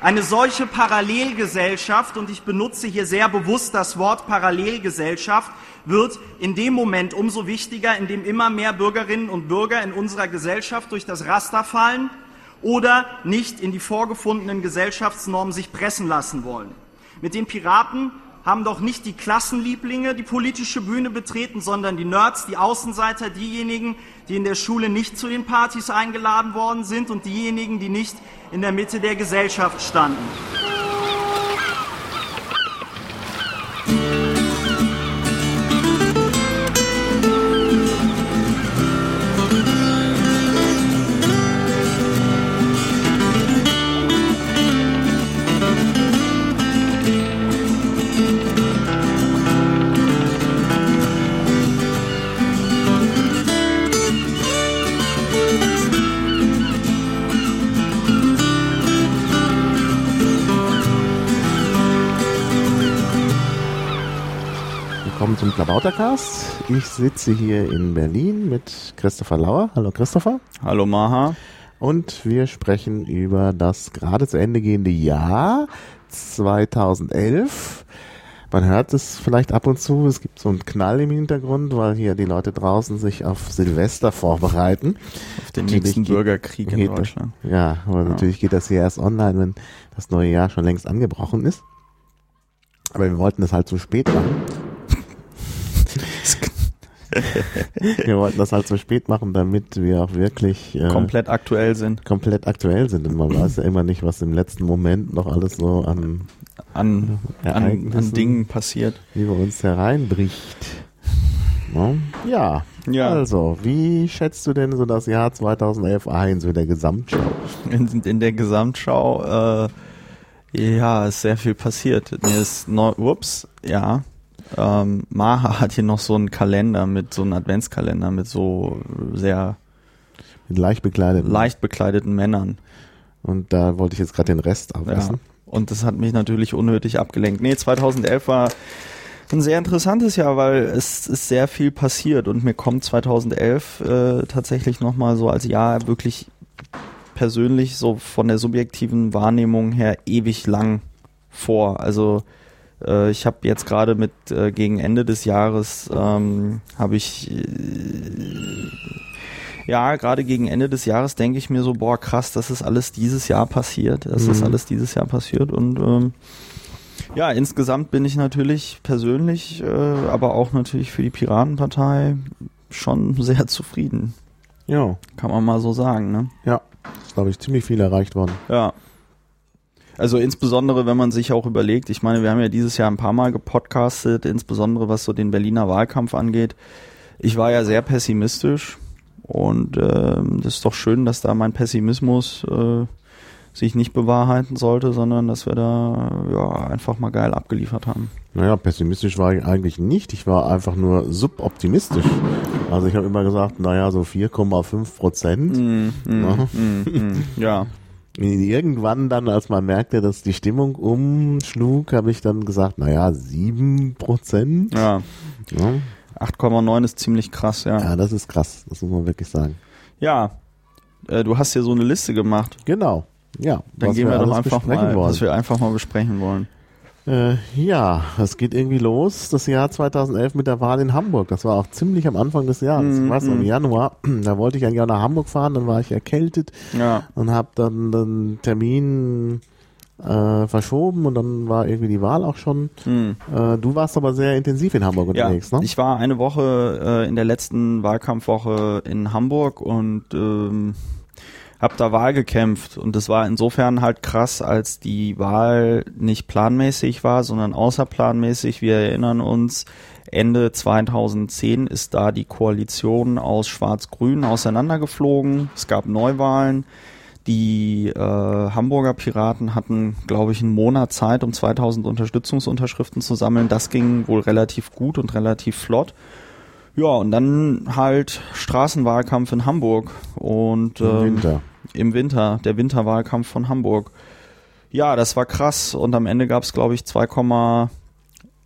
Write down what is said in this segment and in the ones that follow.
Eine solche Parallelgesellschaft, und ich benutze hier sehr bewusst das Wort Parallelgesellschaft, wird in dem Moment umso wichtiger, in dem immer mehr Bürgerinnen und Bürger in unserer Gesellschaft durch das Raster fallen oder nicht in die vorgefundenen Gesellschaftsnormen sich pressen lassen wollen. Mit den Piraten haben doch nicht die Klassenlieblinge die politische Bühne betreten, sondern die Nerds, die Außenseiter, diejenigen, die in der Schule nicht zu den Partys eingeladen worden sind und diejenigen, die nicht in der Mitte der Gesellschaft standen. Zum Klabautercast. Ich sitze hier in Berlin mit Christopher Lauer. Hallo Christopher. Hallo Maha. Und wir sprechen über das gerade zu Ende gehende Jahr 2011. Man hört es vielleicht ab und zu, es gibt so einen Knall im Hintergrund, weil hier die Leute draußen sich auf Silvester vorbereiten. Auf den natürlich nächsten Bürgerkrieg in Deutschland. Ja, aber ja. natürlich geht das hier erst online, wenn das neue Jahr schon längst angebrochen ist. Aber wir wollten das halt zu spät machen. Wir wollten das halt so spät machen, damit wir auch wirklich äh, komplett aktuell sind. Komplett aktuell sind. Und man weiß ja immer nicht, was im letzten Moment noch alles so an, an, an, an Dingen passiert. Wie bei uns hereinbricht. Ja. ja. Also, wie schätzt du denn so das Jahr 2011 ein, so in der Gesamtschau? In, in der Gesamtschau, äh, ja, ist sehr viel passiert. Mir ist neu, ups, ja, ähm, Maha hat hier noch so einen Kalender mit so einem Adventskalender mit so sehr mit leicht bekleideten leicht bekleideten Männern. Und da wollte ich jetzt gerade den Rest aufessen. Ja. Und das hat mich natürlich unnötig abgelenkt. Nee, 2011 war ein sehr interessantes Jahr, weil es ist sehr viel passiert und mir kommt 2011 äh, tatsächlich nochmal so als Jahr wirklich persönlich so von der subjektiven Wahrnehmung her ewig lang vor. Also äh, ich habe jetzt gerade mit äh, gegen Ende des Jahres ähm, habe ich äh, ja gerade gegen Ende des Jahres denke ich mir so boah krass, das ist alles dieses Jahr passiert, das mhm. ist alles dieses Jahr passiert und ähm, ja, insgesamt bin ich natürlich persönlich, äh, aber auch natürlich für die Piratenpartei schon sehr zufrieden. Ja. Kann man mal so sagen, ne? Ja, ist, glaube ich, ziemlich viel erreicht worden. Ja, also insbesondere, wenn man sich auch überlegt, ich meine, wir haben ja dieses Jahr ein paar Mal gepodcastet, insbesondere was so den Berliner Wahlkampf angeht. Ich war ja sehr pessimistisch und äh, das ist doch schön, dass da mein Pessimismus äh, sich nicht bewahrheiten sollte, sondern dass wir da ja einfach mal geil abgeliefert haben. Naja, pessimistisch war ich eigentlich nicht. Ich war einfach nur suboptimistisch. Also ich habe immer gesagt, naja, so 4,5 Prozent. Mm, mm, mm, mm, ja. Irgendwann dann, als man merkte, dass die Stimmung umschlug, habe ich dann gesagt, naja, sieben Prozent. Ja. ja. 8,9 ist ziemlich krass, ja. Ja, das ist krass, das muss man wirklich sagen. Ja, äh, du hast hier so eine Liste gemacht. Genau, ja. Dann gehen wir, wir doch einfach mal, wollen. was wir einfach mal besprechen wollen. Äh, ja, es geht irgendwie los, das Jahr 2011 mit der Wahl in Hamburg. Das war auch ziemlich am Anfang des Jahres. Mm, Was, im Januar, da wollte ich eigentlich auch nach Hamburg fahren, dann war ich erkältet ja. und habe dann den Termin äh, verschoben und dann war irgendwie die Wahl auch schon. Mm. Äh, du warst aber sehr intensiv in Hamburg unterwegs, ja, ne? Ich war eine Woche äh, in der letzten Wahlkampfwoche in Hamburg und ähm, habe da Wahl gekämpft und das war insofern halt krass, als die Wahl nicht planmäßig war, sondern außerplanmäßig. Wir erinnern uns, Ende 2010 ist da die Koalition aus Schwarz-Grün auseinandergeflogen. Es gab Neuwahlen. Die äh, Hamburger Piraten hatten, glaube ich, einen Monat Zeit, um 2000 Unterstützungsunterschriften zu sammeln. Das ging wohl relativ gut und relativ flott. Ja, und dann halt Straßenwahlkampf in Hamburg und im ähm, Winter. Im Winter, der Winterwahlkampf von Hamburg. Ja, das war krass und am Ende gab es, glaube ich, 2,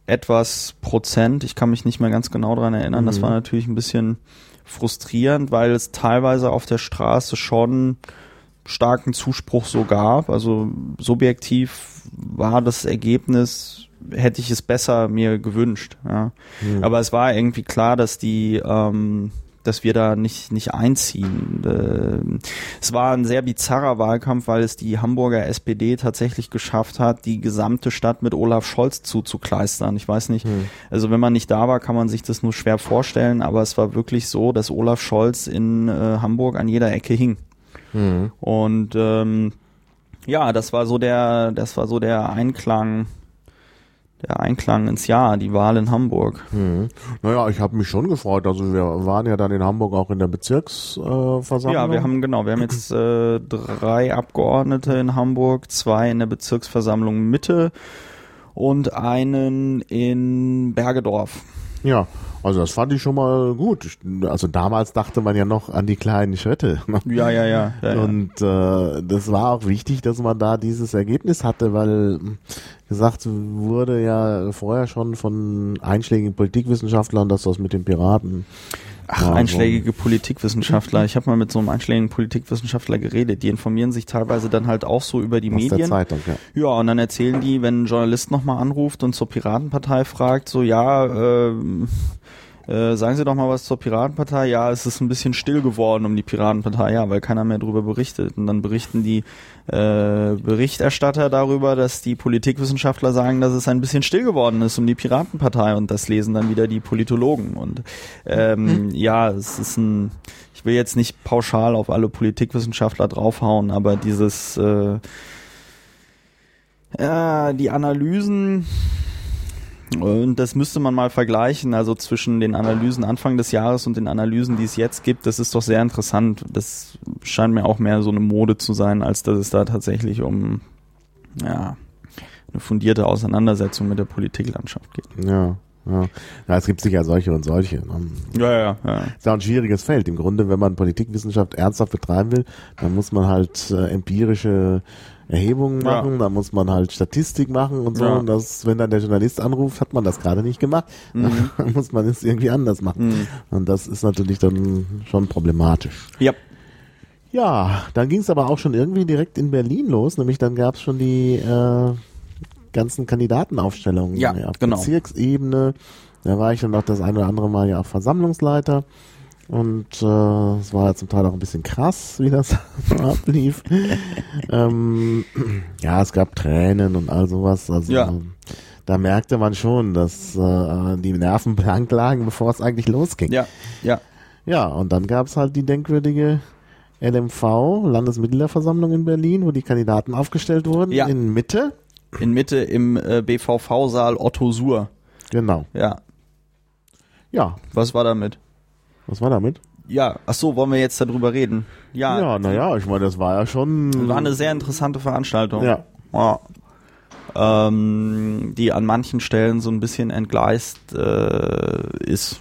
etwas Prozent. Ich kann mich nicht mehr ganz genau daran erinnern. Mhm. Das war natürlich ein bisschen frustrierend, weil es teilweise auf der Straße schon starken Zuspruch so gab. Also subjektiv war das Ergebnis, hätte ich es besser mir gewünscht. Ja. Hm. Aber es war irgendwie klar, dass die, ähm, dass wir da nicht, nicht einziehen. Äh, es war ein sehr bizarrer Wahlkampf, weil es die Hamburger SPD tatsächlich geschafft hat, die gesamte Stadt mit Olaf Scholz zuzukleistern. Ich weiß nicht, Hm. also wenn man nicht da war, kann man sich das nur schwer vorstellen, aber es war wirklich so, dass Olaf Scholz in äh, Hamburg an jeder Ecke hing. Hm. Und ähm, ja, das war so der, das war so der Einklang, der Einklang ins Jahr, die Wahl in Hamburg. Hm. Naja, ich habe mich schon gefreut. Also wir waren ja dann in Hamburg auch in der Bezirksversammlung. Äh. Ja, wir haben genau, wir haben jetzt äh, drei Abgeordnete in Hamburg, zwei in der Bezirksversammlung Mitte und einen in Bergedorf. Ja, also das fand ich schon mal gut. Also damals dachte man ja noch an die kleinen Schritte. ne? Ja, ja, ja. ja. Und äh, das war auch wichtig, dass man da dieses Ergebnis hatte, weil gesagt wurde ja vorher schon von einschlägigen Politikwissenschaftlern, dass das mit den Piraten. Ach, einschlägige Politikwissenschaftler. Ich habe mal mit so einem einschlägigen Politikwissenschaftler geredet. Die informieren sich teilweise dann halt auch so über die Aus der Medien. Zeitung, ja. Ja, und dann erzählen die, wenn ein Journalist nochmal anruft und zur Piratenpartei fragt, so ja, äh, äh, sagen Sie doch mal was zur Piratenpartei. Ja, es ist ein bisschen still geworden um die Piratenpartei, ja, weil keiner mehr darüber berichtet. Und dann berichten die äh, Berichterstatter darüber, dass die Politikwissenschaftler sagen, dass es ein bisschen still geworden ist um die Piratenpartei und das lesen dann wieder die Politologen. Und ähm, ja, es ist ein, ich will jetzt nicht pauschal auf alle Politikwissenschaftler draufhauen, aber dieses äh, ja, die Analysen, und das müsste man mal vergleichen, also zwischen den Analysen Anfang des Jahres und den Analysen, die es jetzt gibt, das ist doch sehr interessant. Das scheint mir auch mehr so eine Mode zu sein, als dass es da tatsächlich um ja, eine fundierte Auseinandersetzung mit der Politiklandschaft geht. Ja, ja. ja, es gibt sicher solche und solche. ne? Ja, ja, ja. Ist ja auch ein schwieriges Feld. Im Grunde, wenn man Politikwissenschaft ernsthaft betreiben will, dann muss man halt äh, empirische Erhebungen Ja. machen, da muss man halt Statistik machen und so. Ja. Und das, wenn dann der Journalist anruft, hat man das gerade nicht gemacht. Mhm. Dann muss man es irgendwie anders machen. Mhm. Und das ist natürlich dann schon problematisch. Ja. Ja, dann ging es aber auch schon irgendwie direkt in Berlin los, nämlich dann gab es schon die äh, ganzen Kandidatenaufstellungen Ja, auf genau. Bezirksebene. Da war ich dann auch das ein oder andere Mal ja auch Versammlungsleiter. Und äh, es war ja zum Teil auch ein bisschen krass, wie das ablief. ähm, ja, es gab Tränen und all sowas. Also Ja. da merkte man schon, dass äh, die Nerven blank lagen, bevor es eigentlich losging. Ja, ja. Ja, und dann gab's halt die denkwürdige LMV, Landesmitgliederversammlung in Berlin, wo die Kandidaten aufgestellt wurden. Ja. In Mitte. In Mitte im äh, BVV-Saal Otto Suhr. Genau. Ja. Ja, Was war damit? Was war damit? Ja, ach so, wollen wir jetzt darüber reden? Ja, Ja, naja, ich meine, das war ja schon. war eine sehr interessante Veranstaltung. Ja. Ja. Ähm, die an manchen Stellen so ein bisschen entgleist äh, ist.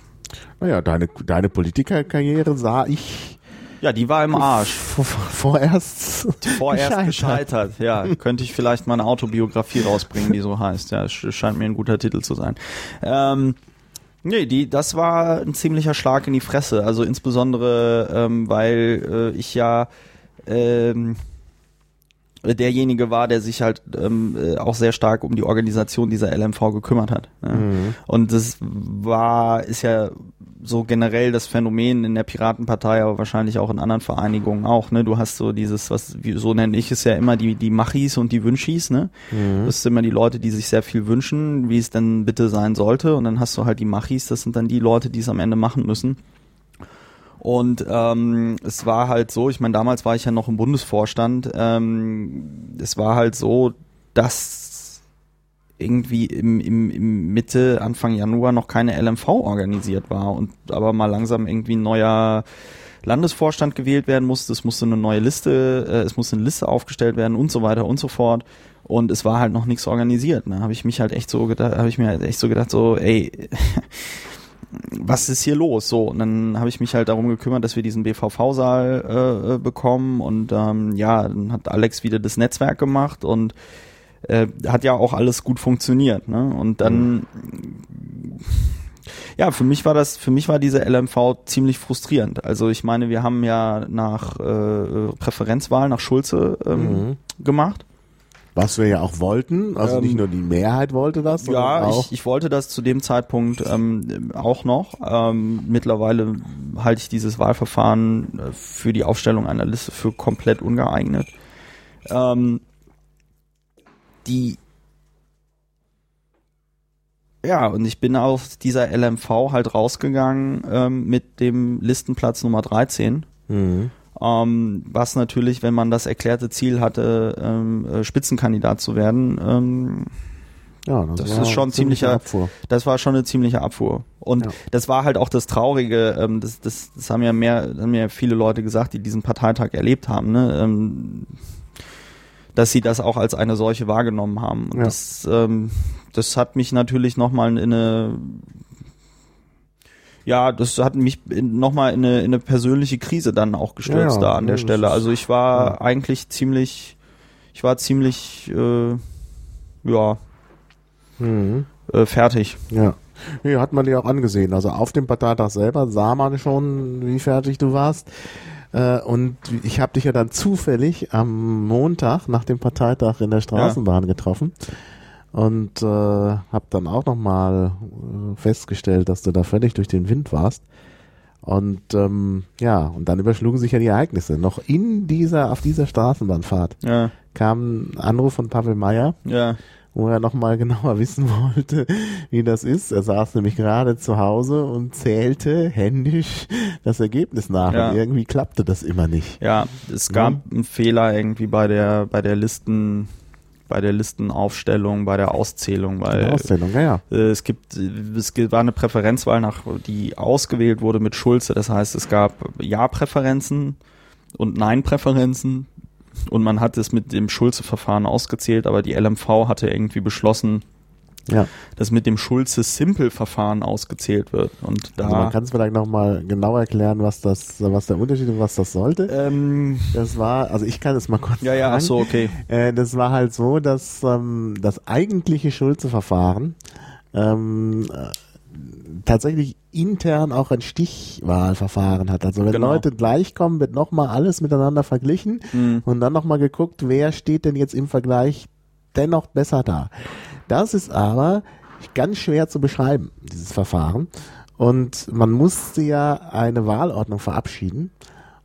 Naja, deine, deine Politikerkarriere sah ich Ja, die war im Arsch. vor- vorerst. Vorerst gescheitert. gescheitert. Ja, könnte ich vielleicht mal eine Autobiografie rausbringen, die so heißt. Ja, sch- scheint mir ein guter Titel zu sein. Ähm, nee, die, das war ein ziemlicher Schlag in die Fresse. Also insbesondere, ähm, weil äh, ich ja ähm, derjenige war, der sich halt ähm, äh, auch sehr stark um die Organisation dieser LMV gekümmert hat. Ja. Mhm. Und das war, ist ja so generell das Phänomen in der Piratenpartei, aber wahrscheinlich auch in anderen Vereinigungen auch, ne? Du hast so dieses, was, wie, so nenne ich es ja immer, die, die Machis und die Wünschis, ne? Mhm. Das sind immer die Leute, die sich sehr viel wünschen, wie es denn bitte sein sollte. Und dann hast du halt die Machis, das sind dann die Leute, die es am Ende machen müssen. Und ähm, es war halt so, ich meine, damals war ich ja noch im Bundesvorstand, ähm, es war halt so, dass irgendwie im, im, im Mitte, Anfang Januar noch keine LMV organisiert war und aber mal langsam irgendwie ein neuer Landesvorstand gewählt werden musste, es musste eine neue Liste, äh, es musste eine Liste aufgestellt werden und so weiter und so fort. Und es war halt noch nichts organisiert. Ne? Habe ich mich halt echt so gedacht, habe ich mir halt echt so gedacht, so, ey, was ist hier los? So, und dann habe ich mich halt darum gekümmert, dass wir diesen BVV-Saal äh, äh, bekommen und ähm, ja, dann hat Alex wieder das Netzwerk gemacht und äh, hat ja auch alles gut funktioniert. Ne? Und dann Ja, für mich war das, für mich war diese LMV ziemlich frustrierend. Also ich meine, wir haben ja nach äh, Präferenzwahl nach Schulze ähm, Mhm. gemacht. Was wir ja auch wollten, also Ähm, nicht nur die Mehrheit wollte das, Ja, auch. ich, ich wollte das zu dem Zeitpunkt ähm, auch noch. Ähm, mittlerweile halte ich dieses Wahlverfahren äh, für die Aufstellung einer Liste für komplett ungeeignet. Ähm, die ja, und ich bin aus dieser LMV halt rausgegangen ähm, mit dem Listenplatz Nummer 13. Mhm. Ähm, was natürlich, wenn man das erklärte Ziel hatte, ähm, äh, Spitzenkandidat zu werden, ähm, Ja, Das war ist schon eine ziemliche ziemlicher- Abfuhr. das war schon eine ziemliche Abfuhr. Und Ja. das war halt auch das Traurige, ähm, das, das, das haben ja mehr, haben ja viele Leute gesagt, die diesen Parteitag erlebt haben, ne? ähm, dass sie das auch als eine solche wahrgenommen haben. Und Ja. das, ähm, das hat mich natürlich nochmal in eine ja, das hat mich nochmal in eine, in eine persönliche Krise dann auch gestürzt Ja, da an ja, der Stelle. Also ich war ja. eigentlich ziemlich, ich war ziemlich, äh, ja, Mhm. äh, fertig. Ja. Nee, hat man dir auch angesehen. Also auf dem Parteitag selber sah man schon, wie fertig du warst. Äh, und ich habe dich ja dann zufällig am Montag nach dem Parteitag in der Straßenbahn getroffen und äh, habe dann auch nochmal äh, festgestellt, dass du da völlig durch den Wind warst. Und ähm, ja, und dann überschlugen sich ja die Ereignisse. Noch in dieser, auf dieser Straßenbahnfahrt Ja, kam ein Anruf von Pavel Meyer, ja, wo er nochmal genauer wissen wollte, wie das ist. Er saß nämlich gerade zu Hause und zählte händisch das Ergebnis nach. Ja. Und irgendwie klappte das immer nicht. ja. Es gab Ja. einen Fehler irgendwie bei der, bei der Listen, bei der Listenaufstellung, bei der Auszählung, weil Auszählung, ja, ja. äh, es gibt, es war eine Präferenzwahl nach, die ausgewählt wurde mit Schulze. Das heißt, es gab Ja-Präferenzen und Nein-Präferenzen. Und man hat es mit dem Schulze-Verfahren ausgezählt, aber die LMV hatte irgendwie beschlossen, ja. dass mit dem Schulze-Simple-Verfahren ausgezählt wird. Und da Also man kann es vielleicht nochmal genau erklären, was das, was der Unterschied und was das sollte. ähm, Das war, also ich kann es mal kurz ja, ja, ach sagen. so, okay. Äh, das war halt so, dass ähm, das eigentliche Schulze-Verfahren ähm, äh, tatsächlich intern auch ein Stichwahlverfahren hat. Also wenn Genau. Leute gleich kommen, wird nochmal alles miteinander verglichen Hm. und dann nochmal geguckt, wer steht denn jetzt im Vergleich dennoch besser da. Das ist aber ganz schwer zu beschreiben, dieses Verfahren. Und man musste ja eine Wahlordnung verabschieden.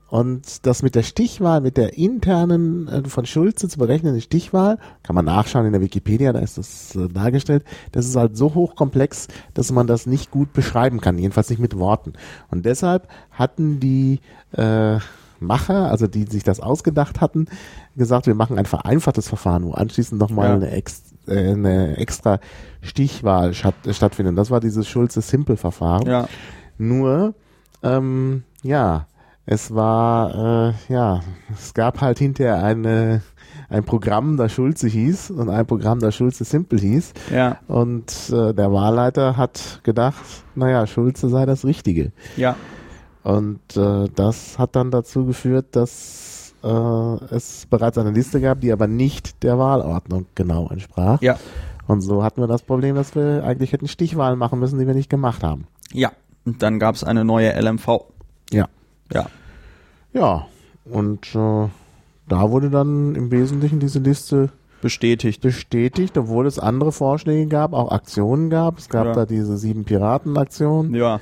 Und das mit der Stichwahl, mit der internen äh, von Schulze zu berechnenden Stichwahl, kann man nachschauen in der Wikipedia, da ist das äh, dargestellt, das ist halt so hochkomplex, dass man das nicht gut beschreiben kann, jedenfalls nicht mit Worten. Und deshalb hatten die äh, Macher, also die sich das ausgedacht hatten, gesagt, wir machen ein vereinfachtes Verfahren, wo anschließend nochmal Ja. eine, ex, eine extra Stichwahl statt, stattfindet. Und das war dieses Schulze-Simple-Verfahren. Ja, Nur, ähm, ja, es war, äh, ja, es gab halt hinterher eine, ein Programm, das Schulze hieß und ein Programm, das Schulze Simple hieß. ja, Und äh, der Wahlleiter hat gedacht, naja, Schulze sei das Richtige. ja, Und äh, das hat dann dazu geführt, dass äh, es bereits eine Liste gab, die aber nicht der Wahlordnung genau entsprach. ja, Und so hatten wir das Problem, dass wir eigentlich hätten Stichwahlen machen müssen, die wir nicht gemacht haben. ja. Und dann gab es eine neue LMV. Ja. Ja, Ja, und äh, da wurde dann im Wesentlichen diese Liste bestätigt. bestätigt, obwohl es andere Vorschläge gab, auch Aktionen gab. Es gab Ja. da diese sieben Piraten-Aktion, Ja,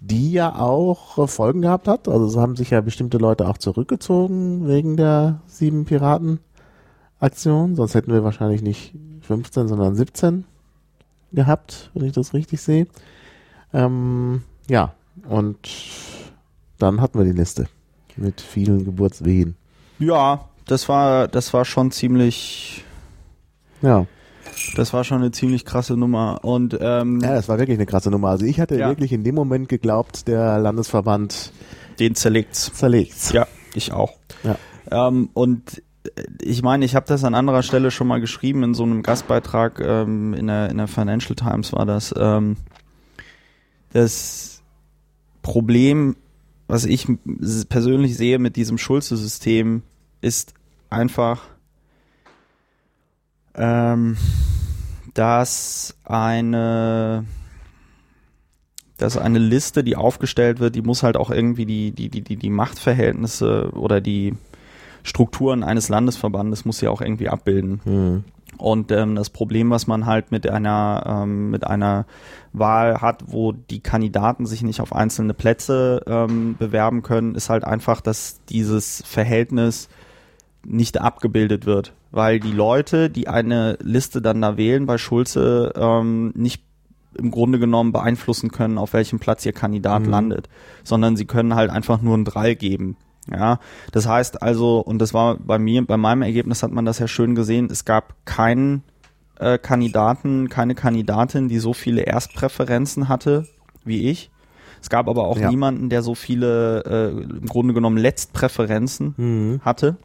die ja auch äh, Folgen gehabt hat. Also es haben sich ja bestimmte Leute auch zurückgezogen wegen der sieben Piraten-Aktion. Sonst hätten wir wahrscheinlich nicht 15, sondern 17 gehabt, wenn ich das richtig sehe. Ähm, ja, und dann hatten wir die Liste mit vielen Geburtswehen. ja, das war, das war schon ziemlich, Ja. Das war schon eine ziemlich krasse Nummer. Und ähm, ja, das war wirklich eine krasse Nummer. Also ich hatte Ja. wirklich in dem Moment geglaubt, der Landesverband den zerlegt's. zerlegt's. Ja, ich auch. Ja. Ähm, und äh, ich meine, ich habe das an anderer Stelle schon mal geschrieben in so einem Gastbeitrag ähm, in, der, in der Financial Times war das. Ähm, das Problem, was ich persönlich sehe mit diesem Schulze-System, ist einfach, ähm, dass eine dass eine Liste, die aufgestellt wird, die muss halt auch irgendwie die, die, die, die, die Machtverhältnisse oder die Strukturen eines Landesverbandes muss sie auch irgendwie abbilden. Mhm. Und ähm, das Problem, was man halt mit einer ähm, mit einer Wahl hat, wo die Kandidaten sich nicht auf einzelne Plätze ähm, bewerben können, ist halt einfach, dass dieses Verhältnis nicht abgebildet wird, weil die Leute, die eine Liste dann da wählen bei Schulze, ähm, nicht im Grunde genommen beeinflussen können, auf welchem Platz ihr Kandidat Mhm. landet, sondern sie können halt einfach nur ein Drei geben. Ja, das heißt also, und das war bei mir, bei meinem Ergebnis hat man das ja schön gesehen, es gab keinen äh, Kandidaten, keine Kandidatin, die so viele Erstpräferenzen hatte wie ich. Es gab aber auch Ja. niemanden, der so viele äh, im Grunde genommen Letztpräferenzen Mhm. hatte.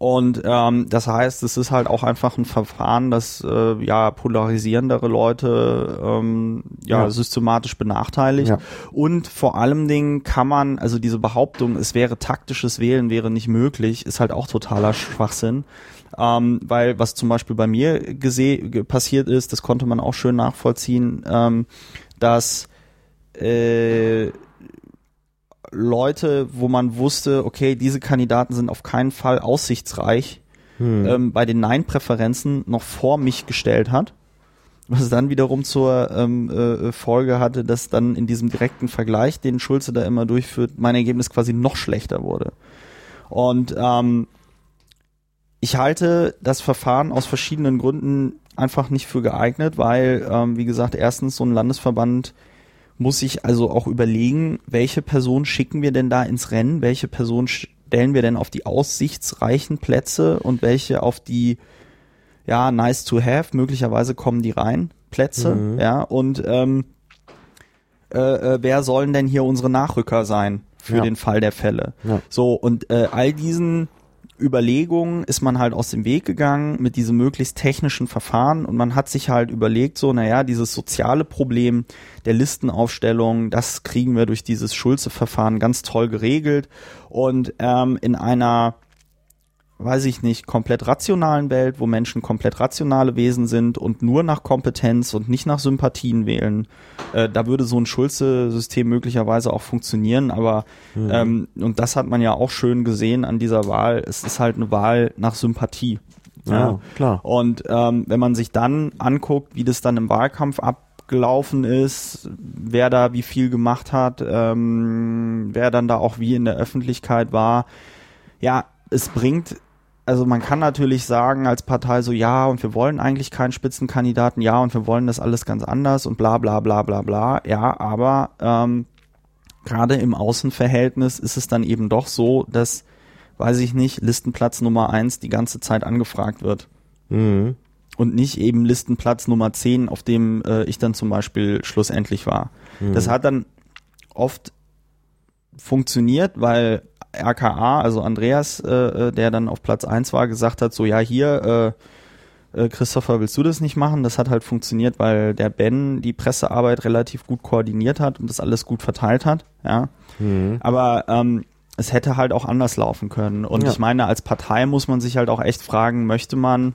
Und ähm, das heißt, es ist halt auch einfach ein Verfahren, das äh, ja polarisierendere Leute ähm, ja, Ja. systematisch benachteiligt. Ja. Und vor allem Dingen kann man, also diese Behauptung, es wäre taktisches Wählen, wäre nicht möglich, ist halt auch totaler Schwachsinn. Ähm, weil was zum Beispiel bei mir gese ge- passiert ist, das konnte man auch schön nachvollziehen, ähm, dass äh, Leute, wo man wusste, okay, diese Kandidaten sind auf keinen Fall aussichtsreich, Mhm. ähm, bei den Nein-Präferenzen noch vor mich gestellt hat. Was dann wiederum zur ähm, äh, Folge hatte, dass dann in diesem direkten Vergleich, den Schulze da immer durchführt, mein Ergebnis quasi noch schlechter wurde. Und ähm, ich halte das Verfahren aus verschiedenen Gründen einfach nicht für geeignet, weil, ähm, wie gesagt, erstens so ein Landesverband muss sich also auch überlegen, welche Person schicken wir denn da ins Rennen, welche Person stellen wir denn auf die aussichtsreichen Plätze und welche auf die ja nice to have, möglicherweise kommen die rein Plätze, Mhm. ja und ähm, äh, äh, wer sollen denn hier unsere Nachrücker sein für Ja. den Fall der Fälle? Ja. So und äh, all diesen Überlegungen ist man halt aus dem Weg gegangen mit diesem möglichst technischen Verfahren und man hat sich halt überlegt, so, naja, dieses soziale Problem der Listenaufstellung, das kriegen wir durch dieses Schulze-Verfahren ganz toll geregelt. Und ähm, in einer weiß ich nicht, komplett rationalen Welt, wo Menschen komplett rationale Wesen sind und nur nach Kompetenz und nicht nach Sympathien wählen, äh, da würde so ein Schulze-System möglicherweise auch funktionieren, aber ähm, und das hat man ja auch schön gesehen an dieser Wahl, es ist halt eine Wahl nach Sympathie. Ja, klar. Und ähm, wenn man sich dann anguckt, wie das dann im Wahlkampf abgelaufen ist, wer da wie viel gemacht hat, ähm, wer dann da auch wie in der Öffentlichkeit war, ja, es bringt, also man kann natürlich sagen als Partei so, ja, und wir wollen eigentlich keinen Spitzenkandidaten, ja, und wir wollen das alles ganz anders und bla bla bla bla bla, ja, aber ähm, gerade im Außenverhältnis ist es dann eben doch so, dass, weiß ich nicht, Listenplatz Nummer eins die ganze Zeit angefragt wird Mhm. und nicht eben Listenplatz Nummer 10, auf dem äh, ich dann zum Beispiel schlussendlich war. Das hat dann oft funktioniert, weil RKA, also Andreas, äh, äh, der dann auf Platz 1 war, gesagt hat, so ja hier, äh, äh, Christopher, willst du das nicht machen? Das hat halt funktioniert, weil der Ben die Pressearbeit relativ gut koordiniert hat und das alles gut verteilt hat, ja. Mhm. Aber ähm, es hätte halt auch anders laufen können. Und Ja. ich meine, als Partei muss man sich halt auch echt fragen, möchte man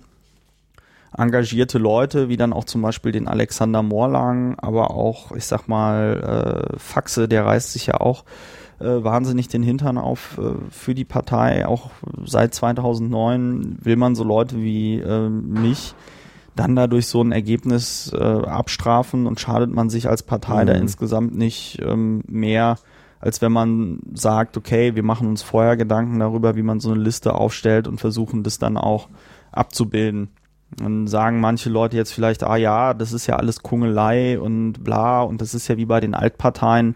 engagierte Leute, wie dann auch zum Beispiel den Alexander Morlang, aber auch, ich sag mal, äh, Faxe, der reißt sich ja auch äh, wahnsinnig den Hintern auf äh, für die Partei. Auch seit 2009 will man so Leute wie äh, mich dann dadurch so ein Ergebnis äh, abstrafen und schadet man sich als Partei da Mhm. insgesamt nicht ähm, mehr, als wenn man sagt, okay, wir machen uns vorher Gedanken darüber, wie man so eine Liste aufstellt und versuchen das dann auch abzubilden. Dann sagen manche Leute jetzt vielleicht, ah ja, das ist ja alles Kungelei und bla und das ist ja wie bei den Altparteien.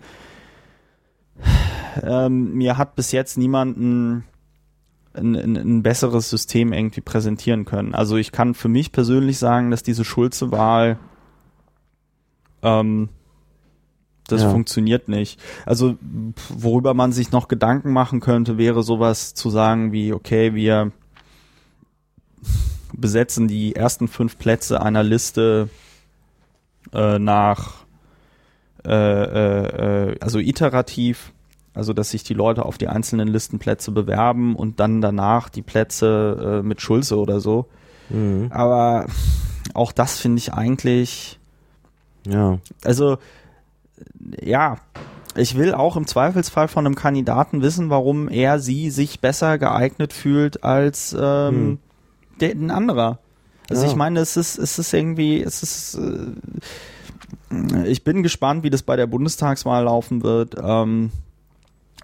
Ähm, mir hat bis jetzt niemanden ein, ein, ein besseres System irgendwie präsentieren können. Also ich kann für mich persönlich sagen, dass diese Schulze-Wahl ähm, das Ja. funktioniert nicht. Also worüber man sich noch Gedanken machen könnte, wäre sowas zu sagen wie, okay, wir besetzen die ersten fünf Plätze einer Liste äh, nach äh, äh, äh, also iterativ, also dass sich die Leute auf die einzelnen Listenplätze bewerben und dann danach die Plätze äh, mit Schulze oder so. Mhm. Aber auch das finde ich eigentlich Ja. also ja, ich will auch im Zweifelsfall von einem Kandidaten wissen, warum er sie sich besser geeignet fühlt als ähm, Hm. der, ein anderer. Also Ja. ich meine, es ist, es ist irgendwie, es ist, äh, ich bin gespannt, wie das bei der Bundestagswahl laufen wird. Ähm,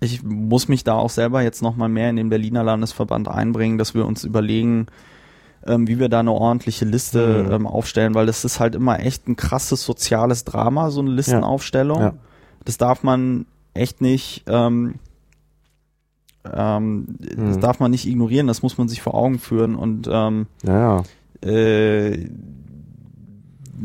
ich muss mich da auch selber jetzt nochmal mehr in den Berliner Landesverband einbringen, dass wir uns überlegen, ähm, wie wir da eine ordentliche Liste Mhm. ähm, aufstellen, weil das ist halt immer echt ein krasses soziales Drama, so eine Listenaufstellung. Ja. Das darf man echt nicht, ähm, ähm, das Mhm. darf man nicht ignorieren, das muss man sich vor Augen führen und ähm, Ja, ja. äh,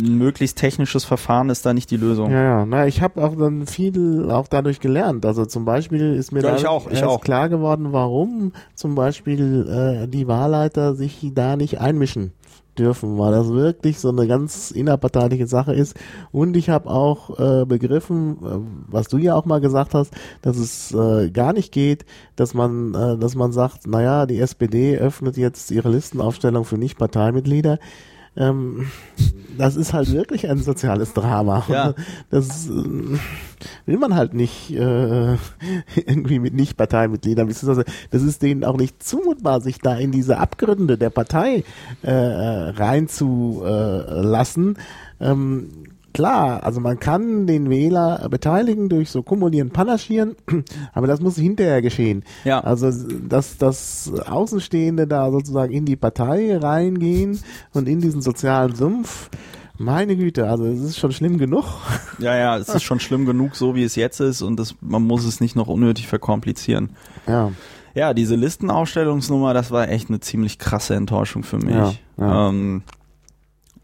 ein möglichst technisches Verfahren ist da nicht die Lösung. Ja, ja. Na, ich habe auch dann viel auch dadurch gelernt. Also zum Beispiel ist mir Ja, da auch, erst auch. klar geworden, warum zum Beispiel äh, die Wahlleiter sich da nicht einmischen dürfen, weil das wirklich so eine ganz innerparteiliche Sache ist. Und ich habe auch äh, begriffen, äh, was du ja auch mal gesagt hast, dass es äh, gar nicht geht, dass man, äh, dass man sagt, naja, die SPD öffnet jetzt ihre Listenaufstellung für Nicht-Parteimitglieder. Ähm, das ist halt wirklich ein soziales Drama. Ja. Das äh, will man halt nicht äh, irgendwie mit Nicht-Parteimitgliedern. beziehungsweise Das ist denen auch nicht zumutbar, sich da in diese Abgründe der Partei äh, reinzulassen. Ähm, klar, also man kann den Wähler beteiligen durch so kumulieren, panaschieren, aber das muss hinterher geschehen. Ja. Also dass dass Außenstehende da sozusagen in die Partei reingehen und in diesen sozialen Sumpf. Meine Güte, also es ist schon schlimm genug. Ja, ja, es ist schon schlimm genug, so wie es jetzt ist und das, man muss es nicht noch unnötig verkomplizieren. Ja, Ja, diese Listenaufstellungsnummer, das war echt eine ziemlich krasse Enttäuschung für mich. Ja, ja. Ähm,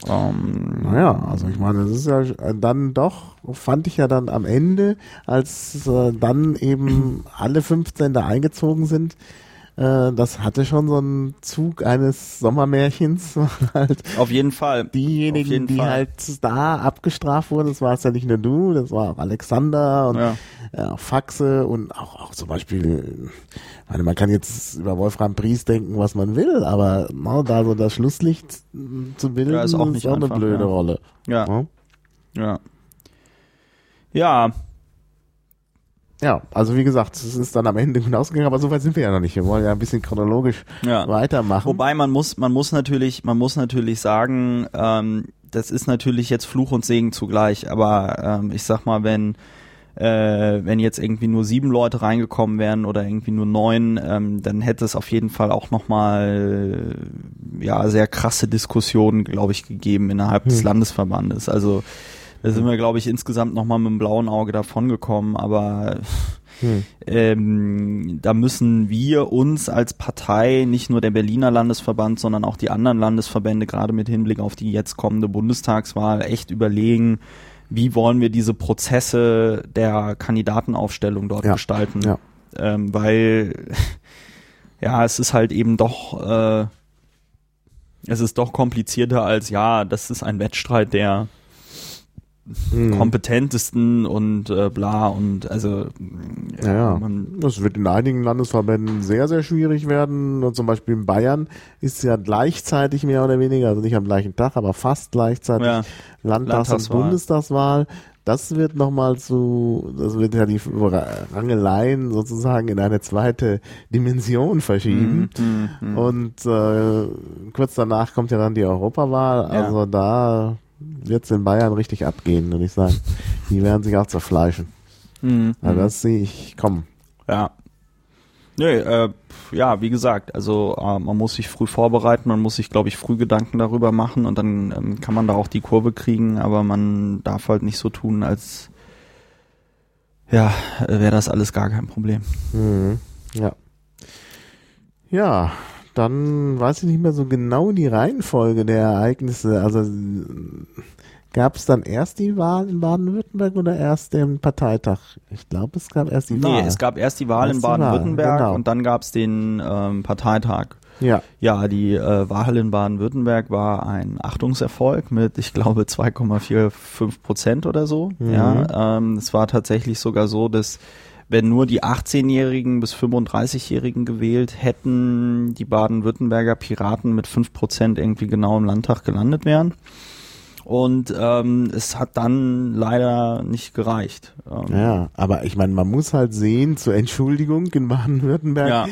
ähm, naja, also ich meine, das ist ja dann doch, fand ich ja dann am Ende, als äh, dann eben alle 15 da eingezogen sind, äh, das hatte schon so einen Zug eines Sommermärchens, halt auf jeden Fall. Diejenigen, jeden die Fall. halt da abgestraft wurden, das war es ja nicht nur du, das war auch Alexander und Ja. ja, auch Faxe und auch, auch zum Beispiel, meine, man kann jetzt über Wolfram Pries denken, was man will, aber na, da so das Schlusslicht zu bilden, Ja, ist auch nicht eine einfach, blöde ja. Rolle. Ja, Ja. ja. Ja, also wie gesagt, es ist dann am Ende gut ausgegangen, aber so weit sind wir ja noch nicht. Wir wollen ja ein bisschen chronologisch ja. weitermachen. Wobei man muss, man muss natürlich, man muss natürlich sagen, ähm, das ist natürlich jetzt Fluch und Segen zugleich. Aber ähm, ich sag mal, wenn äh, wenn jetzt irgendwie nur sieben Leute reingekommen wären oder irgendwie nur neun, ähm, dann hätte es auf jeden Fall auch nochmal ja sehr krasse Diskussionen, glaube ich, gegeben innerhalb des Hm. Landesverbandes. Also da sind wir, glaube ich, insgesamt nochmal mit dem blauen Auge davongekommen, aber Hm. ähm, da müssen wir uns als Partei, nicht nur der Berliner Landesverband, sondern auch die anderen Landesverbände, gerade mit Hinblick auf die jetzt kommende Bundestagswahl, echt überlegen, wie wollen wir diese Prozesse der Kandidatenaufstellung dort Ja, gestalten. ja. Ähm, weil ja, es ist halt eben doch, äh, es ist doch komplizierter als, ja, das ist ein Wettstreit der Hm. kompetentesten und äh, bla und also Ja, ja. man, Das wird in einigen Landesverbänden sehr, sehr schwierig werden. Und zum Beispiel in Bayern ist ja gleichzeitig mehr oder weniger, also nicht am gleichen Tag, aber fast gleichzeitig ja, Landtags- und Landtagswahl. Bundestagswahl. Das wird nochmal zu, das wird ja die Rangeleien sozusagen in eine zweite Dimension verschieben. Mhm, mhm. Und äh, kurz danach kommt ja dann die Europawahl. Ja. Also da wird es in Bayern richtig abgehen, würde ich sagen. Die werden sich auch zerfleischen. Mhm, Also das sehe ich kommen. Ja. Nee, äh, ja, wie gesagt, also äh, man muss sich früh vorbereiten, man muss sich, glaube ich, früh Gedanken darüber machen und dann ähm, kann man da auch die Kurve kriegen, aber man darf halt nicht so tun, als ja, äh, wäre das alles gar kein Problem. Mhm. Ja. Ja, dann weiß ich nicht mehr so genau die Reihenfolge der Ereignisse. Also gab es dann erst die Wahl in Baden-Württemberg oder erst den Parteitag? Ich glaube, es gab erst die Wahl. Nee, es gab erst die Wahl Erst in Baden-Württemberg genau. und dann gab es den ähm, Parteitag. ja. Ja, die äh, Wahl in Baden-Württemberg war ein Achtungserfolg mit, ich glaube, 2,45 Prozent oder so. Mhm. Ja, ähm, es war tatsächlich sogar so, dass wenn nur die 18-Jährigen bis 35-Jährigen gewählt hätten, die Baden-Württemberger Piraten mit 5 Prozent irgendwie genau im Landtag gelandet wären. Und ähm, es hat dann leider nicht gereicht. Ähm, Ja, aber ich meine, man muss halt sehen, zur Entschuldigung in Baden-Württemberg, Ja.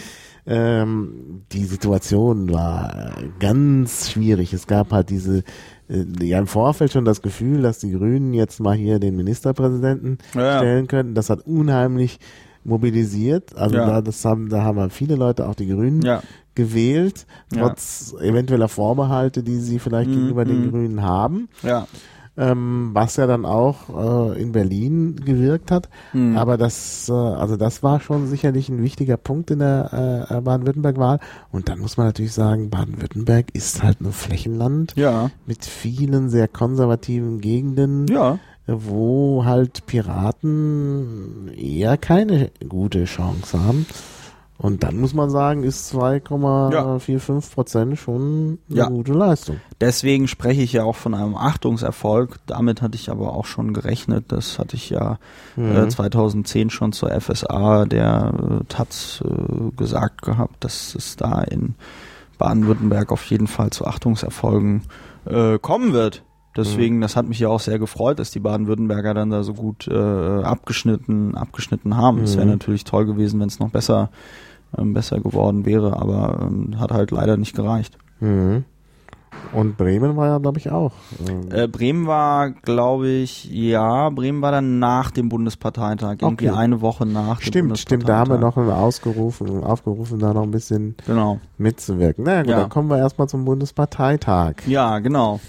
ähm, die Situation war ganz schwierig. Es gab halt diese, ja im Vorfeld schon das Gefühl, dass die Grünen jetzt mal hier den Ministerpräsidenten Ja, stellen könnten. Das hat unheimlich mobilisiert. Also Ja. da, das haben, da haben halt viele Leute auch die Grünen Ja. gewählt, trotz eventueller Vorbehalte, die sie vielleicht Mhm, gegenüber den mhm. Grünen haben Ja. Ähm, was ja dann auch äh, in Berlin gewirkt hat. Mhm. Aber das, äh, also das war schon sicherlich ein wichtiger Punkt in der äh, Baden-Württemberg-Wahl. Und dann muss man natürlich sagen, Baden-Württemberg ist halt ein Flächenland Ja. mit vielen sehr konservativen Gegenden, Ja. wo halt Piraten eher keine gute Chance haben. Und dann muss man sagen, ist 2,45 Prozent schon eine Ja. gute Leistung. Deswegen spreche ich ja auch von einem Achtungserfolg. Damit hatte ich aber auch schon gerechnet. Das hatte ich ja äh, 2010 schon zur FSA der äh, Taz äh, gesagt gehabt, dass es da in Baden-Württemberg auf jeden Fall zu Achtungserfolgen kommen wird. Deswegen, das hat mich ja auch sehr gefreut, dass die Baden-Württemberger dann da so gut äh, abgeschnitten, abgeschnitten haben. Es wäre Mhm. natürlich toll gewesen, wenn es noch besser, ähm, besser geworden wäre, aber ähm, hat halt leider nicht gereicht. Mhm. Und Bremen war ja, glaube ich, auch. ähm, Äh, Bremen war, glaube ich, ja, Bremen war dann nach dem Bundesparteitag, irgendwie Okay. eine Woche nach dem Stimmt, stimmt, da haben wir Bundesparteitag. noch ausgerufen, aufgerufen, da noch ein bisschen Genau. mitzuwirken. Na ja, gut, Ja. dann kommen wir erstmal zum Bundesparteitag. Ja, genau.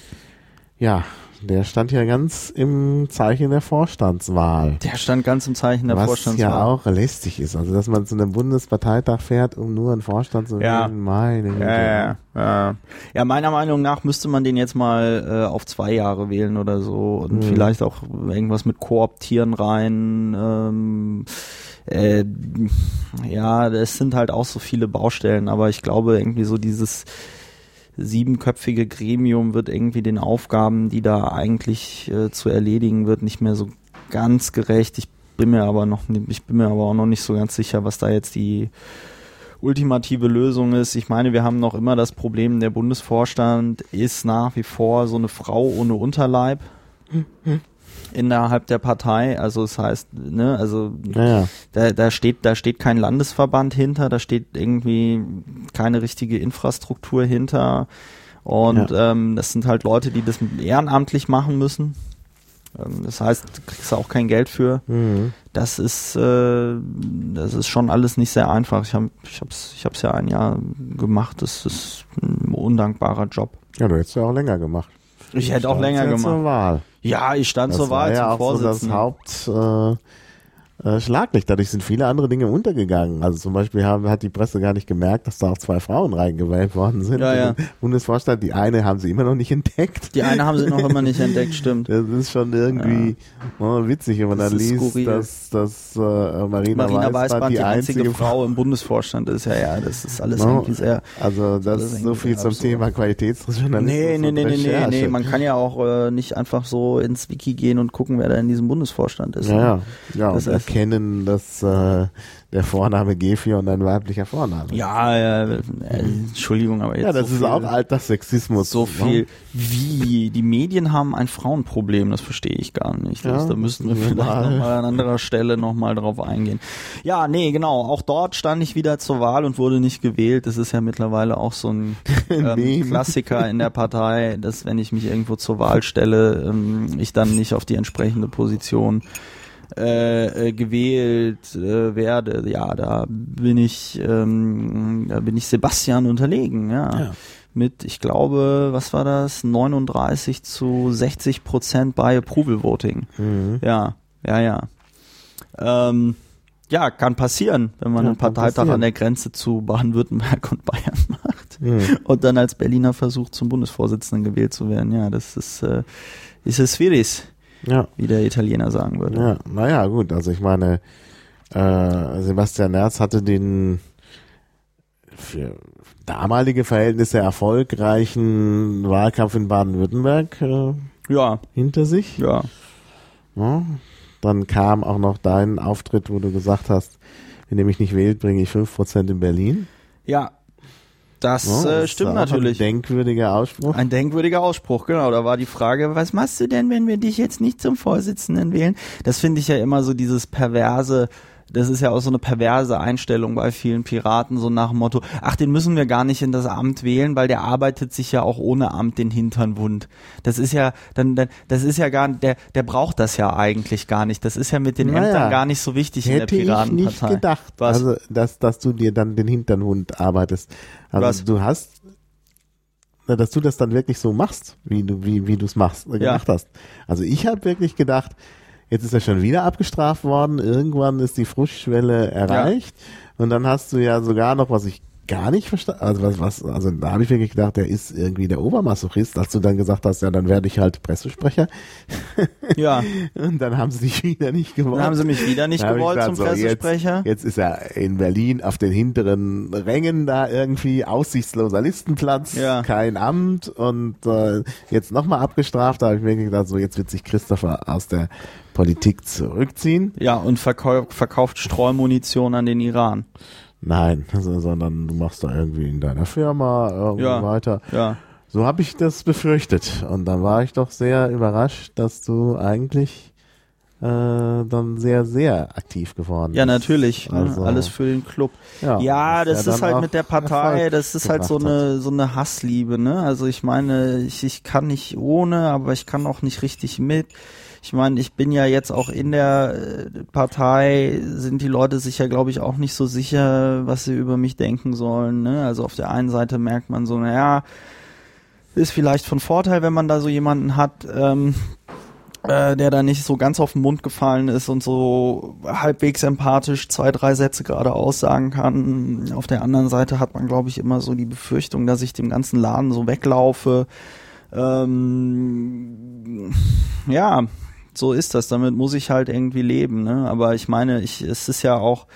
Ja, der stand ja ganz im Zeichen der Vorstandswahl. Der stand ganz im Zeichen der was Vorstandswahl. ja auch lästig ist. Also, dass man zu einem Bundesparteitag fährt, um nur einen Vorstand zu Ja. wählen, meine Güte. Ja, ja, ja. ja, meiner Meinung nach müsste man den jetzt mal äh, auf zwei Jahre wählen oder so und Mhm. vielleicht auch irgendwas mit Kooptieren rein. Ähm, äh, ja, es sind halt auch so viele Baustellen, aber ich glaube irgendwie so dieses siebenköpfige Gremium wird irgendwie den Aufgaben, die da eigentlich äh, zu erledigen wird, nicht mehr so ganz gerecht. Ich bin mir aber noch, ich bin mir aber auch noch nicht so ganz sicher, was da jetzt die ultimative Lösung ist. Ich meine, wir haben noch immer das Problem, der Bundesvorstand ist nach wie vor so eine Frau ohne Unterleib innerhalb der Partei. Also das heißt, ne, also Ja, ja. da, da steht, da steht kein Landesverband hinter, da steht irgendwie keine richtige Infrastruktur hinter. Und ähm, das sind halt Leute, die das ehrenamtlich machen müssen. Ähm, das heißt, du kriegst auch kein Geld für. Mhm. Das ist, äh, das ist schon alles nicht sehr einfach. Ich habe, ich hab's, ich hab's ja ein Jahr gemacht. Das ist ein undankbarer Job. Ja, du hättest ja auch länger gemacht. Ich hätte auch länger ja Zur gemacht. Wahl. Ja, ich stand Das zur war Wahl ja zum auch so das Vorsitzenden. Haupt, äh, äh, Schlaglicht. Dadurch sind viele andere Dinge untergegangen. Also zum Beispiel haben, hat die Presse gar nicht gemerkt, dass da auch zwei Frauen reingewählt worden sind. Ja, ja. Bundesvorstand. Die eine haben sie immer noch nicht entdeckt. Die eine haben sie noch immer nicht entdeckt, stimmt. Das ist schon irgendwie oh, witzig, wenn man Das dann liest, skurril. dass, dass äh, Marina, Marina Weißband die, die einzige, Frau im Bundesvorstand ist. Ja, ja, das ist alles No. irgendwie sehr. Also das Das ist so viel zum absurd. Thema Qualitätsjournalismus. Nee, nee, nee, nee, nee, Recherche. nee. Man kann ja auch äh, nicht einfach so ins Wiki gehen und gucken, wer da in diesem Bundesvorstand ist. Ja, ja, ja Das erkennen, dass äh, der Vorname Gefi und ein weiblicher Vorname. Ja, ja, äh, Entschuldigung, aber jetzt ja das so ist viel, auch Alterssexismus. so ne? viel. Wie? Die Medien haben ein Frauenproblem, das verstehe ich gar nicht. Das, Ja, da müssten wir vielleicht nochmal an anderer Stelle nochmal drauf eingehen. Ja, nee, genau. Auch dort stand ich wieder zur Wahl und wurde nicht gewählt. Das ist ja mittlerweile auch so ein ähm. Klassiker in der Partei, dass wenn ich mich irgendwo zur Wahl stelle, ähm, ich dann nicht auf die entsprechende Position äh, äh, gewählt äh, werde. Ja, da bin ich, ähm, da bin ich Sebastian unterlegen, ja. Ja. Mit, ich glaube, was war das? 39 zu 60 Prozent bei Approval Voting. Mhm. Ja, ja, ja. Ähm, ja, kann passieren, wenn man Ja, einen Parteitag passieren. an der Grenze zu Baden-Württemberg und Bayern macht Mhm. und dann als Berliner versucht, zum Bundesvorsitzenden gewählt zu werden. Ja, das ist, äh, ist es schwierig, Ja, wie der Italiener sagen würde. ja, naja, gut, also ich meine, äh, Sebastian Nerz hatte den für damalige Verhältnisse erfolgreichen Wahlkampf in Baden-Württemberg äh, Ja, hinter sich. ja. Ja. Dann kam auch noch dein Auftritt, wo du gesagt hast, wenn ihr mich nicht wählt, bringe ich 5% in Berlin. Ja. Das Ja, äh, stimmt natürlich. Ein denkwürdiger Ausspruch. Ein denkwürdiger Ausspruch, genau. Da war die Frage, was machst du denn, wenn wir dich jetzt nicht zum Vorsitzenden wählen? Das finde ich ja immer so dieses perverse, das ist ja auch so eine perverse Einstellung bei vielen Piraten, so nach dem Motto, ach, den müssen wir gar nicht in das Amt wählen, weil der arbeitet sich ja auch ohne Amt den Hintern wund. Das ist ja, dann, dann das ist ja gar, der, der braucht das ja eigentlich gar nicht. Das ist ja mit den Naja, Ämtern gar nicht so wichtig in der Hätte ich Piratenpartei. nicht gedacht, Was? also dass, dass du dir dann den Hinternhund arbeitest. Also Was? du hast, na, dass du das dann wirklich so machst, wie du wie wie du es machst äh, gemacht hast. Also ich habe wirklich gedacht, jetzt ist er schon wieder abgestraft worden. Irgendwann ist die Frustschwelle erreicht und dann hast du ja sogar noch was ich gar nicht verstanden. Also was, was, also da habe ich wirklich gedacht, der ist irgendwie der Obermasochist, als du dann gesagt hast, ja, dann werde ich halt Pressesprecher. ja, Und dann haben sie dich wieder nicht gewollt. dann haben sie mich wieder nicht gewollt zum so, Pressesprecher. Jetzt, jetzt ist er in Berlin auf den hinteren Rängen da irgendwie, aussichtsloser Listenplatz, Ja. kein Amt und äh, jetzt nochmal abgestraft. Da habe ich mir gedacht, so jetzt wird sich Christopher aus der Politik zurückziehen. Ja, und verkau verkauft Streumunition an den Iran. Nein, sondern du machst da irgendwie in deiner Firma irgendwie Ja. weiter. Ja. So habe ich das befürchtet. Und dann war ich doch sehr überrascht, dass du eigentlich äh, dann sehr, sehr aktiv geworden Ja, bist. natürlich. ne? Also, Alles für den Club. Ja, Ja, was das ja ist halt mit der Partei, Erfolg das ist halt so eine, so eine Hassliebe, ne? Also ich meine, ich, ich kann nicht ohne, aber ich kann auch nicht richtig mit. Ich meine, ich bin ja jetzt auch in der äh, Partei, sind die Leute sich ja, glaube ich, auch nicht so sicher, was sie über mich denken sollen. Ne? Also auf der einen Seite merkt man so, naja, ist vielleicht von Vorteil, wenn man da so jemanden hat, ähm, äh, der da nicht so ganz auf den Mund gefallen ist und so halbwegs empathisch zwei, drei Sätze gerade aussagen kann. Auf der anderen Seite hat man, glaube ich, immer so die Befürchtung, dass ich dem ganzen Laden so weglaufe. Ähm, ja, so ist das. Damit muss ich halt irgendwie leben. Ne? Aber ich meine, ich, es ist ja auch,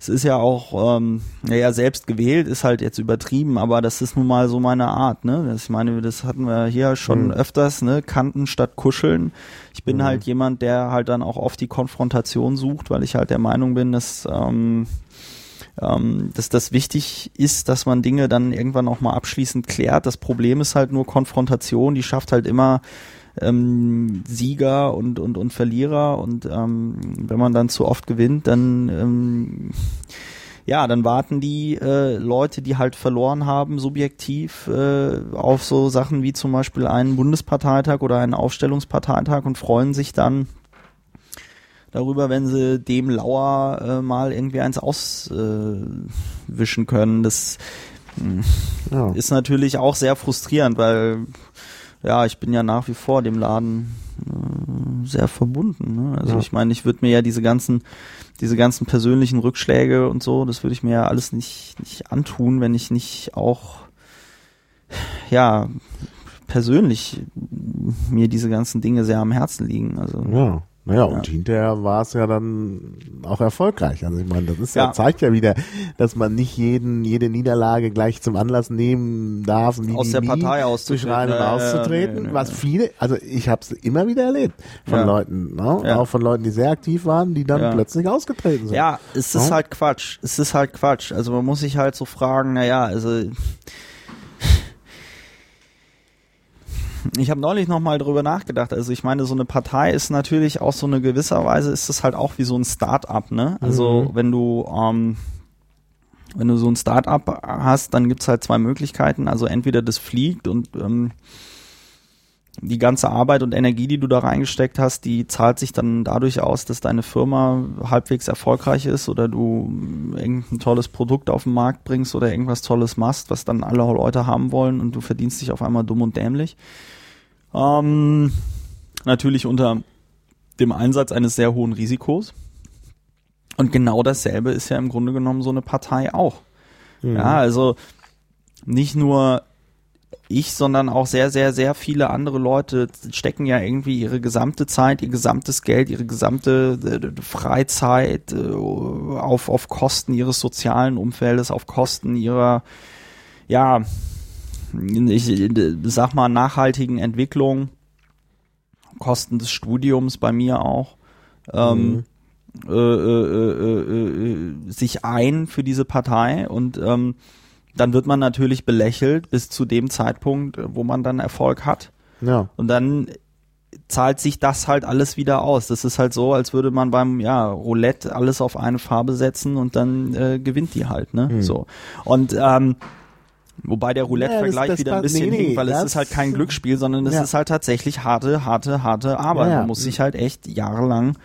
es ist ja auch, ähm, naja, selbst gewählt ist halt jetzt übertrieben, aber das ist nun mal so meine Art, ne? Das, ich meine, das hatten wir hier schon Mhm. öfters, ne? Kanten statt Kuscheln. Ich bin Mhm. halt jemand, der halt dann auch oft die Konfrontation sucht, weil ich halt der Meinung bin, dass, ähm, ähm, dass das wichtig ist, dass man Dinge dann irgendwann auch mal abschließend klärt. Das Problem ist halt nur Konfrontation, die schafft halt immer ähm, Sieger und, und, und Verlierer und ähm, wenn man dann zu oft gewinnt, dann ähm, ja, dann warten die äh, Leute, die halt verloren haben, subjektiv äh, auf so Sachen wie zum Beispiel einen Bundesparteitag oder einen Aufstellungsparteitag und freuen sich dann darüber, wenn sie dem Lauer äh, mal irgendwie eins auswischen wischen können. Das Ja. ist natürlich auch sehr frustrierend, weil ja, ich bin ja nach wie vor dem Laden äh, sehr verbunden. Ne? Also Ja. ich meine, ich würde mir ja diese ganzen, diese ganzen persönlichen Rückschläge und so, das würde ich mir ja alles nicht, nicht antun, wenn ich nicht auch ja persönlich mir diese ganzen Dinge sehr am Herzen liegen. Also Ja. Naja, und hinterher war es ja dann auch erfolgreich. Also ich meine, das ist ja, Ja. zeigt ja wieder, dass man nicht jeden, jede Niederlage gleich zum Anlass nehmen darf, nie, Aus der nie Partei zu auszutreten. schreien und auszutreten, nee, nee, was viele, also ich habe es immer wieder erlebt von Ja. Leuten, ne? Auch von Leuten, die sehr aktiv waren, die dann plötzlich ausgetreten sind. Ja, es ist Ja. halt Quatsch. Es ist halt Quatsch. Also man muss sich halt so fragen, naja, also ich habe neulich noch mal drüber nachgedacht. Also ich meine, so eine Partei ist natürlich auch so eine gewisser Weise ist es halt auch wie so ein Start-up, ne? Also wenn du ähm, wenn du so ein Start-up hast, dann gibt's halt zwei Möglichkeiten. Also entweder das fliegt und ähm, die ganze Arbeit und Energie, die du da reingesteckt hast, die zahlt sich dann dadurch aus, dass deine Firma halbwegs erfolgreich ist oder du irgendein tolles Produkt auf den Markt bringst oder irgendwas Tolles machst, was dann alle Leute haben wollen und du verdienst dich auf einmal dumm und dämlich. Ähm, natürlich unter dem Einsatz eines sehr hohen Risikos. Und genau dasselbe ist ja im Grunde genommen so eine Partei auch. Mhm. Ja, also nicht nur ich, sondern auch sehr, sehr, sehr viele andere Leute stecken ja irgendwie ihre gesamte Zeit, ihr gesamtes Geld, ihre gesamte äh, Freizeit äh, auf, auf Kosten ihres sozialen Umfeldes, auf Kosten ihrer, ja, ich sag mal, nachhaltigen Entwicklung, Kosten des Studiums bei mir auch. Ähm, äh, äh, äh, äh, sich ein für diese Partei und ähm, dann wird man natürlich belächelt bis zu dem Zeitpunkt, wo man dann Erfolg hat. Ja. Und dann zahlt sich das halt alles wieder aus. Das ist halt so, als würde man beim ja, Roulette alles auf eine Farbe setzen und dann äh, gewinnt die halt, ne? Hm. So. Und ähm, wobei der Ja, Roulette-Vergleich das wieder ein bisschen nee, hinkt, weil es ist halt kein Glücksspiel, sondern es Ja. ist halt tatsächlich harte, harte, harte Arbeit. Ja, ja. Man muss sich halt echt jahrelang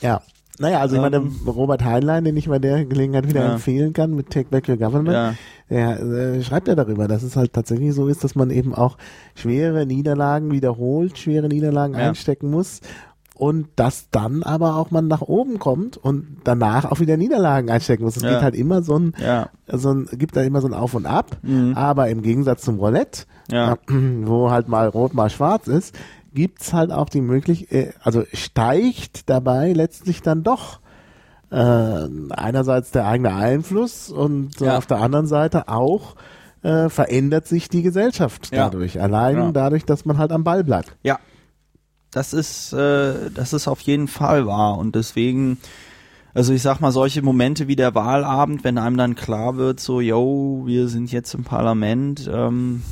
Ja. Naja, also ich meine, Ähm, Robert Heinlein, den ich bei der Gelegenheit wieder Ja. empfehlen kann mit Take Back Your Government, Ja. der äh, schreibt ja darüber, dass es halt tatsächlich so ist, dass man eben auch schwere Niederlagen wiederholt, schwere Niederlagen Ja. einstecken muss und dass dann aber auch man nach oben kommt und danach auch wieder Niederlagen einstecken muss. Es Ja. geht halt immer so ein, Ja. so ein, gibt da immer so ein Auf und Ab, Mhm. aber im Gegensatz zum Roulette, Ja. wo halt mal rot, mal schwarz ist, gibt's halt auch die Möglichkeit, also steigt dabei letztlich dann doch äh, einerseits der eigene Einfluss und äh, Ja. auf der anderen Seite auch äh, verändert sich die Gesellschaft Ja. dadurch. Allein Ja. dadurch, dass man halt am Ball bleibt. Ja, das ist, äh, das ist auf jeden Fall wahr und deswegen, also ich sag mal, solche Momente wie der Wahlabend, wenn einem dann klar wird, so, yo, wir sind jetzt im Parlament, ähm,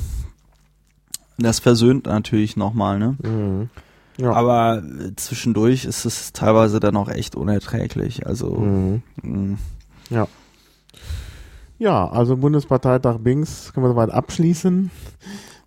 das versöhnt natürlich nochmal, ne? Ja. Aber äh, zwischendurch ist es teilweise dann auch echt unerträglich. Also, Mhm. mh, Ja. Ja, also Bundesparteitag Bings können wir soweit abschließen,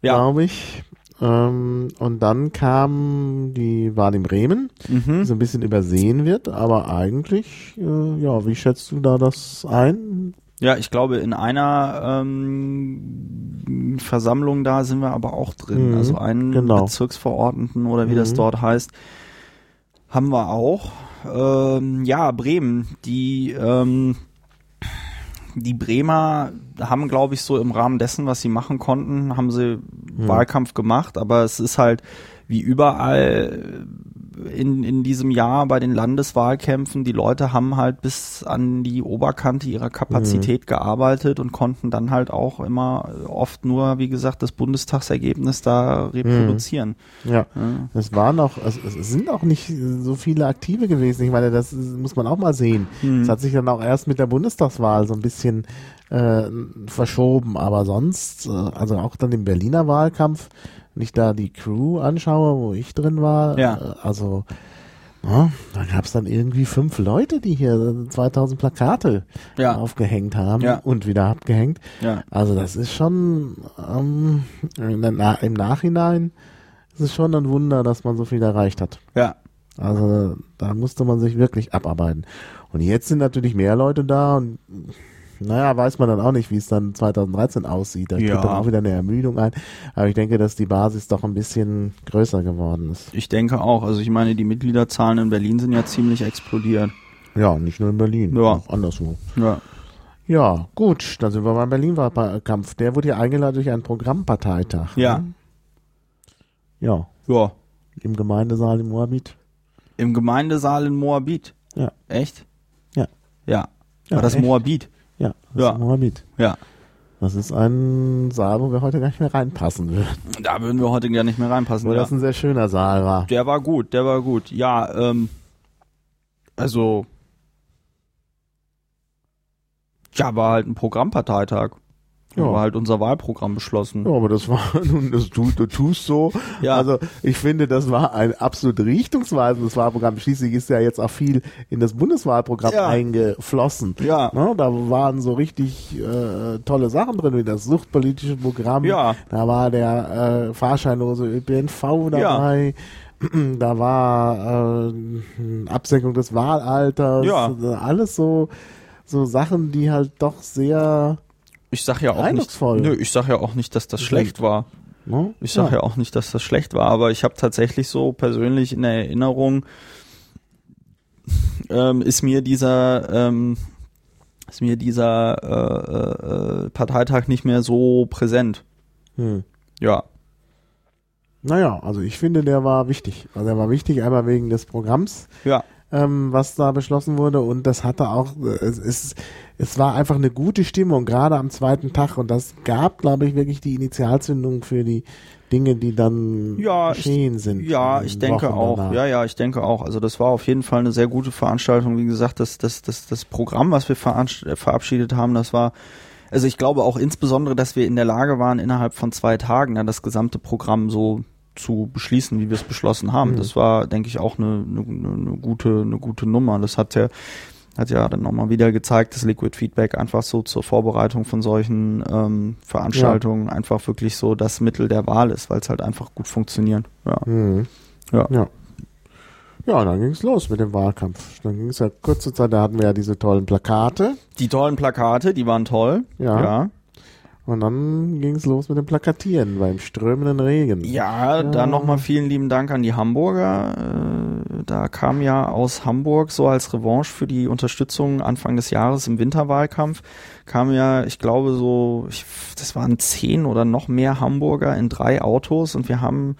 ja, glaube ich. Ähm, und dann kam die Wahl in Bremen, die mhm. so ein bisschen übersehen wird, aber eigentlich, äh, ja, wie schätzt du da das ein? ja, ich glaube, in einer ähm, Versammlung da sind wir aber auch drin. Mhm, also einen genau. Bezirksverordneten oder wie das Mhm. dort heißt, haben wir auch. Ähm, ja, Bremen, die ähm, die Bremer haben, glaube ich, so im Rahmen dessen, was sie machen konnten, haben sie Wahlkampf gemacht, aber es ist halt wie überall in, in diesem Jahr bei den Landeswahlkämpfen, die Leute haben halt bis an die Oberkante ihrer Kapazität gearbeitet und konnten dann halt auch immer oft nur, wie gesagt, das Bundestagsergebnis da reproduzieren. Ja. Ja. Es waren noch, es, es sind auch nicht so viele Aktive gewesen. Ich meine, das muss man auch mal sehen. Mhm. Es hat sich dann auch erst mit der Bundestagswahl so ein bisschen äh, verschoben, aber sonst, äh, also auch dann im Berliner Wahlkampf, wenn ich da die Crew anschaue, wo ich drin war, Ja. äh, also ja, da gab es dann irgendwie fünf Leute, die hier 2000 Plakate Ja. aufgehängt haben Ja. und wieder abgehängt. Ja. Also das ist schon ähm, im Nachhinein ist es schon ein Wunder, dass man so viel erreicht hat. Ja. Also da musste man sich wirklich abarbeiten. Und jetzt sind natürlich mehr Leute da und naja, weiß man dann auch nicht, wie es dann 2013 aussieht. Da Ja. tritt dann auch wieder eine Ermüdung ein. Aber ich denke, dass die Basis doch ein bisschen größer geworden ist. Ich denke auch. Also ich meine, die Mitgliederzahlen in Berlin sind ja ziemlich explodiert. Ja, nicht nur in Berlin, Ja. auch anderswo. Ja. Ja, gut, dann sind wir beim Berlin-Wahlkampf. Der wurde ja eingeladen durch einen Programmparteitag. Ja. Ne? Ja, Ja. im Gemeindesaal im Moabit. Im Gemeindesaal in Moabit. Ja. Echt? Ja. Ja. Ja, War das echt? Moabit? Ja, das Ja. ist Moabit. Ja. Das ist ein Saal, wo wir heute gar nicht mehr reinpassen würden. Da würden wir heute gar nicht mehr reinpassen. Weil Ja. das ein sehr schöner Saal war. Der war gut, der war gut. Ja, ähm, also, ja, war halt ein Programmparteitag. Ja. war halt unser Wahlprogramm beschlossen. Ja, aber das war nun, das tu, du tust so. Ja. Also ich finde, das war ein absolut richtungsweisendes Wahlprogramm. Schließlich ist ja jetzt auch viel in das Bundeswahlprogramm Ja. eingeflossen. Ja. Ne, da waren so richtig äh, tolle Sachen drin, wie das suchtpolitische Programm. Ja. Da war der äh, fahrscheinlose ÖPNV dabei. Da war äh, Absenkung des Wahlalters. Ja. Alles so, so Sachen, die halt doch sehr Ich sag ja auch nicht, nö, ich sag ja auch nicht, dass das Mhm. schlecht war. Ne? Ich sag ja. auch nicht, dass das schlecht war, aber ich habe tatsächlich so persönlich in der Erinnerung, ähm, ist mir dieser, ähm, ist mir dieser äh, äh, Parteitag nicht mehr so präsent. Hm. Ja, Naja, also ich finde, der war wichtig. Also er war wichtig, einmal wegen des Programms, ja, ähm, was da beschlossen wurde und das hatte auch, äh, es, es, es war einfach eine gute Stimmung, gerade am zweiten Tag und das gab, glaube ich, wirklich die Initialzündung für die Dinge, die dann Ja, geschehen sind. ja, ich denke Wochen auch. danach. Ja, ja, ich denke auch. Also das war auf jeden Fall eine sehr gute Veranstaltung. Wie gesagt, das, das, das, das Programm, was wir äh, verabschiedet haben, das war Also ich glaube auch insbesondere, dass wir in der Lage waren, innerhalb von zwei Tagen dann das gesamte Programm so zu beschließen, wie wir es beschlossen haben. Mhm. Das war, denke ich, auch eine, eine, eine gute, eine gute Nummer. Das hat ja, hat ja dann nochmal wieder gezeigt, dass Liquid Feedback einfach so zur Vorbereitung von solchen ähm, Veranstaltungen einfach wirklich so das Mittel der Wahl ist, weil es halt einfach gut funktioniert. Ja. Mhm. Ja. Ja. Ja, dann ging's los mit dem Wahlkampf. Dann ging's ja kurze Zeit, da hatten wir ja diese tollen Plakate. Die tollen Plakate, die waren toll. Ja. Ja, Und dann ging's los mit dem Plakatieren beim strömenden Regen. ja, dann nochmal vielen lieben Dank an die Hamburger. Äh, Da kam ja aus Hamburg so als Revanche für die Unterstützung Anfang des Jahres im Winterwahlkampf, kam ja, ich glaube so, ich, das waren zehn oder noch mehr Hamburger in drei Autos und wir haben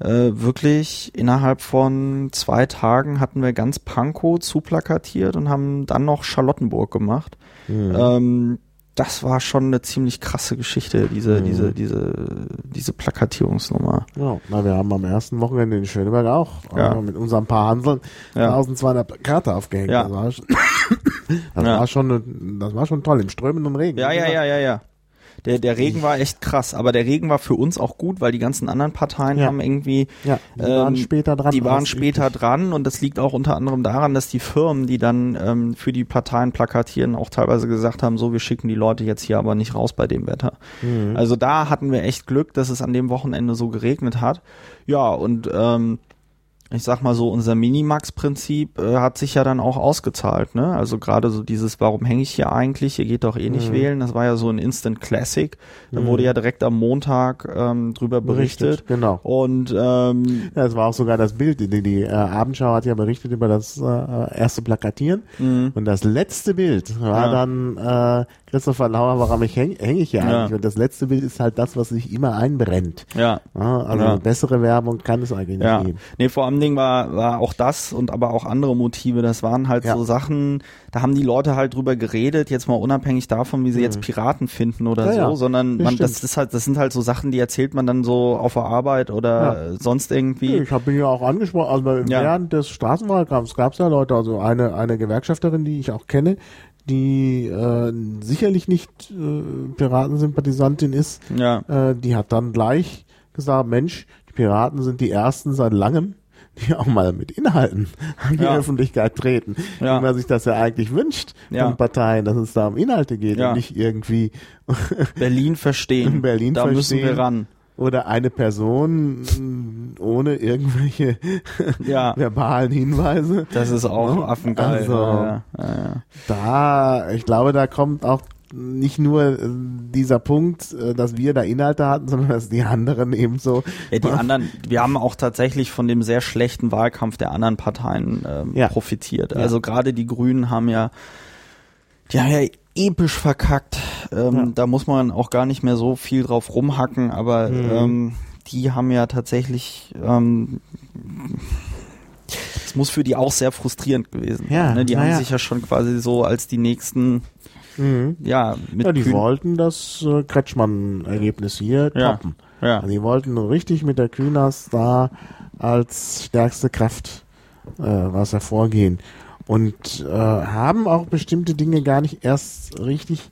äh, wirklich innerhalb von zwei Tagen hatten wir ganz Pankow zuplakatiert und haben dann noch Charlottenburg gemacht. Mhm. Ähm, das war schon eine ziemlich krasse Geschichte, diese, Mhm. diese, diese, diese Plakatierungsnummer. Ja, na, wir haben am ersten Wochenende in Schöneberg auch Ja. mit unserem Paar Hanseln Ja. 1200 Plakate aufgehängt. Ja. Das, war, schon- das, war schon, das war schon toll, im strömenden Regen. Ja, ja, ja, ja, ja. Der, der Regen war echt krass, aber der Regen war für uns auch gut, weil die ganzen anderen Parteien Ja. haben irgendwie, Ja, die waren Ähm, später dran. die waren später üblich. dran und das liegt auch unter anderem daran, dass die Firmen, die dann ähm, für die Parteien plakatieren, auch teilweise gesagt haben, so, wir schicken die Leute jetzt hier aber nicht raus bei dem Wetter. Mhm. Also da hatten wir echt Glück, dass es an dem Wochenende so geregnet hat. Ja, und ähm, ich sag mal so, unser Minimax-Prinzip äh, hat sich ja dann auch ausgezahlt, ne? Also gerade so dieses, warum hänge ich hier eigentlich? Ihr geht doch eh nicht Mhm. wählen. Das war ja so ein Instant Classic. Da wurde ja direkt am Montag ähm, drüber berichtet. Genau. Und ähm, Ja, es war auch sogar das Bild. Die, die äh, Abendschau hat ja berichtet über das äh, erste Plakatieren. mh, Und das letzte Bild war Ja. dann äh, Christopher Lauer, warum ich häng, häng ich hier Ja. eigentlich? Und das letzte Bild ist halt das, was sich immer einbrennt. ja. Ja, also Ja. bessere Werbung kann es eigentlich nicht geben. nee, vor allem Ding war, war auch das und aber auch andere Motive. Das waren halt so Sachen, da haben die Leute halt drüber geredet, jetzt mal unabhängig davon, wie sie jetzt Piraten finden oder Mhm. So, sondern das man, das ist halt, das sind halt so Sachen, die erzählt man dann so auf der Arbeit oder sonst irgendwie. Ich habe ihn ja auch angesprochen, also während des Straßenwahlkampfs gab es ja Leute, also eine, eine Gewerkschafterin, die ich auch kenne, die äh, sicherlich nicht äh, Piratensympathisantin ist, Ja, äh, die hat dann gleich gesagt, Mensch, die Piraten sind die ersten seit langem, die auch mal mit Inhalten an die Ja. Öffentlichkeit treten. Ja. Wie man sich das ja eigentlich wünscht Ja. von Parteien, dass es da um Inhalte geht und nicht irgendwie Berlin verstehen. Berlin da müssen verstehen. wir ran. Oder eine Person mh, ohne irgendwelche Ja, verbalen Hinweise. das ist auch Ne? affengeil. Also- ja, ja, ja. Da, ich glaube, da kommt auch nicht nur äh, dieser Punkt, äh, dass wir da Inhalte hatten, sondern dass die anderen ebenso. Ja, die anderen, wir haben auch tatsächlich von dem sehr schlechten Wahlkampf der anderen Parteien ähm, Ja. profitiert. Ja. Also gerade die Grünen haben ja, die haben ja episch verkackt. Ähm, Ja. Da muss man auch gar nicht mehr so viel drauf rumhacken, aber Mhm. ähm, die haben ja tatsächlich, ähm, es muss für die auch sehr frustrierend gewesen sein. Ja, ne? Die haben ja. sich ja schon quasi so als die nächsten, Mhm. ja, mit Ja, die Kühn- wollten das äh, Kretschmann-Ergebnis hier toppen. ja. Also die wollten richtig mit der Kühners da als stärkste Kraft äh, was hervorgehen. Und äh, haben auch bestimmte Dinge gar nicht erst richtig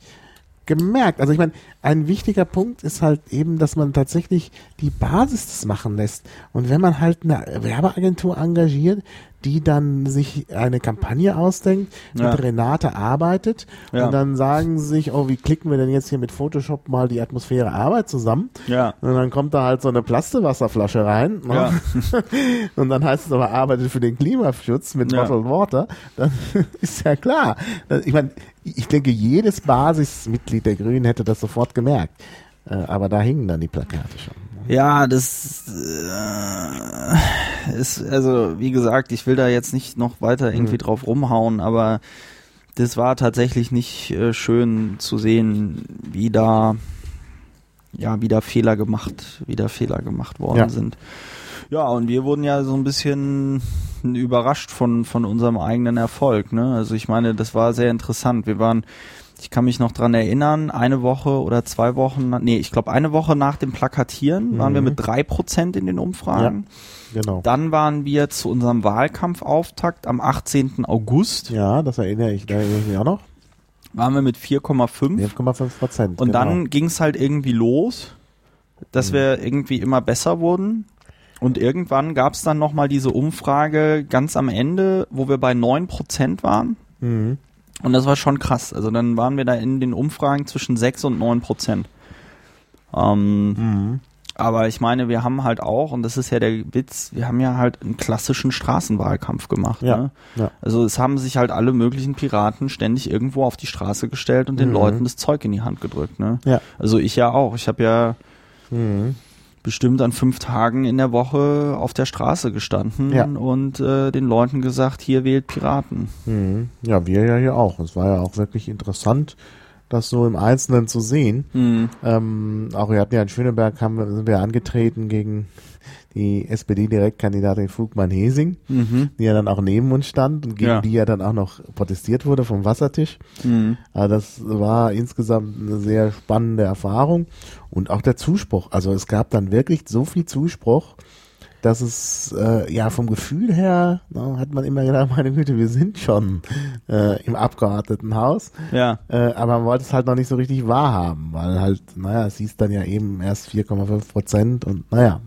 gemerkt. Also ich meine, ein wichtiger Punkt ist halt eben, dass man tatsächlich die Basis machen lässt. Und wenn man halt eine Werbeagentur engagiert, die dann sich eine Kampagne ausdenkt, Ja. mit Renate arbeitet Ja. und dann sagen sie sich, oh, wie klicken wir denn jetzt hier mit Photoshop mal die Atmosphäre Arbeit zusammen? Ja. Und dann kommt da halt so eine Plastewasserflasche rein. Ne? Ja. Und dann heißt es aber, arbeitet für den Klimaschutz mit Ja. Bottled Water. Dann ist ja klar. Ich meine, ich denke, jedes Basismitglied der Grünen hätte das sofort gemerkt. Äh, Aber da hingen dann die Plakate schon. Ja, das äh, ist, also wie gesagt, ich will da jetzt nicht noch weiter irgendwie Mhm. drauf rumhauen, aber das war tatsächlich nicht äh, schön zu sehen, wie da, ja, wie da Fehler gemacht, wie da Fehler gemacht worden Ja. sind. Ja, und wir wurden ja so ein bisschen überrascht von, von unserem eigenen Erfolg, ne? Also ich meine, das war sehr interessant. Wir waren, ich kann mich noch dran erinnern, eine Woche oder zwei Wochen, nee, ich glaube eine Woche nach dem Plakatieren waren wir Mhm. mit drei Prozent in den Umfragen. Genau. Dann waren wir zu unserem Wahlkampfauftakt am 18. August. Ja, das erinnere ich, da erinnere ich mich auch noch. waren wir mit 4,5 11,5 Prozent. und genau. dann ging es halt irgendwie los, dass wir irgendwie immer besser wurden. Und irgendwann gab es dann nochmal diese Umfrage ganz am Ende, wo wir bei 9% waren. Mhm. Und das war schon krass. Also dann waren wir da in den Umfragen zwischen 6 und 9 Prozent. Ähm, Mhm. Aber ich meine, wir haben halt auch, und das ist ja der Witz, wir haben ja halt einen klassischen Straßenwahlkampf gemacht. Ja, Ne? ja. Also es haben sich halt alle möglichen Piraten ständig irgendwo auf die Straße gestellt und den Mhm. Leuten das Zeug in die Hand gedrückt. Ne? Ja. Also ich ja auch. Ich habe ja Mhm. bestimmt an fünf Tagen in der Woche auf der Straße gestanden Ja. und äh, den Leuten gesagt, hier wählt Piraten. Mhm. Ja, wir ja hier auch. Es war ja auch wirklich interessant, das so im Einzelnen zu sehen. Mhm. Ähm, auch wir hatten ja in Schöneberg haben, sind wir angetreten gegen die SPD-Direktkandidatin Flugmann-Hesing, Mhm. die ja dann auch neben uns stand und gegen Ja. die ja dann auch noch protestiert wurde vom Wassertisch. Mhm. Also das war insgesamt eine sehr spannende Erfahrung und auch der Zuspruch. Also es gab dann wirklich so viel Zuspruch, dass es äh, ja vom Gefühl her na, hat man immer gedacht, meine Güte, wir sind schon äh, im Abgeordnetenhaus, Ja. äh, aber man wollte es halt noch nicht so richtig wahrhaben, weil halt, naja, es hieß dann ja eben erst 4,5 Prozent und naja,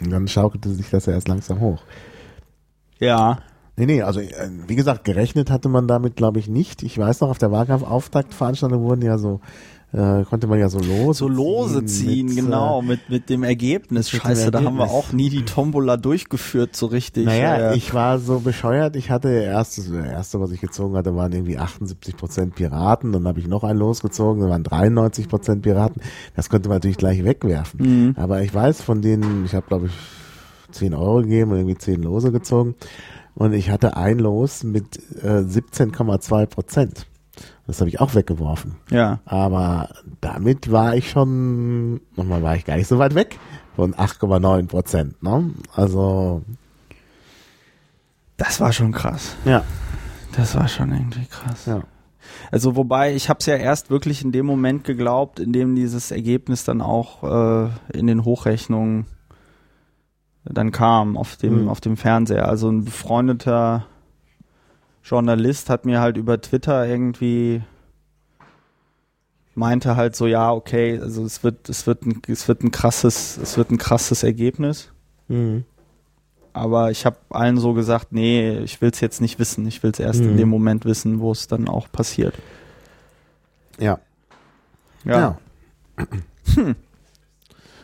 und dann schaukelte sich das ja erst langsam hoch. Ja. Nee, nee, also äh, wie gesagt, gerechnet hatte man damit, glaube ich, nicht. Ich weiß noch, auf der Wahlkampfauftaktveranstaltung wurden ja so, äh, konnte man ja so Lose So Lose ziehen, mit, genau, Äh, mit, mit dem Ergebnis. mit dem Scheiße, da haben wir Ergebnis. auch nie die Tombola durchgeführt, so richtig. naja, Äh, ich war so bescheuert. Ich hatte erst, das erste, was ich gezogen hatte, waren irgendwie 78 Prozent Piraten. Dann habe ich noch einen losgezogen, da waren 93 Prozent Piraten. Das könnte man natürlich gleich wegwerfen. Mhm. Aber ich weiß von denen, ich habe glaube ich 10 Euro gegeben und irgendwie 10 Lose gezogen. Und ich hatte ein Los mit äh, 17,2 Prozent. Das habe ich auch weggeworfen. ja. Aber damit war ich schon, nochmal war ich gar nicht so weit weg von 8,9 Prozent. Ne? Also, Das war schon krass. ja, Das war schon irgendwie krass. ja. Also wobei, ich habe es ja erst wirklich in dem Moment geglaubt, in dem dieses Ergebnis dann auch äh, in den Hochrechnungen dann kam auf dem, Mhm. auf dem Fernseher. Also ein befreundeter Journalist hat mir halt über Twitter irgendwie meinte halt so, ja, okay, also es wird, es wird ein, es wird ein krasses, es wird ein krasses Ergebnis. Mhm. Aber ich habe allen so gesagt, nee, ich will es jetzt nicht wissen. Ich will es erst in Mhm. dem Moment wissen, wo es dann auch passiert. Ja, Ja. ja,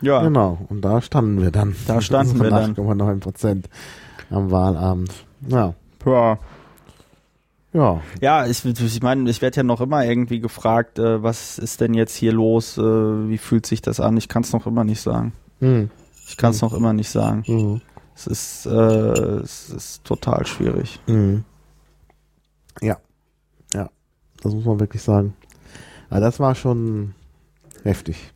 Ja. genau. Und da standen wir dann. Da standen wir dann. 8,9 Prozent am Wahlabend. Ja, Ja. Ja. Ja, ich, ich meine, ich werde ja noch immer irgendwie gefragt, äh, was ist denn jetzt hier los? Äh, wie fühlt sich das an? Ich kann es noch immer nicht sagen. Mhm. Ich kann es noch immer nicht sagen. Mhm. Es ist, äh, es ist total schwierig. Mhm. Ja, ja, das muss man wirklich sagen. Aber das war schon heftig.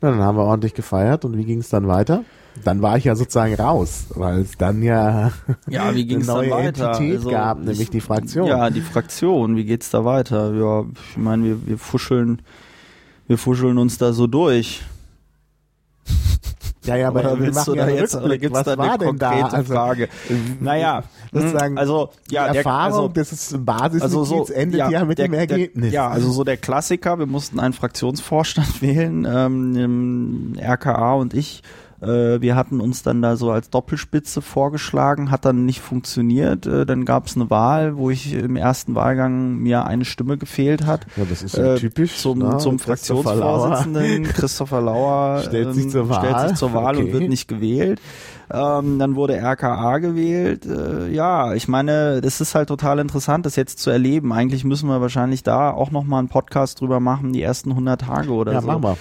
Na, dann haben wir ordentlich gefeiert und wie ging es dann weiter? Dann war ich ja sozusagen raus, weil es dann ja Ja, wie ging es dann neue weiter? Entität Also, gab, nämlich ich- die Fraktion. Ja, die Fraktion. Wie geht's da weiter? Ja, ich meine, wir, wir fuscheln, wir fuscheln uns da so durch. ja, ja, aber oder willst du ja da jetzt, oder Rückblick. gibt's Was da eine denn da? konkrete Also, Frage? Naja, sozusagen, also ja, die der, Erfahrung also, des Basismitglieds also so, endet ja, mit der, dem Ergebnis. Der, ja, also so der Klassiker, wir mussten einen Fraktionsvorstand wählen, ähm, RKA und ich. Äh, wir hatten uns dann da so als Doppelspitze vorgeschlagen, hat dann nicht funktioniert. Äh, dann gab es eine Wahl, wo ich im ersten Wahlgang mir eine Stimme gefehlt hat. Ja, das ist ja Äh, typisch. Zum, ne? zum Christopher Lauer. Fraktionsvorsitzenden Christopher Lauer Stellt sich ähm, zur Wahl. stellt sich zur Wahl und Okay. wird nicht gewählt. Ähm, dann wurde RKA gewählt. Äh, ja, ich meine, das ist halt total interessant, das jetzt zu erleben. Eigentlich müssen wir wahrscheinlich da auch nochmal einen Podcast drüber machen, die ersten 100 Tage oder Ja, so. machen wir.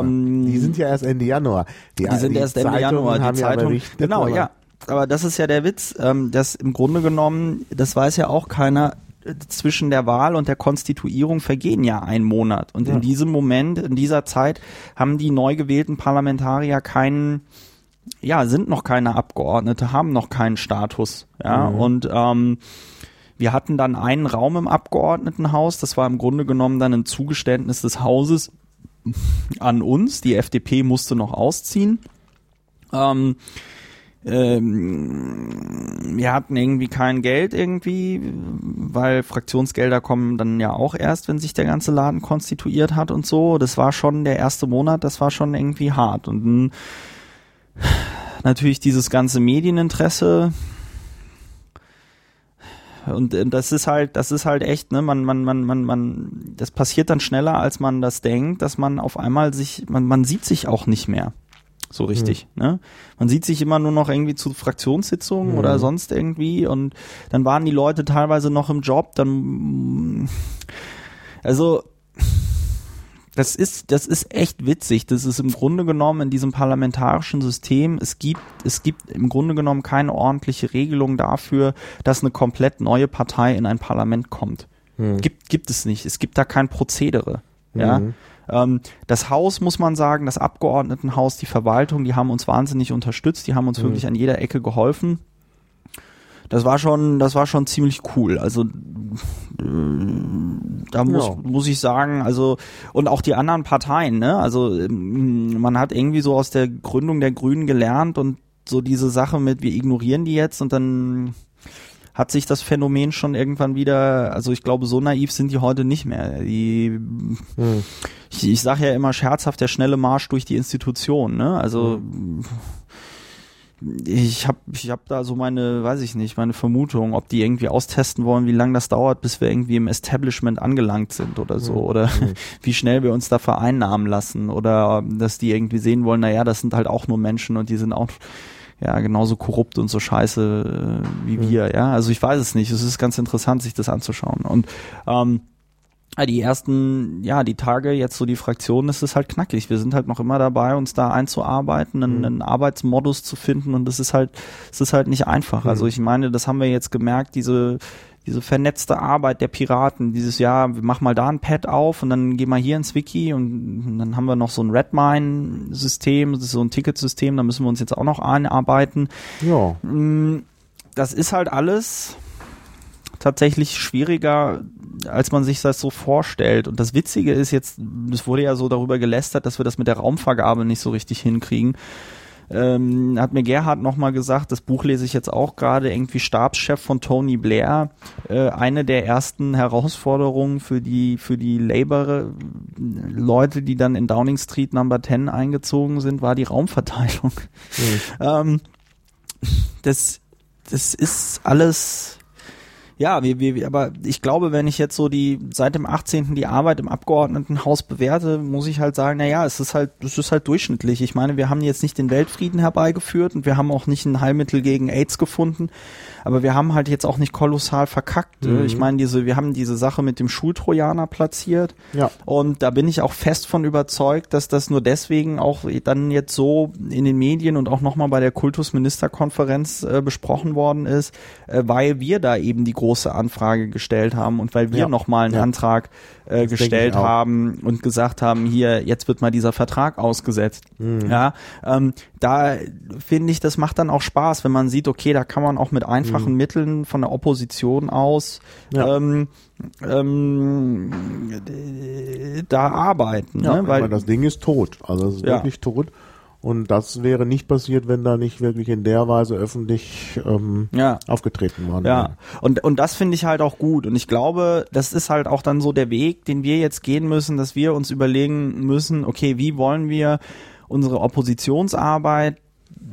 Ähm, die sind ja erst Ende Januar. die sind erst Ende Januar, die ja Zeitung. berichtet, genau, ja. Aber das ist ja der Witz, ähm, dass im Grunde genommen, das weiß ja auch keiner, zwischen der Wahl und der Konstituierung vergehen ja ein Monat. Und Ja. in diesem Moment, in dieser Zeit, haben die neu gewählten Parlamentarier keinen, ja, sind noch keine Abgeordnete, haben noch keinen Status. Ja, Mhm. und ähm, wir hatten dann einen Raum im Abgeordnetenhaus, das war im Grunde genommen dann ein Zugeständnis des Hauses an uns. Die FDP musste noch ausziehen. Ähm, ähm, wir hatten irgendwie kein Geld irgendwie, weil Fraktionsgelder kommen dann ja auch erst, wenn sich der ganze Laden konstituiert hat und so. Das war schon der erste Monat, das war schon irgendwie hart. Und natürlich dieses ganze Medieninteresse, und äh, das ist halt, das ist halt echt, ne, man, man, man, man, man, das passiert dann schneller, als man das denkt, dass man auf einmal sich, man, man sieht sich auch nicht mehr. So richtig, mhm. ne? Man sieht sich immer nur noch irgendwie zu Fraktionssitzungen mhm. oder sonst irgendwie und dann waren die Leute teilweise noch im Job, dann, also, das ist, das ist echt witzig. Das ist im Grunde genommen in diesem parlamentarischen System, es gibt, es gibt im Grunde genommen keine ordentliche Regelung dafür, dass eine komplett neue Partei in ein Parlament kommt. Hm. Gibt, gibt es nicht. Es gibt da kein Prozedere. Ja. Mhm. Ähm, das Haus, muss man sagen, das Abgeordnetenhaus, die Verwaltung, die haben uns wahnsinnig unterstützt, die haben uns mhm. wirklich an jeder Ecke geholfen das war schon, das war schon ziemlich cool. Also äh, da muss, ja. muss ich sagen, also und auch die anderen Parteien, ne? Also ähm, man hat irgendwie so aus der Gründung der Grünen gelernt und so diese Sache mit, wir ignorieren die jetzt und dann hat sich das Phänomen schon irgendwann wieder, also ich glaube, so naiv sind die heute nicht mehr. Die, hm. ich, ich sage ja immer scherzhaft, der schnelle Marsch durch die Institution, ne? Also hm ich habe ich hab da so meine, weiß ich nicht, meine Vermutung, ob die irgendwie austesten wollen, wie lange das dauert, bis wir irgendwie im Establishment angelangt sind oder so. Mhm. Oder mhm. wie schnell wir uns da vereinnahmen lassen. Oder dass die irgendwie sehen wollen, naja, das sind halt auch nur Menschen und die sind auch ja genauso korrupt und so scheiße äh, wie mhm. wir. Ja, also ich weiß es nicht. Es ist ganz interessant, sich das anzuschauen. Und ähm, die ersten, ja, die Tage jetzt so die Fraktion, ist es halt knackig. Wir sind halt noch immer dabei, uns da einzuarbeiten, einen, mhm. einen Arbeitsmodus zu finden und das ist halt, es ist halt nicht einfach. Mhm. Also ich meine, das haben wir jetzt gemerkt, diese, diese vernetzte Arbeit der Piraten, dieses Jahr, mach mal da ein Pad auf und dann geh mal hier ins Wiki und dann haben wir noch so ein Redmine-System, das ist so ein Ticketsystem, da müssen wir uns jetzt auch noch einarbeiten. Ja. Mm, das ist halt alles tatsächlich schwieriger, als man sich das so vorstellt. Und das Witzige ist jetzt, es wurde ja so darüber gelästert, dass wir das mit der Raumvergabe nicht so richtig hinkriegen. Ähm, hat mir Gerhard nochmal gesagt, das Buch lese ich jetzt auch gerade, irgendwie Stabschef von Tony Blair. Äh, eine der ersten Herausforderungen für die, für die Labour-Leute, die dann in Downing Street Number 10 eingezogen sind, war die Raumverteilung. Mhm. Ähm, das, das ist alles ja, wir, wir, aber ich glaube, wenn ich jetzt so die seit dem 18. die Arbeit im Abgeordnetenhaus bewerte, muss ich halt sagen, na ja, es ist halt, es ist halt durchschnittlich. Ich meine, wir haben jetzt nicht den Weltfrieden herbeigeführt und wir haben auch nicht ein Heilmittel gegen AIDS gefunden, aber wir haben halt jetzt auch nicht kolossal verkackt. Mhm. Ich meine, diese, wir haben diese Sache mit dem Schultrojaner platziert. Ja. Und da bin ich auch fest von überzeugt, dass das nur deswegen auch dann jetzt so in den Medien und auch nochmal bei der Kultusministerkonferenz äh, besprochen worden ist, äh, weil wir da eben die große Anfrage gestellt haben und weil wir ja. nochmal einen ja. Antrag äh, gestellt haben und gesagt haben, hier, jetzt wird mal dieser Vertrag ausgesetzt. Mhm. Ja, ähm, da finde ich, das macht dann auch Spaß, wenn man sieht, okay, da kann man auch mit einfachen mhm. Mitteln von der Opposition aus ja. ähm, ähm, da arbeiten. Ja, ne? weil das Ding ist tot. Also es ist wirklich tot. Und das wäre nicht passiert, wenn da nicht wirklich in der Weise öffentlich ähm, ja. aufgetreten worden Ja, und, und das finde ich halt auch gut. Und ich glaube, das ist halt auch dann so der Weg, den wir jetzt gehen müssen, dass wir uns überlegen müssen, okay, wie wollen wir unsere Oppositionsarbeit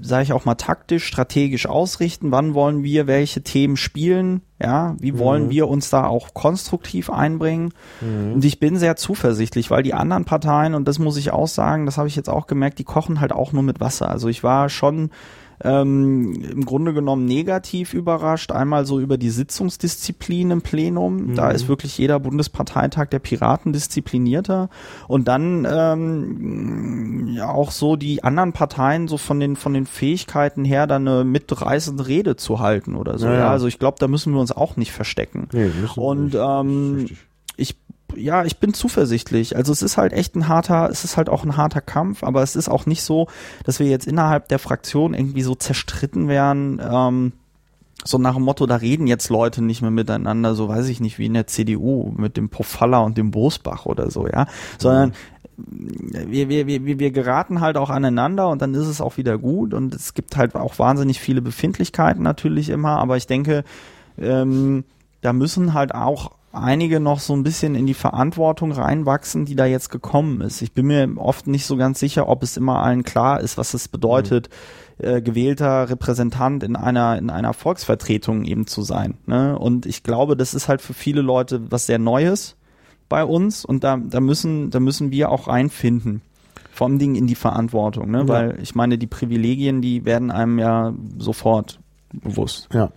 sage ich auch mal taktisch, strategisch ausrichten. Wann wollen wir welche Themen spielen? Ja, wie wollen mhm. wir uns da auch konstruktiv einbringen? Mhm. Und ich bin sehr zuversichtlich, weil die anderen Parteien, und das muss ich auch sagen, das habe ich jetzt auch gemerkt, die kochen halt auch nur mit Wasser. Also ich war schon ähm, im Grunde genommen negativ überrascht. Einmal so über die Sitzungsdisziplin im Plenum. Mhm. Da ist wirklich jeder Bundesparteitag der Piraten disziplinierter. Und dann ähm, ja auch so die anderen Parteien so von den von den Fähigkeiten her dann eine mitreißende Rede zu halten oder so. Ja, ja. Also ich glaube, da müssen wir uns auch nicht verstecken. Nee, und ähm, ja, ich bin zuversichtlich. Also es ist halt echt ein harter, es ist halt auch ein harter Kampf, aber es ist auch nicht so, dass wir jetzt innerhalb der Fraktion irgendwie so zerstritten wären. Ähm, so nach dem Motto, da reden jetzt Leute nicht mehr miteinander, so weiß ich nicht, wie in der CDU mit dem Pofalla und dem Bosbach oder so, ja, sondern wir, wir, wir, wir geraten halt auch aneinander und dann ist es auch wieder gut und es gibt halt auch wahnsinnig viele Befindlichkeiten natürlich immer, aber ich denke, ähm, da müssen halt auch einige noch so ein bisschen in die Verantwortung reinwachsen, die da jetzt gekommen ist. Ich bin mir oft nicht so ganz sicher, ob es immer allen klar ist, was es bedeutet, mhm. äh, gewählter Repräsentant in einer in einer Volksvertretung eben zu sein. Ne? Und ich glaube, das ist halt für viele Leute was sehr Neues bei uns und da da müssen da müssen wir auch reinfinden. Vor allem Dingen in die Verantwortung, ne? Ja. weil ich meine, die Privilegien, die werden einem ja sofort bewusst. Ja.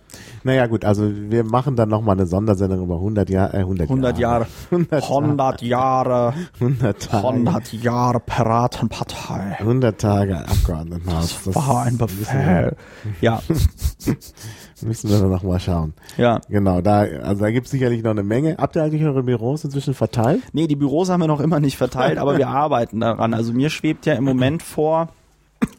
Naja, gut, also wir machen dann nochmal eine Sondersendung über 100 Jahre, äh, 100, 100 Jahre. 100, 100 Jahre. 100 Tage. 100 Jahre Piratenpartei. 100 Tage Abgeordnetenhaus. Das, das war ein Befehl. Ja. müssen wir dann nochmal schauen. Ja. Genau, da, also da gibt es sicherlich noch eine Menge. Habt ihr eigentlich eure Büros inzwischen verteilt? Nee, die Büros haben wir noch immer nicht verteilt, aber wir arbeiten daran. Also mir schwebt ja im Moment vor,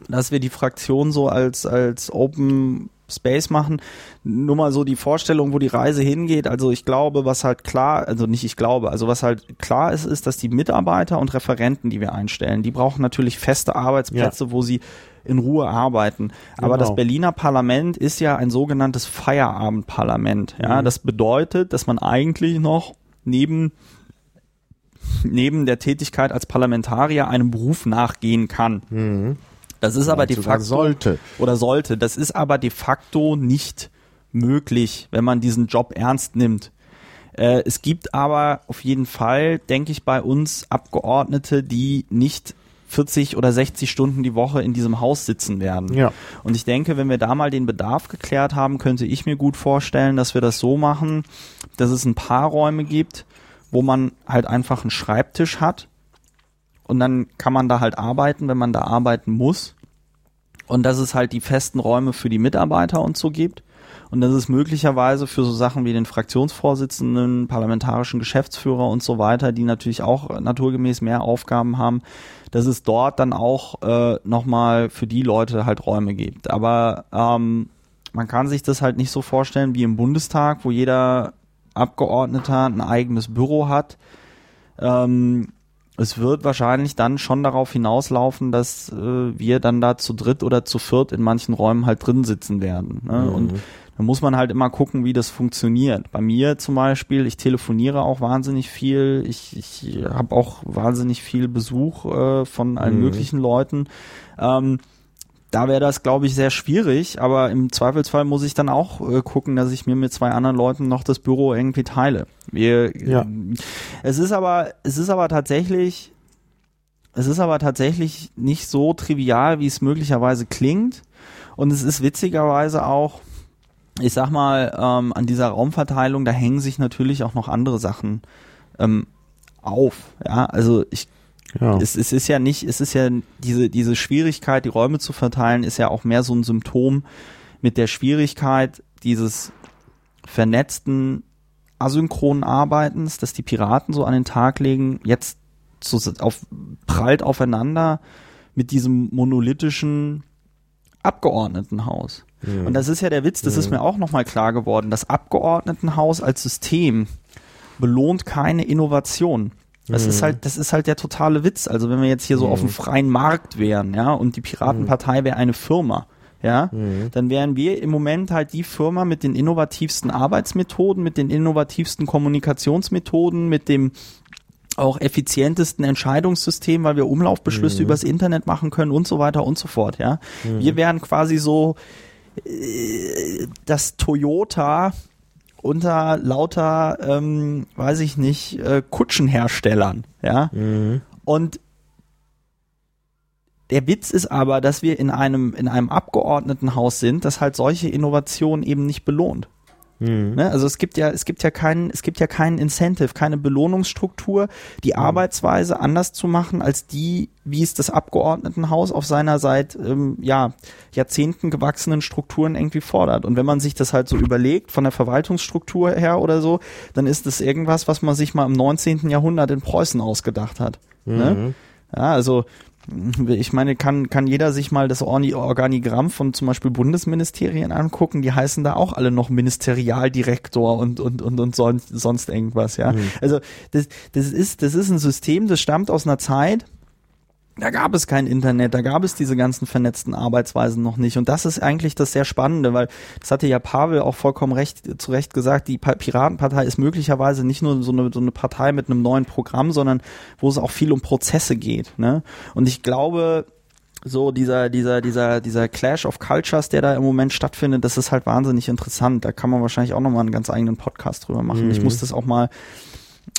dass wir die Fraktion so als, als Open Space machen. Nur mal so die Vorstellung, wo die Reise hingeht. Also ich glaube, was halt klar, also nicht ich glaube, also was halt klar ist, ist, dass die Mitarbeiter und Referenten, die wir einstellen, die brauchen natürlich feste Arbeitsplätze, ja. wo sie in Ruhe arbeiten. Aber genau. das Berliner Parlament ist ja ein sogenanntes Feierabendparlament. Ja, mhm. das bedeutet, dass man eigentlich noch neben neben der Tätigkeit als Parlamentarier einem Beruf nachgehen kann. Mhm. Das ist aber de facto sollte oder sollte. Das ist aber de facto nicht möglich, wenn man diesen Job ernst nimmt. Äh, es gibt aber auf jeden Fall, denke ich, bei uns Abgeordnete, die nicht 40 oder 60 Stunden die Woche in diesem Haus sitzen werden. Ja. Und ich denke, wenn wir da mal den Bedarf geklärt haben, könnte ich mir gut vorstellen, dass wir das so machen, dass es ein paar Räume gibt, wo man halt einfach einen Schreibtisch hat und dann kann man da halt arbeiten, wenn man da arbeiten muss. Und dass es halt die festen Räume für die Mitarbeiter und so gibt. Und dass es möglicherweise für so Sachen wie den Fraktionsvorsitzenden, parlamentarischen Geschäftsführer und so weiter, die natürlich auch naturgemäß mehr Aufgaben haben, dass es dort dann auch äh, nochmal für die Leute halt Räume gibt. Aber ähm, man kann sich das halt nicht so vorstellen wie im Bundestag, wo jeder Abgeordneter ein eigenes Büro hat. Ähm, es wird wahrscheinlich dann schon darauf hinauslaufen, dass äh, wir dann da zu dritt oder zu viert in manchen Räumen halt drin sitzen werden. Ne? Mhm. Und da muss man halt immer gucken, wie das funktioniert. Bei mir zum Beispiel, ich telefoniere auch wahnsinnig viel. Ich, ich habe auch wahnsinnig viel Besuch äh, von allen mhm. möglichen Leuten. Ähm, da wäre das, glaube ich, sehr schwierig, aber im Zweifelsfall muss ich dann auch äh, gucken, dass ich mir mit zwei anderen Leuten noch das Büro irgendwie teile. Wir, ja. äh, es ist aber, es ist aber tatsächlich, es ist aber tatsächlich nicht so trivial, wie es möglicherweise klingt. Und es ist witzigerweise auch, ich sag mal, ähm, an dieser Raumverteilung, da hängen sich natürlich auch noch andere Sachen ähm, auf. Ja, also ich ja. Es, es ist ja nicht, es ist ja diese, diese Schwierigkeit, die Räume zu verteilen, ist ja auch mehr so ein Symptom mit der Schwierigkeit dieses vernetzten asynchronen Arbeitens, dass die Piraten so an den Tag legen, jetzt so auf, prallt aufeinander mit diesem monolithischen Abgeordnetenhaus. Mhm. Und das ist ja der Witz, das mhm. ist mir auch nochmal klar geworden. Das Abgeordnetenhaus als System belohnt keine Innovation. Das mhm. ist halt, das ist halt der totale Witz. Also wenn wir jetzt hier so mhm. auf dem freien Markt wären, ja, und die Piratenpartei wäre eine Firma, ja, mhm. dann wären wir im Moment halt die Firma mit den innovativsten Arbeitsmethoden, mit den innovativsten Kommunikationsmethoden, mit dem auch effizientesten Entscheidungssystem, weil wir Umlaufbeschlüsse mhm. übers Internet machen können und so weiter und so fort, ja. Mhm. Wir wären quasi so äh, das Toyota unter lauter, ähm, weiß ich nicht, äh, Kutschenherstellern, ja. Mhm. Und der Witz ist aber, dass wir in einem, in einem Abgeordnetenhaus sind, das halt solche Innovationen eben nicht belohnt. Mhm. Ne? Also es gibt ja, es gibt ja keinen, es gibt ja keinen Incentive, keine Belohnungsstruktur, die mhm. Arbeitsweise anders zu machen als die, wie es das Abgeordnetenhaus auf seiner seit ähm, ja, Jahrzehnten gewachsenen Strukturen irgendwie fordert. Und wenn man sich das halt so überlegt, von der Verwaltungsstruktur her oder so, dann ist das irgendwas, was man sich mal im 19. Jahrhundert in Preußen ausgedacht hat. Ne? Mhm. Ne? Ja, also ich meine, kann, kann jeder sich mal das Organigramm von zum Beispiel Bundesministerien angucken, die heißen da auch alle noch Ministerialdirektor und, und, und, und sonst, sonst irgendwas, ja. Mhm. Also das, das ist, das ist ein System, das stammt aus einer Zeit, da gab es kein Internet, da gab es diese ganzen vernetzten Arbeitsweisen noch nicht. Und das ist eigentlich das sehr Spannende, weil das hatte ja Pavel auch vollkommen recht, zu Recht gesagt, die Piratenpartei ist möglicherweise nicht nur so eine, so eine Partei mit einem neuen Programm, sondern wo es auch viel um Prozesse geht. Ne? Und ich glaube, so dieser, dieser, dieser, dieser Clash of Cultures, der da im Moment stattfindet, das ist halt wahnsinnig interessant. Da kann man wahrscheinlich auch nochmal einen ganz eigenen Podcast drüber machen. Mhm. Ich muss das auch mal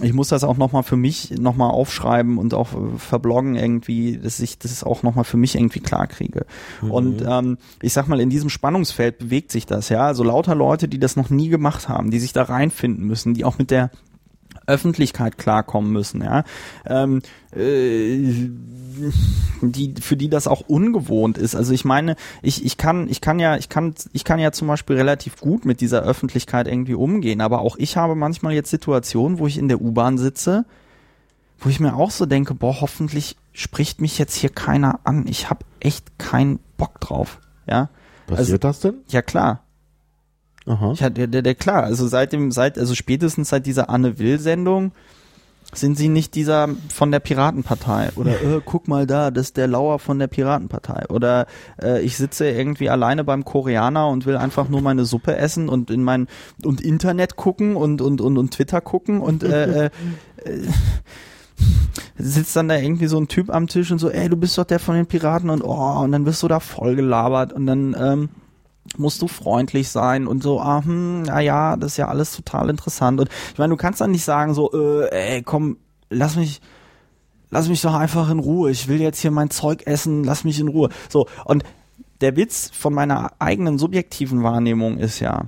ich muss das auch nochmal für mich nochmal aufschreiben und auch äh, verbloggen irgendwie, dass ich das auch nochmal für mich irgendwie klar kriege. Mhm. Und ähm, ich sag mal, in diesem Spannungsfeld bewegt sich das, ja. Also lauter Leute, die das noch nie gemacht haben, die sich da reinfinden müssen, die auch mit der Öffentlichkeit klarkommen müssen, ja. Ähm, äh, die, für die das auch ungewohnt ist. Also ich meine, ich, ich kann, ich kann ja, ich kann, ich kann ja zum Beispiel relativ gut mit dieser Öffentlichkeit irgendwie umgehen, aber auch ich habe manchmal jetzt Situationen, wo ich in der U-Bahn sitze, wo ich mir auch so denke, boah, hoffentlich spricht mich jetzt hier keiner an. Ich habe echt keinen Bock drauf. Ja. Passiert also, das denn? Ja, klar. Aha. Ich hatte, der, der, klar, also seit dem, seit, also spätestens seit dieser Anne Will-Sendung sind sie nicht dieser von der Piratenpartei oder äh, guck mal da, das ist der Lauer von der Piratenpartei oder äh, ich sitze irgendwie alleine beim Koreaner und will einfach nur meine Suppe essen und in mein und Internet gucken und und und, und Twitter gucken und äh, äh, äh sitzt dann da irgendwie so ein Typ am Tisch und so, ey, du bist doch der von den Piraten und oh, und dann wirst du da voll gelabert und dann ähm, musst du freundlich sein und so, ah, hm, na ja, das ist ja alles total interessant. Und ich meine, du kannst dann nicht sagen so, äh, ey, komm, lass mich, lass mich doch einfach in Ruhe. Ich will jetzt hier mein Zeug essen, lass mich in Ruhe. So, und der Witz von meiner eigenen subjektiven Wahrnehmung ist ja,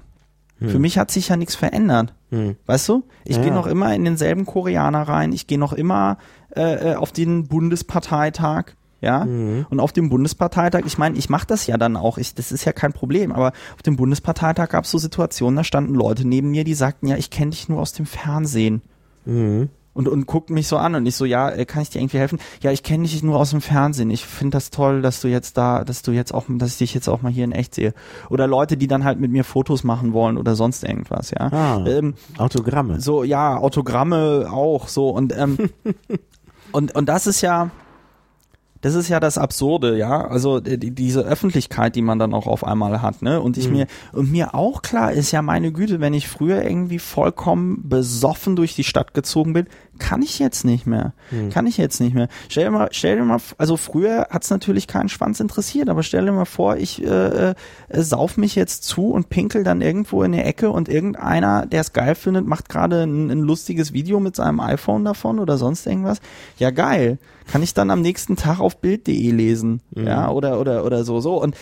hm. für mich hat sich ja nichts verändert. Hm. Weißt du? Ich ja. gehe noch immer in denselben Koreaner rein, ich gehe noch immer äh, äh auf den Bundesparteitag ja. Mhm. Und auf dem Bundesparteitag, ich meine, ich mache das ja dann auch, ich, das ist ja kein Problem, aber auf dem Bundesparteitag gab es so Situationen, da standen Leute neben mir, die sagten, ja, ich kenne dich nur aus dem Fernsehen. Mhm. Und, und guckten mich so an und ich so, ja, äh, kann ich dir irgendwie helfen? Ja, ich kenne dich nur aus dem Fernsehen. Ich finde das toll, dass du jetzt da, dass du jetzt auch, dass ich dich jetzt auch mal hier in echt sehe. Oder Leute, die dann halt mit mir Fotos machen wollen oder sonst irgendwas, ja. Ah, ähm, Autogramme. So, ja, Autogramme auch, so und ähm, und und das ist ja, das ist ja das Absurde, ja. Also die, diese Öffentlichkeit, die man dann auch auf einmal hat, ne? Und ich mhm. mir und mir auch klar ist ja meine Güte, wenn ich früher irgendwie vollkommen besoffen durch die Stadt gezogen bin, kann ich jetzt nicht mehr. Mhm. Kann ich jetzt nicht mehr. Stell dir mal, stell dir mal, also früher hat's natürlich keinen Schwanz interessiert, aber stell dir mal vor, ich äh, äh, sauf mich jetzt zu und pinkel dann irgendwo in der Ecke und irgendeiner, der es geil findet, macht gerade ein, ein lustiges Video mit seinem iPhone davon oder sonst irgendwas. Ja, geil kann ich dann am nächsten Tag auf Bild.de lesen. Mhm. Ja, oder, oder, oder so, so. Und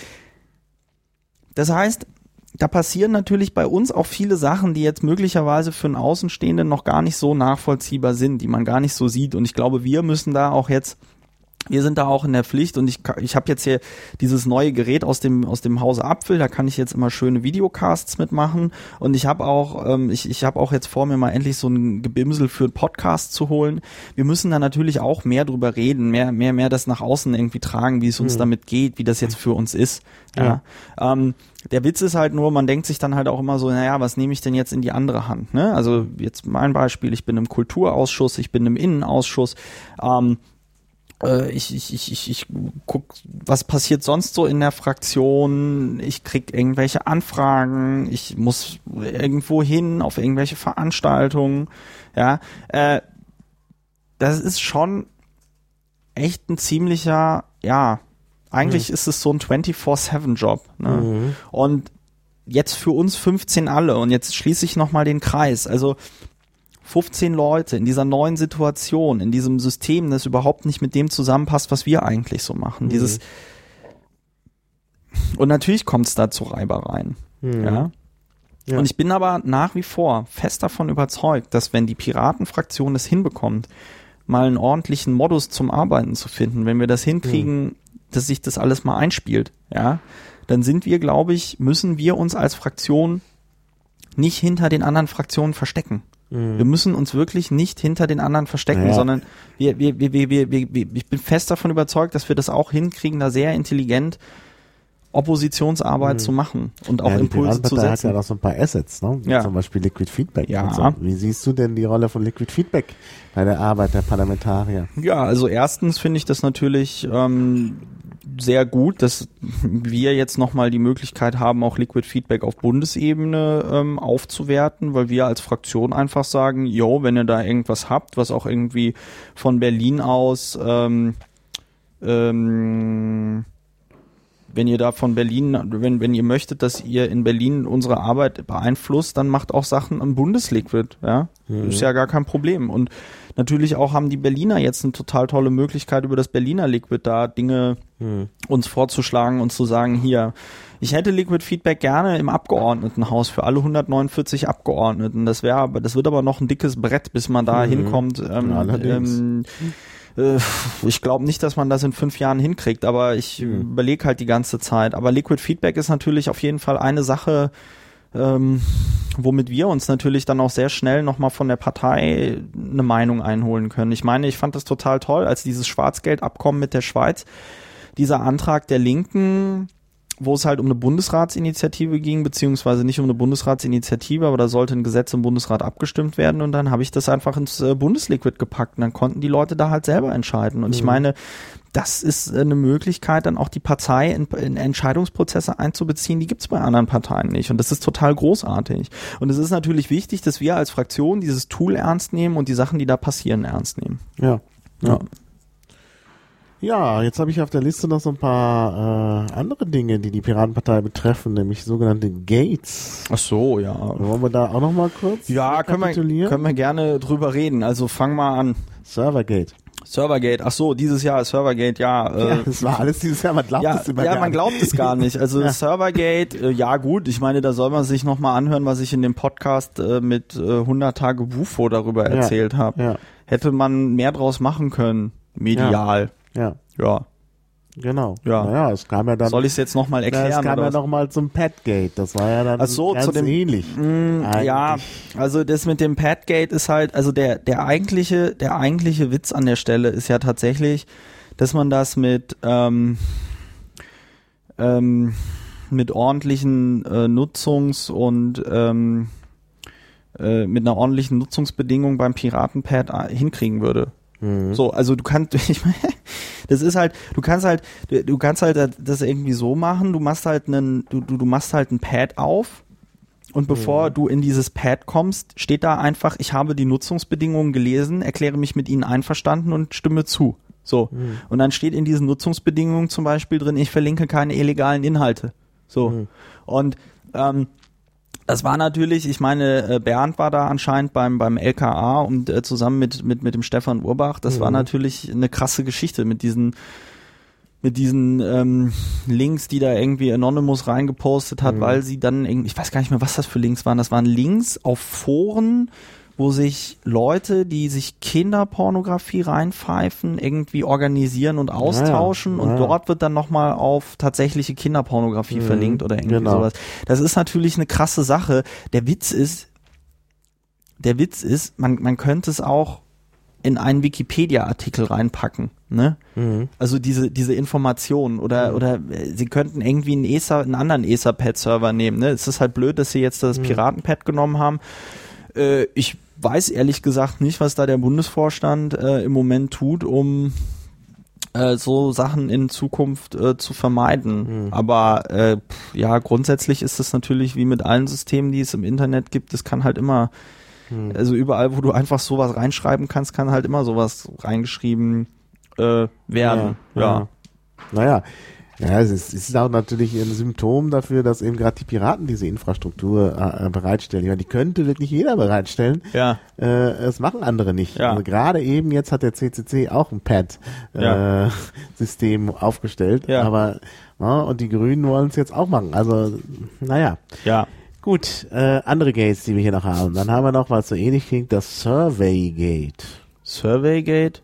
das heißt, da passieren natürlich bei uns auch viele Sachen, die jetzt möglicherweise für einen Außenstehenden noch gar nicht so nachvollziehbar sind, die man gar nicht so sieht. Und ich glaube, wir müssen da auch jetzt wir sind da auch in der Pflicht und ich, ich habe jetzt hier dieses neue Gerät aus dem aus dem Hause Apfel, da kann ich jetzt immer schöne Videocasts mitmachen und ich habe auch ähm, ich, ich habe auch jetzt vor mir mal endlich so ein Gebimsel für einen Podcast zu holen. Wir müssen da natürlich auch mehr drüber reden, mehr mehr mehr das nach außen irgendwie tragen, wie es uns mhm. damit geht, wie das jetzt für uns ist. Ja. ja. Ähm, der Witz ist halt nur, man denkt sich dann halt auch immer so, naja, was nehme ich denn jetzt in die andere Hand? Ne? Also jetzt mein Beispiel, ich bin im Kulturausschuss, ich bin im Innenausschuss. Ähm, äh, ich, ich, ich, ich, ich guck, was passiert sonst so in der Fraktion. Ich krieg irgendwelche Anfragen, ich muss irgendwo hin auf irgendwelche Veranstaltungen. Ja, äh, das ist schon echt ein ziemlicher, ja, eigentlich mhm. ist es so ein 24-7-Job. Ne? Mhm. Und jetzt für uns 15 alle und jetzt schließe ich nochmal den Kreis. Also 15 Leute in dieser neuen Situation, in diesem System, das überhaupt nicht mit dem zusammenpasst, was wir eigentlich so machen. Mhm. Dieses und natürlich kommt es da zu Reibereien. Mhm. Ja? ja. Und ich bin aber nach wie vor fest davon überzeugt, dass wenn die Piratenfraktion es hinbekommt, mal einen ordentlichen Modus zum Arbeiten zu finden, wenn wir das hinkriegen, mhm. dass sich das alles mal einspielt, ja, dann sind wir, glaube ich, müssen wir uns als Fraktion nicht hinter den anderen Fraktionen verstecken. Wir müssen uns wirklich nicht hinter den anderen verstecken, Ja. sondern wir, wir, wir, wir, wir, wir, wir, ich bin fest davon überzeugt, dass wir das auch hinkriegen, da sehr intelligent Oppositionsarbeit zu machen und auch Mhm. ja, Impulse zu Piratenpartei hat setzen. ja noch so ein paar Assets, ne? Ja. Zum Beispiel Liquid Feedback. Ja. So. Wie siehst du denn die Rolle von Liquid Feedback bei der Arbeit der Parlamentarier? Ja, also erstens finde ich das natürlich ähm, sehr gut, dass wir jetzt nochmal die Möglichkeit haben, auch Liquid Feedback auf Bundesebene ähm, aufzuwerten, weil wir als Fraktion einfach sagen, jo, wenn ihr da irgendwas habt, was auch irgendwie von Berlin aus ähm, ähm, wenn ihr da von Berlin, wenn, wenn ihr möchtet, dass ihr in Berlin unsere Arbeit beeinflusst, dann macht auch Sachen am Bundesliquid, ja. Ist ja gar kein Problem. Und natürlich auch haben die Berliner jetzt eine total tolle Möglichkeit, über das Berliner Liquid da Dinge uns vorzuschlagen und zu sagen, hier, ich hätte Liquid Feedback gerne im Abgeordnetenhaus für alle 149 Abgeordneten. Das wäre aber, das wird aber noch ein dickes Brett, bis man da hinkommt. Ähm, Allerdings. ähm, äh, ich glaube nicht, dass man das in fünf Jahren hinkriegt, aber ich überlege halt die ganze Zeit. Aber Liquid Feedback ist natürlich auf jeden Fall eine Sache, ähm, womit wir uns natürlich dann auch sehr schnell nochmal von der Partei eine Meinung einholen können. Ich meine, ich fand das total toll, als dieses Schwarzgeldabkommen mit der Schweiz, dieser Antrag der Linken, wo es halt um eine Bundesratsinitiative ging, beziehungsweise nicht um eine Bundesratsinitiative, aber da sollte ein Gesetz im Bundesrat abgestimmt werden und dann habe ich das einfach ins äh, Bundesliquid gepackt und dann konnten die Leute da halt selber entscheiden. Und ich meine, das ist äh, eine Möglichkeit, dann auch die Partei in, in Entscheidungsprozesse einzubeziehen, die gibt's bei anderen Parteien nicht. Und das ist total großartig. Und es ist natürlich wichtig, dass wir als Fraktion dieses Tool ernst nehmen und die Sachen, die da passieren, ernst nehmen. Ja. Ja. Ja, jetzt habe ich auf der Liste noch so ein paar äh, andere Dinge, die die Piratenpartei betreffen, nämlich sogenannte Gates. Ach so, ja. Wollen wir da auch noch mal kurz Ja, können wir, können wir gerne drüber reden. Also fang mal an. Servergate. Servergate, ach so, dieses Jahr ist Servergate, ja. Äh, ja, das war alles dieses Jahr, man glaubt ja, es immer ja, gar man nicht. glaubt es gar nicht. Also Ja. Servergate, äh, ja gut, ich meine, da soll man sich nochmal anhören, was ich in dem Podcast äh, mit äh, 100 Tage Wufo darüber Ja, erzählt habe. Ja, Hätte man mehr draus machen können, medial. ja, Ja. Genau. Ja. Naja, es kam ja dann, Soll ich es jetzt nochmal na, erklären? es kam ja was? noch mal zum Padgate. Das war ja dann Ach so, ganz zu dem- ähnlich. Mm, ja, also das mit dem Padgate ist halt, also der, der eigentliche, der eigentliche Witz an der Stelle ist ja tatsächlich, dass man das mit, ähm, ähm, mit ordentlichen äh, Nutzungs- und ähm, äh, mit einer ordentlichen Nutzungsbedingung beim Piratenpad äh, hinkriegen würde. Mhm. So, also du kannst, ich meine, das ist halt, du kannst halt, du, du kannst halt das irgendwie so machen, du machst halt einen, du, du, du machst halt ein Pad auf und bevor du in dieses Pad kommst, steht da einfach, ich habe die Nutzungsbedingungen gelesen, erkläre mich mit ihnen einverstanden und stimme zu. So. Und dann steht in diesen Nutzungsbedingungen zum Beispiel drin, ich verlinke keine illegalen Inhalte. So. Und ähm, das war natürlich, ich meine, äh, Bernd war da anscheinend beim, beim LKA und äh, zusammen mit, mit, mit dem Stefan Urbach. Das war natürlich eine krasse Geschichte mit diesen, mit diesen ähm, Links, die da irgendwie Anonymous reingepostet hat, weil sie dann irgendwie, ich weiß gar nicht mehr, was das für Links waren. Das waren Links auf Foren, wo sich Leute, die sich Kinderpornografie reinpfeifen, irgendwie organisieren und austauschen ja. und dort wird dann nochmal auf tatsächliche Kinderpornografie verlinkt oder irgendwie genau. sowas. Das ist natürlich eine krasse Sache. Der Witz ist, der Witz ist, man, man könnte es auch in einen Wikipedia-Artikel reinpacken, ne? Also diese, diese Informationen oder, oder äh, sie könnten irgendwie einen ESA, einen anderen ESA-Pad-Server nehmen, ne? Es ist halt blöd, dass sie jetzt das Piraten-Pad genommen haben. Äh, ich weiß ehrlich gesagt nicht, was da der Bundesvorstand äh, im Moment tut, um äh, so Sachen in Zukunft äh, zu vermeiden. Aber äh, pff, ja, grundsätzlich ist es natürlich wie mit allen Systemen, die es im Internet gibt. Es kann halt immer, also überall, wo du einfach sowas reinschreiben kannst, kann halt immer sowas reingeschrieben äh, werden. Ja. ja. Naja, ja, es ist, es ist auch natürlich ein Symptom dafür, dass eben gerade die Piraten diese Infrastruktur äh, bereitstellen. Ja, die könnte wirklich jeder bereitstellen. Ja. Äh, es machen andere nicht. Ja. Also gerade eben jetzt hat der CCC auch ein Ja. Pad-System aufgestellt. Ja. Aber ja, und die Grünen wollen es jetzt auch machen. Also naja. Ja. Gut, äh, andere Gates, die wir hier noch haben. Dann haben wir noch, was so ähnlich klingt, das Survey Gate. Surveygate?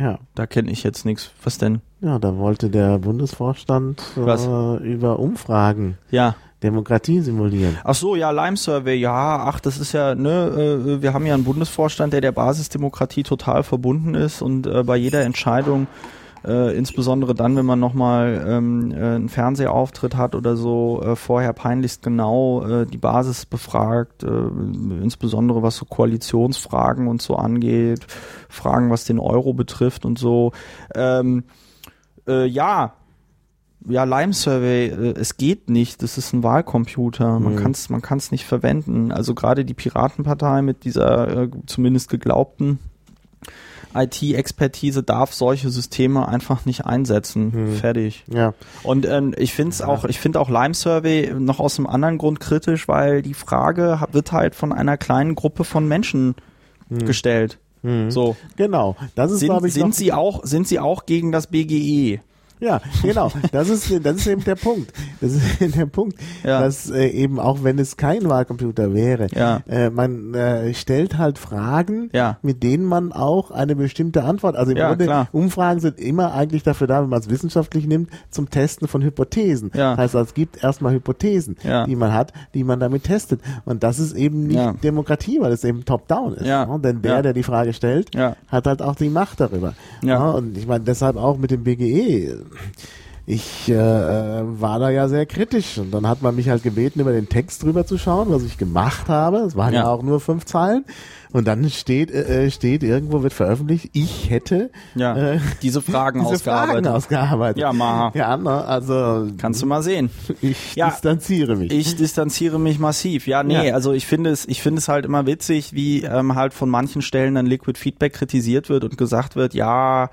Ja. Da kenne ich jetzt nichts. Was denn? Ja, da wollte der Bundesvorstand äh, über Umfragen Ja. Demokratie simulieren. Ach so, ja, Lime Survey, ja, ach, das ist ja, ne, äh, wir haben ja einen Bundesvorstand, der der Basisdemokratie total verbunden ist und äh, bei jeder Entscheidung äh, insbesondere dann, wenn man nochmal ähm, äh, einen Fernsehauftritt hat oder so, äh, vorher peinlichst genau äh, die Basis befragt, äh, insbesondere was so Koalitionsfragen und so angeht, Fragen, was den Euro betrifft und so. Ähm, äh, ja, ja, Lime Survey, äh, es geht nicht, das ist ein Wahlcomputer, man Mhm. kann es man kann's nicht verwenden. Also gerade die Piratenpartei mit dieser äh, zumindest geglaubten IT-Expertise darf solche Systeme einfach nicht einsetzen. Mhm. Fertig. Ja, Und ähm, ich finde es auch, ich finde auch Lime Survey noch aus einem anderen Grund kritisch, weil die Frage wird halt von einer kleinen Gruppe von Menschen gestellt. Mhm. So genau. Das ist, sind, ich, sind sie auch sind sie auch gegen das? BGE? Ja, genau. Das ist, das ist eben der Punkt. Das ist eben der Punkt, Ja. dass äh, eben auch wenn es kein Wahlcomputer wäre, Ja. äh, man äh, stellt halt Fragen, Ja. mit denen man auch eine bestimmte Antwort, also im Ja, Grunde, klar. Umfragen sind immer eigentlich dafür da, wenn man es wissenschaftlich nimmt, zum Testen von Hypothesen. Ja. Das heißt, also, es gibt erstmal Hypothesen, Ja. die man hat, die man damit testet. Und das ist eben nicht. Demokratie, weil es eben top-down ist. Ja. ne? Denn der, der die Frage stellt, Ja. hat halt auch die Macht darüber. Ja. Ne? Und ich meine, deshalb auch mit dem BGE. Ich äh, äh, war da ja sehr kritisch und dann hat man mich halt gebeten, über den Text drüber zu schauen, was ich gemacht habe. Es waren ja, Ja. auch nur fünf Zeilen. Und dann steht, äh, äh, steht irgendwo wird veröffentlicht, ich hätte Ja. äh, Diese Fragen diese ausgearbeitet. Fragen ausgearbeitet. Ja, Maha. Ja, ne, also Kannst du mal sehen. ich Ja. distanziere mich. Ich distanziere mich massiv. Ja, nee, Ja. also ich finde es, ich finde es halt immer witzig, wie ähm, halt von manchen Stellen dann Liquid Feedback kritisiert wird und gesagt wird, ja,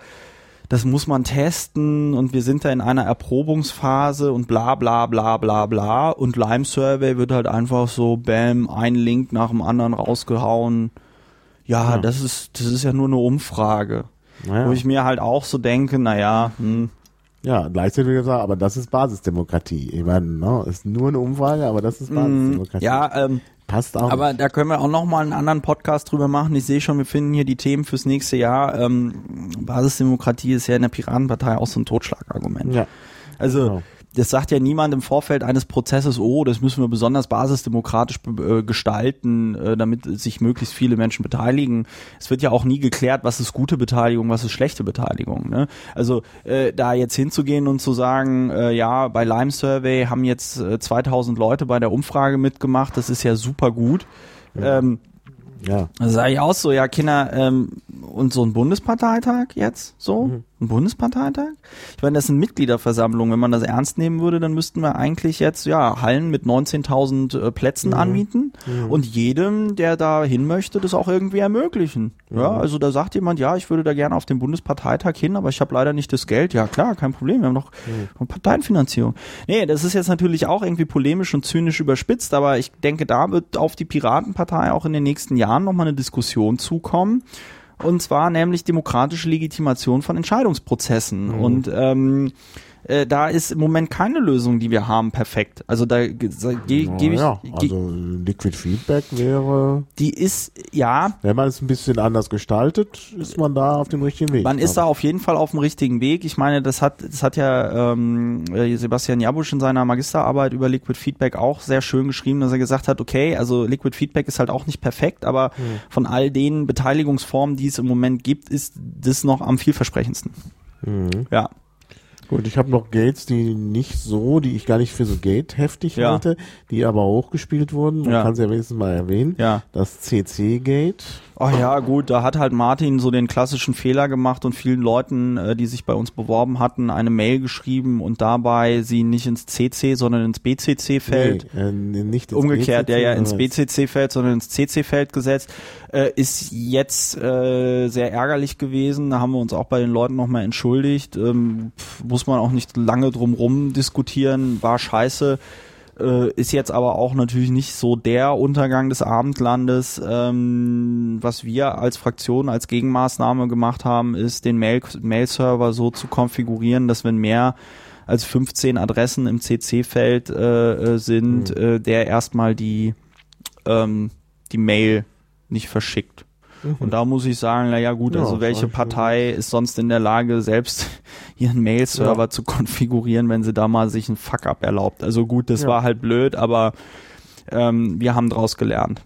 das muss man testen und wir sind da in einer Erprobungsphase und bla bla bla bla bla und Lime Survey wird halt einfach so bam, ein Link nach dem anderen rausgehauen. Ja, Ja. das ist, das ist ja nur eine Umfrage. naja. Wo ich mir halt auch so denke, naja, hm, ja, gleichzeitig gesagt, aber das ist Basisdemokratie. Ich meine, ne, ist nur eine Umfrage, aber das ist Basisdemokratie. ja, ähm, passt auch. Aber da können wir auch noch mal einen anderen Podcast drüber machen. Ich sehe schon, wir finden hier die Themen fürs nächste Jahr. Ähm, Basisdemokratie ist ja in der Piratenpartei auch so ein Totschlagargument. ja, Also genau. Das sagt ja niemand im Vorfeld eines Prozesses, oh, das müssen wir besonders basisdemokratisch äh, gestalten, äh, damit sich möglichst viele Menschen beteiligen. Es wird ja auch nie geklärt, was ist gute Beteiligung, was ist schlechte Beteiligung. Ne? Also äh, da jetzt hinzugehen und zu sagen, äh, ja, bei Lime Survey haben jetzt äh, 2000 Leute bei der Umfrage mitgemacht, das ist ja super gut. Ähm, ja. sage ich auch so, ja, Kinder, ähm, und so ein Bundesparteitag jetzt, so, Mhm. Ein Bundesparteitag? Ich meine, das sind Mitgliederversammlungen. Wenn man das ernst nehmen würde, dann müssten wir eigentlich jetzt, ja, Hallen mit 19.000 äh, Plätzen Mhm. anmieten und jedem, der da hin möchte, das auch irgendwie ermöglichen. Ja, Mhm. also da sagt jemand, ja, ich würde da gerne auf den Bundesparteitag hin, aber ich habe leider nicht das Geld. Ja, klar, kein Problem, wir haben noch Mhm. Parteienfinanzierung. Nee, das ist jetzt natürlich auch irgendwie polemisch und zynisch überspitzt, aber ich denke, da wird auf die Piratenpartei auch in den nächsten Jahren nochmal eine Diskussion zukommen. Und zwar nämlich demokratische Legitimation von Entscheidungsprozessen. Mhm. Und ähm, äh, da ist im Moment keine Lösung, die wir haben, perfekt. Also da ge- ge- gebe ich, ja, ge- also Liquid Feedback wäre, die ist, ja, wenn man es ein bisschen anders gestaltet, ist man da auf dem richtigen Weg. Man ist da auf jeden Fall auf dem richtigen Weg. Ich meine, das hat, das hat ja ähm, äh, Sebastian Jabusch in seiner Magisterarbeit über Liquid Feedback auch sehr schön geschrieben, dass er gesagt hat, okay, also Liquid Feedback ist halt auch nicht perfekt, aber von all den Beteiligungsformen, die es im Moment gibt, ist das noch am vielversprechendsten. Mhm. Ja. Gut, ich habe noch Gates, die nicht so, die ich gar nicht für so Gate heftig Ja. halte, die aber hochgespielt wurden. Man Ja. kann sie ja wenigstens mal erwähnen. Ja. Das CC-Gate. Oh ja, gut, da hat halt Martin so den klassischen Fehler gemacht und vielen Leuten, äh, die sich bei uns beworben hatten, eine Mail geschrieben und dabei sie nicht ins CC, sondern ins BCC fällt. Nee, äh, nicht ins umgekehrt, der ja ins sondern BCC-Feld, sondern ins CC-Feld gesetzt, äh, ist jetzt äh, sehr ärgerlich gewesen. Da haben wir uns auch bei den Leuten nochmal entschuldigt. Ähm, muss man auch nicht lange drum rum diskutieren, war scheiße. Äh, ist jetzt aber auch natürlich nicht so der Untergang des Abendlandes. Ähm, was wir als Fraktion als Gegenmaßnahme gemacht haben, ist den Mail- Mail-Server so zu konfigurieren, dass wenn mehr als 15 Adressen im CC-Feld äh, äh, sind, äh, der erstmal die, ähm, die Mail nicht verschickt. Und da muss ich sagen, na ja gut, Ja, also welche. Partei ist sonst in der Lage, selbst ihren Mail-Server Ja. zu konfigurieren, wenn sie da mal sich einen Fuck-up erlaubt? Also gut, das Ja. war halt blöd, aber ähm, wir haben draus gelernt.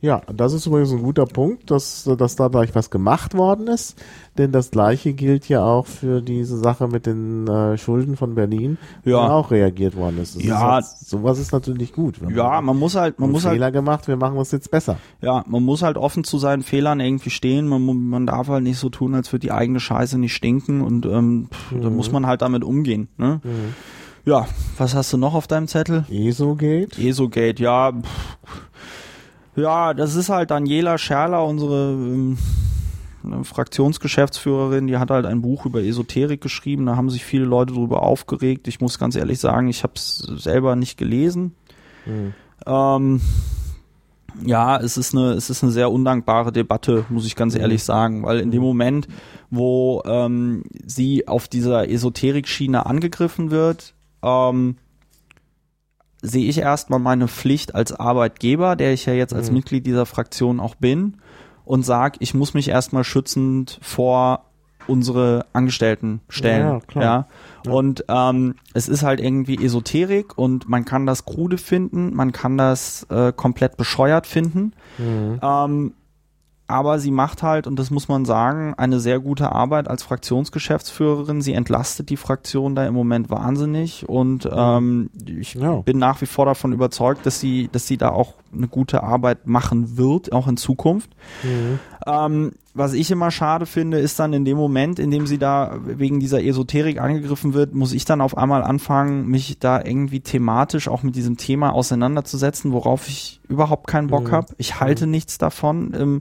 Ja, das ist übrigens ein guter Punkt, dass, dass da gleich was gemacht worden ist. Denn das gleiche gilt ja auch für diese Sache mit den äh, Schulden von Berlin, wo Ja. auch reagiert worden ist. Das Ja. Ist halt, sowas ist natürlich gut. Ja, man muss halt, man muss halt Fehler gemacht, wir machen es jetzt besser. Ja, man muss halt offen zu seinen Fehlern irgendwie stehen. Man, man darf halt nicht so tun, als würde die eigene Scheiße nicht stinken und ähm, pff, da muss man halt damit umgehen. Ne? Ja, was hast du noch auf deinem Zettel? ESO geht. ESO-Gate, ja. pff. Ja, das ist halt Daniela Scherler, unsere ähm, Fraktionsgeschäftsführerin, die hat halt ein Buch über Esoterik geschrieben. Da haben sich viele Leute darüber aufgeregt. Ich muss ganz ehrlich sagen, ich habe es selber nicht gelesen. Ähm, ja, es ist eine, es ist eine sehr undankbare Debatte, muss ich ganz ehrlich sagen, weil in dem Moment, wo ähm, sie auf dieser Esoterik-Schiene angegriffen wird, ähm, sehe ich erstmal meine Pflicht als Arbeitgeber, der ich ja jetzt als Mitglied dieser Fraktion auch bin, und sag, ich muss mich erstmal schützend vor unsere Angestellten stellen. Ja, Ja, klar. Und ähm, es ist halt irgendwie Esoterik und man kann das krude finden, man kann das äh, komplett bescheuert finden. Ähm, aber sie macht halt, und das muss man sagen, eine sehr gute Arbeit als Fraktionsgeschäftsführerin. Sie entlastet die Fraktion da im Moment wahnsinnig und ähm, ich Ja. bin nach wie vor davon überzeugt, dass sie, dass sie da auch eine gute Arbeit machen wird, auch in Zukunft. Ähm, was ich immer schade finde, ist dann in dem Moment, in dem sie da wegen dieser Esoterik angegriffen wird, muss ich dann auf einmal anfangen, mich da irgendwie thematisch auch mit diesem Thema auseinanderzusetzen, worauf ich überhaupt keinen Bock habe. Ich halte nichts davon. Ähm,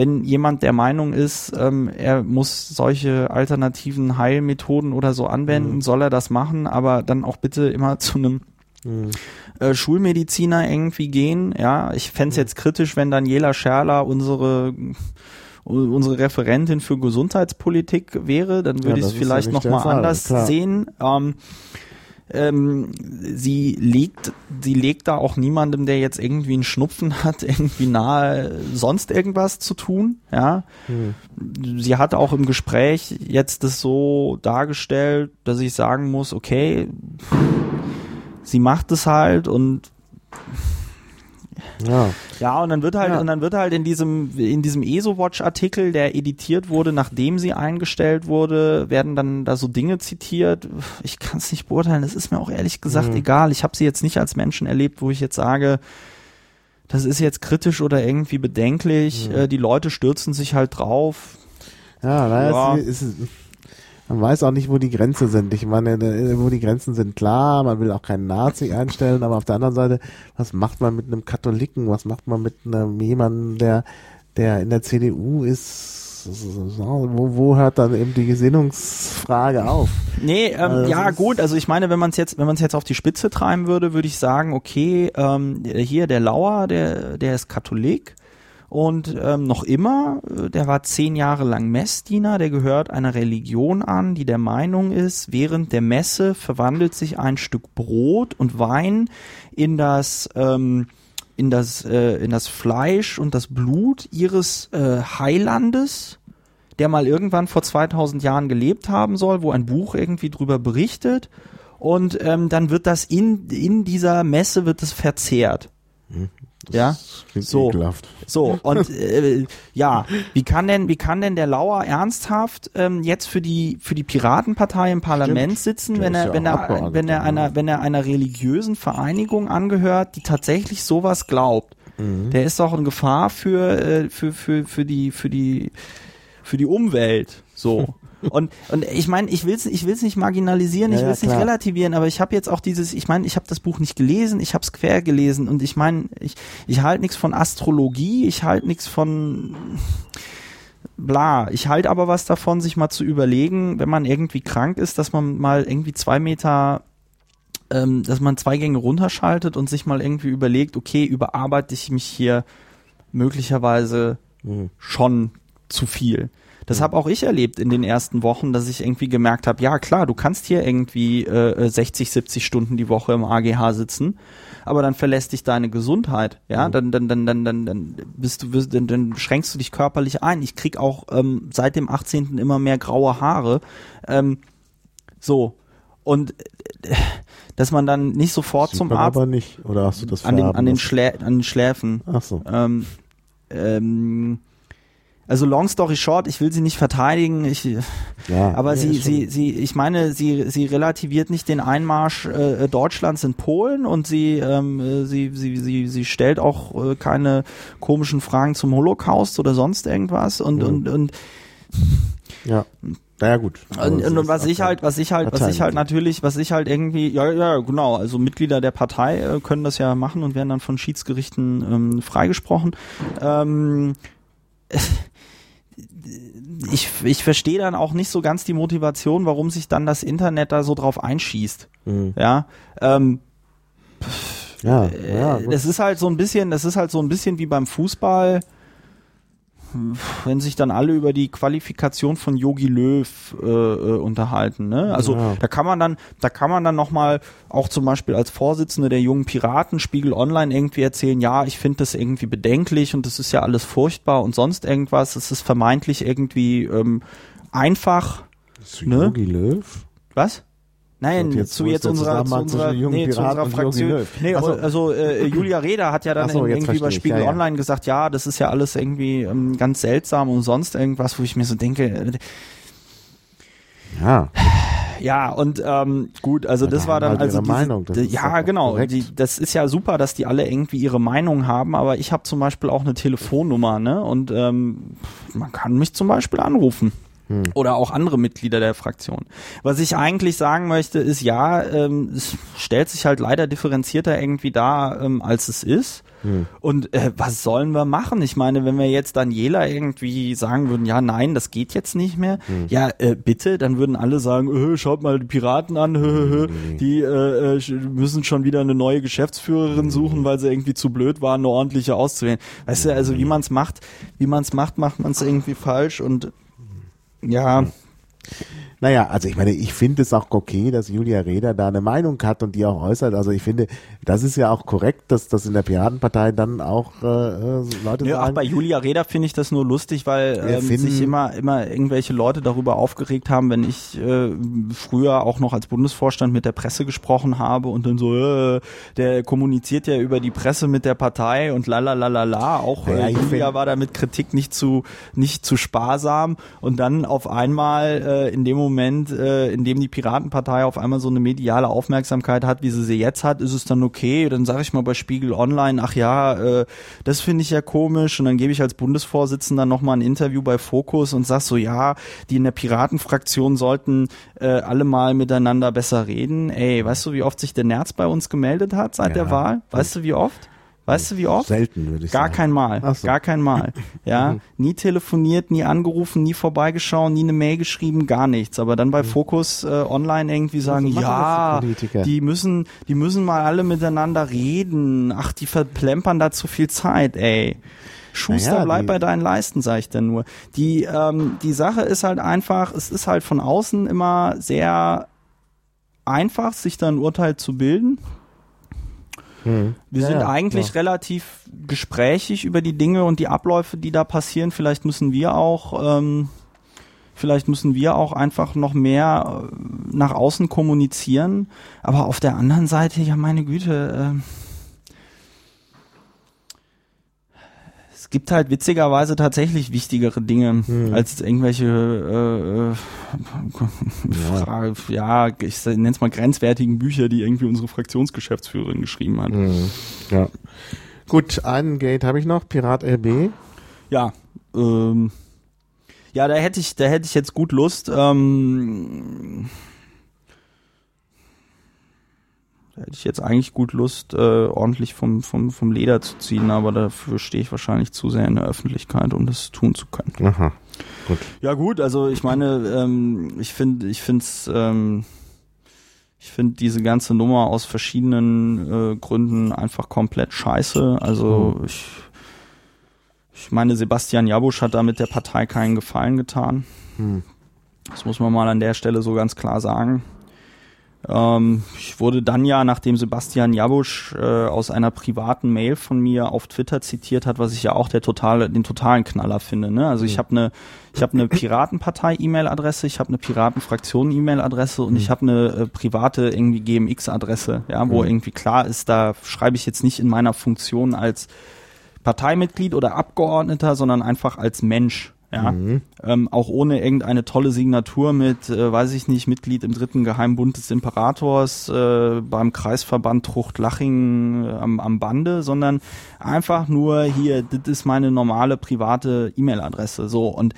wenn jemand der Meinung ist, ähm, er muss solche alternativen Heilmethoden oder so anwenden, soll er das machen, aber dann auch bitte immer zu einem äh, Schulmediziner irgendwie gehen. Ja, ich fänd's jetzt kritisch, wenn Daniela Scherler unsere unsere Referentin für Gesundheitspolitik wäre, dann würde Ja, ich es vielleicht ja noch nicht der mal Fall, anders klar. sehen. Ähm, ähm, sie legt, sie legt da auch niemandem, der jetzt irgendwie einen Schnupfen hat, irgendwie nahe, sonst irgendwas zu tun. Ja, sie hat auch im Gespräch jetzt das so dargestellt, dass ich sagen muss, okay, sie macht es halt und Ja. ja, und dann wird halt, Ja. und dann wird halt in diesem, in diesem ESO-Watch-Artikel, der editiert wurde, nachdem sie eingestellt wurde, werden dann da so Dinge zitiert. Ich kann es nicht beurteilen, das ist mir auch ehrlich gesagt egal. Ich habe sie jetzt nicht als Menschen erlebt, wo ich jetzt sage, das ist jetzt kritisch oder irgendwie bedenklich. Äh, die Leute stürzen sich halt drauf. Ja, naja, Ja. Es ist, man weiß auch nicht, wo die Grenzen sind. Ich meine, äh, wo die Grenzen sind, klar, man will auch keinen Nazi einstellen, aber auf der anderen Seite, was macht man mit einem Katholiken? Was macht man mit einem jemandem, der, der in der CDU ist? Wo, wo hört dann eben die Gesinnungsfrage auf? Nee, ähm, Also ja gut, also ich meine, wenn man es jetzt, wenn man es jetzt auf die Spitze treiben würde, würde ich sagen, okay, ähm, hier der Lauer, der, der ist Katholik und ähm, noch immer, äh, der war zehn Jahre lang Messdiener, der gehört einer Religion an, die der Meinung ist, während der Messe verwandelt sich ein Stück Brot und Wein in das ähm, in das äh, in das Fleisch und das Blut ihres äh, Heilandes der mal irgendwann vor 2000 Jahren gelebt haben soll, wo ein Buch irgendwie drüber berichtet und ähm, dann wird das in, in dieser Messe wird es verzehrt. Ja, Klingt so. ekelhaft. So, und äh, ja, wie kann denn, wie kann denn der Lauer ernsthaft ähm, jetzt für die für die Piratenpartei im Parlament sitzen, Der wenn er ja wenn er wenn er ne? einer wenn er einer religiösen Vereinigung angehört, die tatsächlich sowas glaubt? Mhm. Der ist doch in Gefahr für äh, für für für die für die für die Umwelt. So. Und, und ich meine, ich will es ich will's nicht marginalisieren, Ja, ich ja, will es nicht klar. relativieren, aber ich habe jetzt auch dieses, ich meine, ich habe das Buch nicht gelesen, ich habe es quer gelesen und ich meine, ich, ich halte nichts von Astrologie, ich halte nichts von bla. Ich halte aber was davon, sich mal zu überlegen, wenn man irgendwie krank ist, dass man mal irgendwie zwei Meter ähm, dass man zwei Gänge runterschaltet und sich mal irgendwie überlegt, okay, überarbeite ich mich hier möglicherweise Mhm. schon zu viel. Das habe auch ich erlebt in den ersten Wochen, dass ich irgendwie gemerkt habe, ja klar, du kannst hier irgendwie äh, 60, 70 Stunden die Woche im AGH sitzen, aber dann verlässt dich deine Gesundheit, ja, Mhm. dann, dann, dann, dann, dann, dann bist du, wirst- dann, dann schränkst du dich körperlich ein. Ich krieg auch ähm, seit dem 18. immer mehr graue Haare. Ähm, so. Und äh, dass man dann nicht sofort Sieht zum man Arzt aber nicht. Oder hast du das an den, an den? Schlä an den Schläfen. Ach so. Ähm, ähm, also long story short, ich will sie nicht verteidigen, ich, Ja, aber nee, sie, sie, sie, ich meine, sie, sie relativiert nicht den Einmarsch äh, Deutschlands in Polen und sie, ähm, äh, sie, sie, sie, sie stellt auch äh, keine komischen Fragen zum Holocaust oder sonst irgendwas und, Mhm. und, und Ja. Naja, gut. Und, und, ist was ich halt, was ich halt, was ich halt natürlich, was ich halt irgendwie, ja, ja, genau, also Mitglieder der Partei äh, können das ja machen und werden dann von Schiedsgerichten ähm, freigesprochen. Ähm, ich, ich verstehe dann auch nicht so ganz die Motivation, warum sich dann das Internet da so drauf einschießt. Mhm. Ja, ähm, Ja, äh, ja, gut. das ist halt so ein bisschen, das ist halt so ein bisschen wie beim Fußball, wenn sich dann alle über die Qualifikation von Yogi Löw äh, äh, unterhalten. Ne? Also Ja. da kann man dann, da kann man dann noch mal auch zum Beispiel als Vorsitzende der jungen Piraten Spiegel Online irgendwie erzählen, ja, ich finde das irgendwie bedenklich und das ist ja alles furchtbar und sonst irgendwas. Es ist vermeintlich irgendwie ähm, einfach. Zu ne? Jogi Löw? Was? Nein, jetzt, zu jetzt unserer, zu unserer, nee, zu unserer Fraktion. Nee, Ach so. also äh, Julia Reda hat ja dann so, irgendwie ich. Spiegel Ja, ja. Online gesagt, ja, das ist ja alles irgendwie ähm, ganz seltsam und sonst irgendwas, wo ich mir so denke, äh, Ja. ja, und ähm, gut, also Ja, das war dann halt also diese, Meinung, ja genau, die, das ist ja super, dass die alle irgendwie ihre Meinung haben, aber ich habe zum Beispiel auch eine Telefonnummer, ne? Und ähm, man kann mich zum Beispiel anrufen. Hm. Oder auch andere Mitglieder der Fraktion. Was ich eigentlich sagen möchte, ist ja, ähm, es stellt sich halt leider differenzierter irgendwie dar, ähm, als es ist. Hm. Und äh, was sollen wir machen? Ich meine, wenn wir jetzt Daniela irgendwie sagen würden, ja, nein, das geht jetzt nicht mehr, Hm. ja, äh, bitte, dann würden alle sagen, äh, schaut mal die Piraten an, hö, hö, hö. die äh, äh, müssen schon wieder eine neue Geschäftsführerin suchen, weil sie irgendwie zu blöd waren, eine ordentliche auszuwählen. Weißt du, also wie man es macht, wie man es macht, macht man es irgendwie falsch und ja, Naja, also ich meine, ich finde es auch okay, dass Julia Reda da eine Meinung hat und die auch äußert. Also ich finde, das ist ja auch korrekt, dass das in der Piratenpartei dann auch äh, äh, Leute Nö, auch sagen. bei Julia Reda finde ich das nur lustig, weil ähm, sich immer immer irgendwelche Leute darüber aufgeregt haben, wenn ich äh, früher auch noch als Bundesvorstand mit der Presse gesprochen habe und dann so, äh, der kommuniziert ja über die Presse mit der Partei und la la la la la. Auch Ja, äh, ich Julia war da mit Kritik nicht zu nicht zu sparsam und dann auf einmal äh, in dem Moment, äh, in dem die Piratenpartei auf einmal so eine mediale Aufmerksamkeit hat, wie sie sie jetzt hat, ist es dann okay. Dann sage ich mal bei Spiegel Online, ach ja, äh, das finde ich ja komisch und dann gebe ich als Bundesvorsitzender nochmal ein Interview bei Focus und sag so, ja, die in der Piratenfraktion sollten äh, alle mal miteinander besser reden. Ey, weißt du, wie oft sich der Nerz bei uns gemeldet hat seit Ja. der Wahl? Weißt du, wie oft? Weißt du, wie oft? Selten, würde ich Gar sagen. kein Mal, so. gar kein Mal. Ja, nie telefoniert, nie angerufen, nie vorbeigeschaut, nie eine Mail geschrieben, gar nichts. Aber dann bei Fokus äh, Online irgendwie sagen, das ja, die müssen, die müssen mal alle miteinander reden. Ach, die verplempern da zu viel Zeit, ey. Schuster, Naja, bleib bei deinen Leisten, sag ich dann nur. Die, ähm, die Sache ist halt einfach, es ist halt von außen immer sehr einfach, sich da ein Urteil zu bilden. Hm. Wir Ja, sind ja, eigentlich klar. relativ gesprächig über die Dinge und die Abläufe, die da passieren. Vielleicht müssen wir auch, ähm, vielleicht müssen wir auch einfach noch mehr äh, nach außen kommunizieren. Aber auf der anderen Seite, ja meine Güte, ähm, es gibt halt witzigerweise tatsächlich wichtigere Dinge Hm. als irgendwelche äh, äh, Ja. Ja, ich nenne es mal grenzwertigen Bücher, die irgendwie unsere Fraktionsgeschäftsführerin geschrieben hat. Hm. Ja. Gut, einen Gate habe ich noch, Pirat LB. Ja, ähm, ja, da hätte ich, da hätte ich jetzt gut Lust. Ähm, da hätte ich jetzt eigentlich gut Lust, äh, ordentlich vom, vom, vom Leder zu ziehen, aber dafür stehe ich wahrscheinlich zu sehr in der Öffentlichkeit, um das tun zu können. Aha. Gut. Ja gut, also ich meine, ähm, ich finde, ich finde es, ähm, ich finde diese ganze Nummer aus verschiedenen äh, Gründen einfach komplett scheiße. Also ich, ich meine, Sebastian Jabusch hat damit der Partei keinen Gefallen getan. Hm. Das muss man mal an der Stelle so ganz klar sagen. Ähm, ich wurde dann ja, nachdem Sebastian Jabusch äh, aus einer privaten Mail von mir auf Twitter zitiert hat, was ich ja auch der totale, den totalen Knaller finde. Ne? Also ich habe eine, ich habe eine Piratenpartei-E-Mail-Adresse, ich habe eine Piratenfraktion-E-Mail-Adresse und ich habe eine äh, private irgendwie GMX-Adresse, ja, wo irgendwie klar ist, da schreibe ich jetzt nicht in meiner Funktion als Parteimitglied oder Abgeordneter, sondern einfach als Mensch. Ja, ähm, auch ohne irgendeine tolle Signatur mit, äh, weiß ich nicht, Mitglied im dritten Geheimbund des Imperators äh, beim Kreisverband Trucht-Laching äh, am, am Bande, sondern einfach nur hier, das ist meine normale private E-Mail-Adresse. So und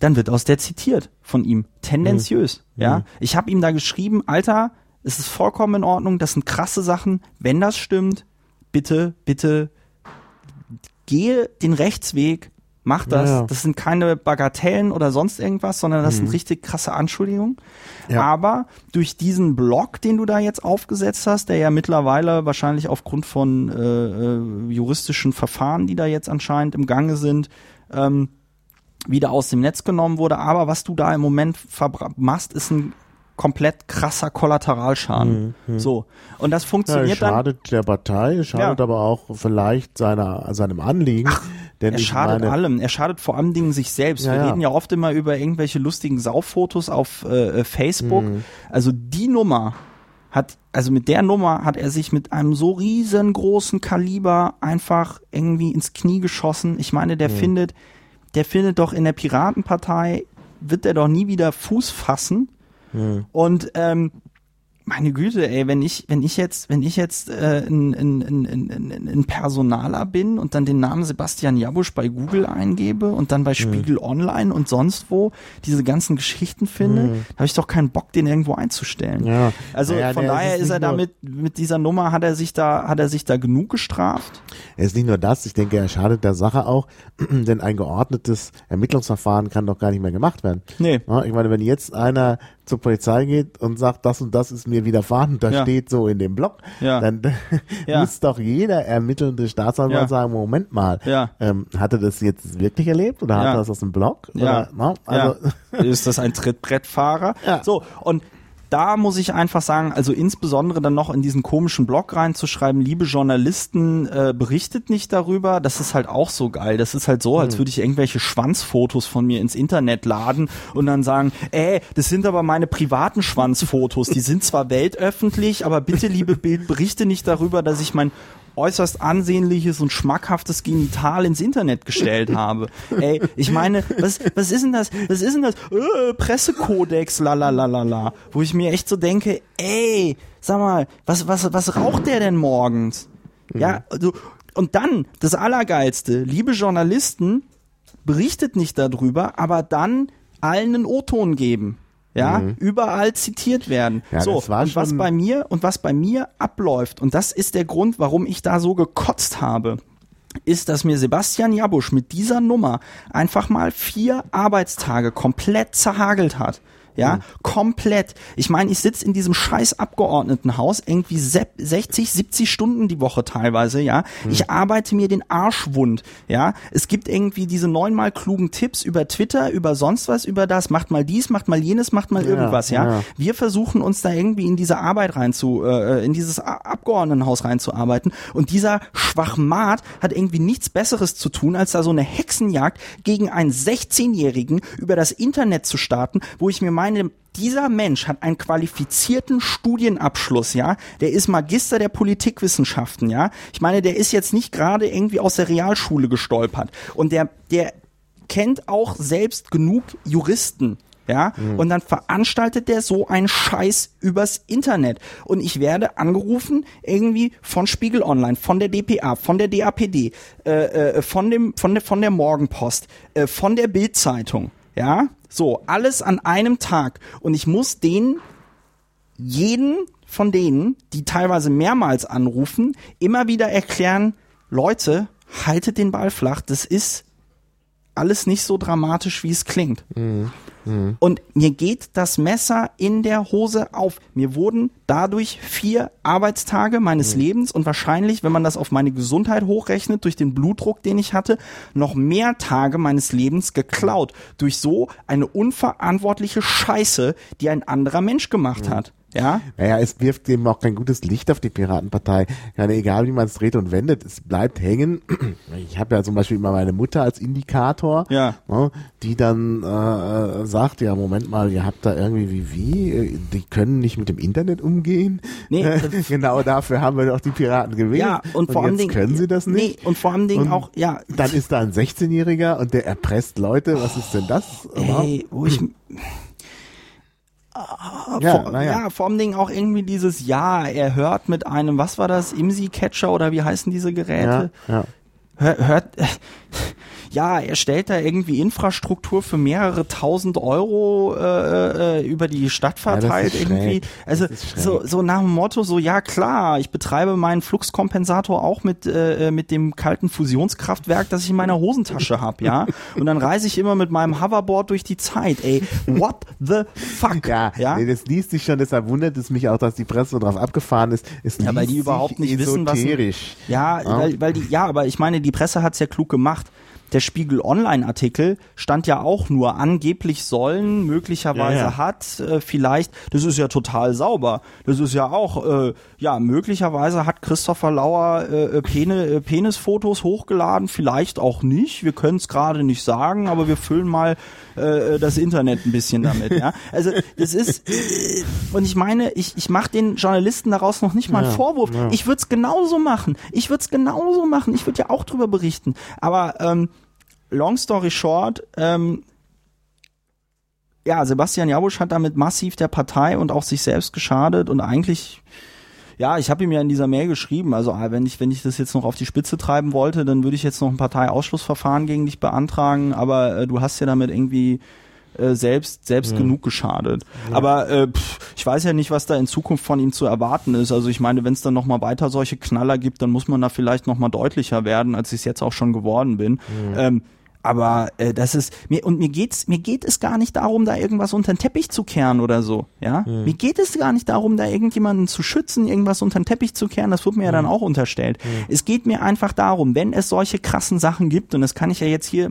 dann wird aus der zitiert von ihm, tendenziös. Ja, ich habe ihm da geschrieben, Alter, es ist vollkommen in Ordnung, das sind krasse Sachen. Wenn das stimmt, bitte, bitte gehe den Rechtsweg, mach das. Ja. Das sind keine Bagatellen oder sonst irgendwas, sondern das sind richtig krasse Anschuldigungen. Ja. Aber durch diesen Blog, den du da jetzt aufgesetzt hast, der ja mittlerweile wahrscheinlich aufgrund von äh, äh, juristischen Verfahren, die da jetzt anscheinend im Gange sind, ähm, wieder aus dem Netz genommen wurde. Aber was du da im Moment machst, ist ein komplett krasser Kollateralschaden. So. Und das Ja, es funktioniert dann. schadet der Partei, schadet Ja. aber auch vielleicht seiner, seinem Anliegen. denn Er schadet meine, allem. Er schadet vor allen Dingen sich selbst. Ja, Wir ja. reden ja oft immer über irgendwelche lustigen Sauffotos auf äh, äh, Facebook. Mhm. Also die Nummer hat, also mit der Nummer hat er sich mit einem so riesengroßen Kaliber einfach irgendwie ins Knie geschossen. Ich meine, Mhm. der findet, der findet doch in der Piratenpartei, wird er doch nie wieder Fuß fassen. Mhm. Und ähm, meine Güte, ey, wenn ich, wenn ich jetzt, wenn ich jetzt äh, ein, ein, ein, ein, Personaler bin und dann den Namen Sebastian Jabusch bei Google eingebe und dann bei Spiegel Online und sonst wo diese ganzen Geschichten finde, da habe ich doch keinen Bock, den irgendwo einzustellen. Ja. Also Naja, von daher ist ist, er damit, mit dieser Nummer hat er sich da, hat er sich da genug gestraft. Es ist nicht nur das, ich denke, er schadet der Sache auch, denn ein geordnetes Ermittlungsverfahren kann doch gar nicht mehr gemacht werden. Nee. Ja, ich meine, wenn jetzt einer zur Polizei geht und sagt, das und das ist mir widerfahren, das Ja. steht so in dem Blog, Ja. dann Ja. muss doch jeder ermittelnde Staatsanwalt sagen, Moment mal, ähm, hat er das jetzt wirklich erlebt oder hat er das aus dem Blog? Ja. Oder, na, also, ja. Ist das ein Trittbrettfahrer? So, und da muss ich einfach sagen, also insbesondere dann noch in diesen komischen Blog reinzuschreiben, liebe Journalisten, äh, berichtet nicht darüber, das ist halt auch so geil. Das ist halt so, als Hm. würde ich irgendwelche Schwanzfotos von mir ins Internet laden und dann sagen, ey, das sind aber meine privaten Schwanzfotos, die sind zwar weltöffentlich, aber bitte, liebe Bild, berichte nicht darüber, dass ich mein äußerst ansehnliches und schmackhaftes Genital ins Internet gestellt habe. Ey, ich meine, was, was ist denn das? Was ist denn das? Äh, Pressekodex, la la la la la. Wo ich mir echt so denke, ey, sag mal, was, was, was raucht der denn morgens? Ja, also, und dann, das Allergeilste, liebe Journalisten, berichtet nicht darüber, aber dann allen einen O-Ton geben. Ja, überall zitiert werden. Ja, so, und was bei mir und was bei mir abläuft, und das ist der Grund, warum ich da so gekotzt habe, ist, dass mir Sebastian Jabusch mit dieser Nummer einfach mal vier Arbeitstage komplett zerhagelt hat. Ja, komplett. Ich meine, ich sitze in diesem scheiß Abgeordnetenhaus irgendwie sepp- 60, 70 Stunden die Woche teilweise, ja. Ich arbeite mir den Arsch wund, ja. Es gibt irgendwie diese neunmal klugen Tipps über Twitter, über sonst was, über das, macht mal dies, macht mal jenes, macht mal Ja, irgendwas, ja. ja. Wir versuchen uns da irgendwie in diese Arbeit rein zu, äh, in dieses Abgeordnetenhaus reinzuarbeiten. Und dieser Schwachmat hat irgendwie nichts Besseres zu tun, als da so eine Hexenjagd gegen einen 16-Jährigen über das Internet zu starten, wo ich mir meine, dieser Mensch hat einen qualifizierten Studienabschluss, ja. Der ist Magister der Politikwissenschaften, ja. Ich meine, der ist jetzt nicht gerade irgendwie aus der Realschule gestolpert. Und der, der kennt auch selbst genug Juristen, ja, und dann veranstaltet der so einen Scheiß übers Internet. Und ich werde angerufen, irgendwie von Spiegel Online, von der DPA, von der DAPD, äh, äh, von dem, von der, von der Morgenpost, äh, von der Bildzeitung, ja. So, alles an einem Tag. Und ich muss denen jeden von denen, die teilweise mehrmals anrufen, immer wieder erklären, Leute, haltet den Ball flach, das ist alles nicht so dramatisch, wie es klingt. Und mir geht das Messer in der Hose auf. Mir wurden dadurch vier Arbeitstage meines Lebens und wahrscheinlich, wenn man das auf meine Gesundheit hochrechnet, durch den Blutdruck, den ich hatte, noch mehr Tage meines Lebens geklaut. Durch so eine unverantwortliche Scheiße, die ein anderer Mensch gemacht hat. Ja? Naja, es wirft eben auch kein gutes Licht auf die Piratenpartei. Ja, egal wie man es dreht und wendet, es bleibt hängen. Ich habe ja zum Beispiel immer meine Mutter als Indikator, Ja. ne, die dann äh, sagt, ja, Moment mal, ihr habt da irgendwie wie, wie, äh, die können nicht mit dem Internet umgehen. Nee, Äh, genau dafür haben wir doch die Piraten gewählt. Ja, und vor allem können sie das nicht. Nee, und vor allem Dingen Und auch, ja. Dann ist da ein 16-Jähriger und der erpresst Leute. Was ist denn das? Ey, wo ich, ja, vor, naja. ja, vor allem Dingen auch irgendwie dieses, ja, er hört mit einem, was war das, IMSI-Catcher oder wie heißen diese Geräte? ja, ja. Hör, hört, ja, er stellt da irgendwie Infrastruktur für mehrere tausend Euro äh, äh, über die Stadt Ja, verteilt ist irgendwie. Also so, so nach dem Motto, so ja klar, ich betreibe meinen Fluxkompensator auch mit äh, mit dem kalten Fusionskraftwerk, das ich in meiner Hosentasche hab, ja. Und dann reise ich immer mit meinem Hoverboard durch die Zeit. Ey, what the fuck? Ja, ja? Nee, das liest sich schon, deshalb wundert es mich auch, dass die Presse so drauf abgefahren ist. Es Ja, weil die überhaupt nicht wissen, was. esoterisch. Ja, Ja. Weil, weil die, ja, aber ich meine, die Presse hat's ja klug gemacht. Der Spiegel Online-Artikel stand ja auch nur angeblich sollen, möglicherweise Ja, ja. hat, äh, vielleicht, das ist ja total sauber. Das ist ja auch, äh, ja, möglicherweise hat Christopher Lauer äh, äh, Pene, äh, Penisfotos hochgeladen, vielleicht auch nicht. Wir können es gerade nicht sagen, aber wir füllen mal äh, das Internet ein bisschen damit. Ja? Also das ist, äh, und ich meine, ich, ich mache den Journalisten daraus noch nicht mal einen Ja, Vorwurf. ja. Ich würde es genauso machen. Ich würde es genauso machen. Ich würde ja auch drüber berichten. Aber ähm, long story short, ähm, ja, Sebastian Jabusch hat damit massiv der Partei und auch sich selbst geschadet und eigentlich ja, ich habe ihm ja in dieser Mail geschrieben, also ah, wenn ich wenn ich das jetzt noch auf die Spitze treiben wollte, dann würde ich jetzt noch ein Parteiausschlussverfahren gegen dich beantragen, aber äh, du hast ja damit irgendwie äh, selbst selbst genug geschadet. Aber äh, pff, ich weiß ja nicht, was da in Zukunft von ihm zu erwarten ist. Also ich meine, wenn es dann noch mal weiter solche Knaller gibt, dann muss man da vielleicht noch mal deutlicher werden, als ich es jetzt auch schon geworden bin. Ähm, aber äh, das ist mir und mir geht's mir geht es gar nicht darum, da irgendwas unter den Teppich zu kehren oder so, ja? Mir geht es gar nicht darum, da irgendjemanden zu schützen, irgendwas unter den Teppich zu kehren, das wird mir ja dann auch unterstellt. Es geht mir einfach darum, wenn es solche krassen Sachen gibt und das kann ich ja jetzt hier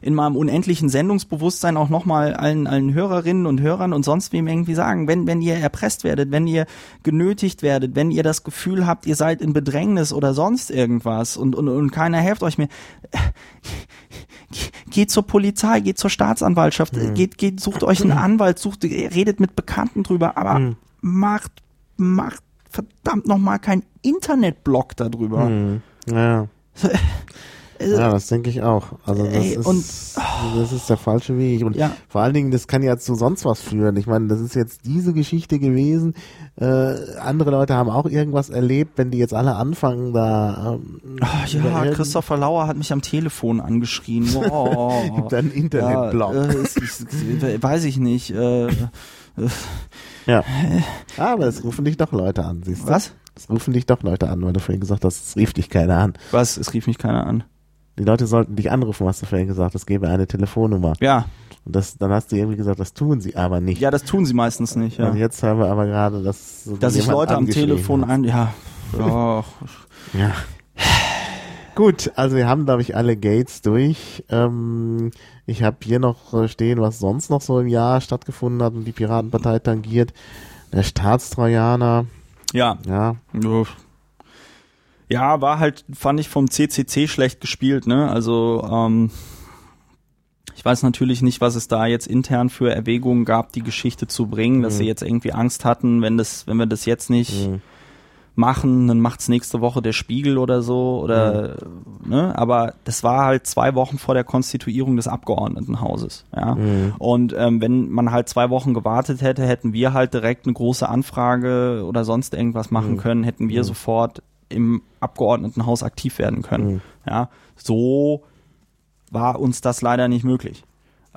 in meinem unendlichen Sendungsbewusstsein auch nochmal allen, allen Hörerinnen und Hörern und sonst wem irgendwie sagen, wenn, wenn ihr erpresst werdet, wenn ihr genötigt werdet, wenn ihr das Gefühl habt, ihr seid in Bedrängnis oder sonst irgendwas und, und, und keiner helft euch mehr, geht zur Polizei, geht zur Staatsanwaltschaft, geht, geht, sucht euch einen Anwalt, sucht, redet mit Bekannten drüber, aber macht, macht verdammt nochmal kein Internetblog darüber. Hm. Ja. Ja, das denke ich auch. Also das, Ey, ist, und- das ist der falsche Weg. Und Ja. vor allen Dingen, das kann ja zu sonst was führen. Ich meine, das ist jetzt diese Geschichte gewesen. Äh, andere Leute haben auch irgendwas erlebt, wenn die jetzt alle anfangen, da ähm, über ja, Christopher Lauer hat mich am Telefon angeschrien. Oh, Gibt einen Internetblog. Ja, äh, weiß ich nicht. Äh, Ja. Aber es rufen dich doch Leute an, siehst du? was? Es rufen dich doch Leute an, weil du vorhin gesagt hast, es rief dich keiner an. Was? Es rief mich keiner an. Die Leute sollten dich anrufen, hast du vorhin gesagt, es gäbe eine Telefonnummer. Ja, Und das, dann hast du irgendwie gesagt, das tun sie aber nicht. ja, das tun sie meistens nicht. Ja. Und jetzt haben wir aber gerade, dass, Dass ich Leute am Telefon hat. an, ja, ja, Ja. Gut, also wir haben, glaube ich, alle Gates durch. Ähm, ich habe hier noch stehen, was sonst noch so im Jahr stattgefunden hat und die Piratenpartei tangiert. Der Staatstrojaner, ja. ja, Ja. Ja, war halt, fand ich vom CCC schlecht gespielt, ne? Also, ähm, ich weiß natürlich nicht, was es da jetzt intern für Erwägungen gab, die Geschichte zu bringen, dass Mhm. sie jetzt irgendwie Angst hatten, wenn das, wenn wir das jetzt nicht Mhm. machen, dann macht's nächste Woche der Spiegel oder so oder ne, aber das war halt zwei Wochen vor der Konstituierung des Abgeordnetenhauses, ja. Mhm. Und ähm, wenn man halt zwei Wochen gewartet hätte, hätten wir halt direkt eine große Anfrage oder sonst irgendwas machen Mhm. können, hätten wir sofort im Abgeordnetenhaus aktiv werden können. Mhm. Ja, so war uns das leider nicht möglich.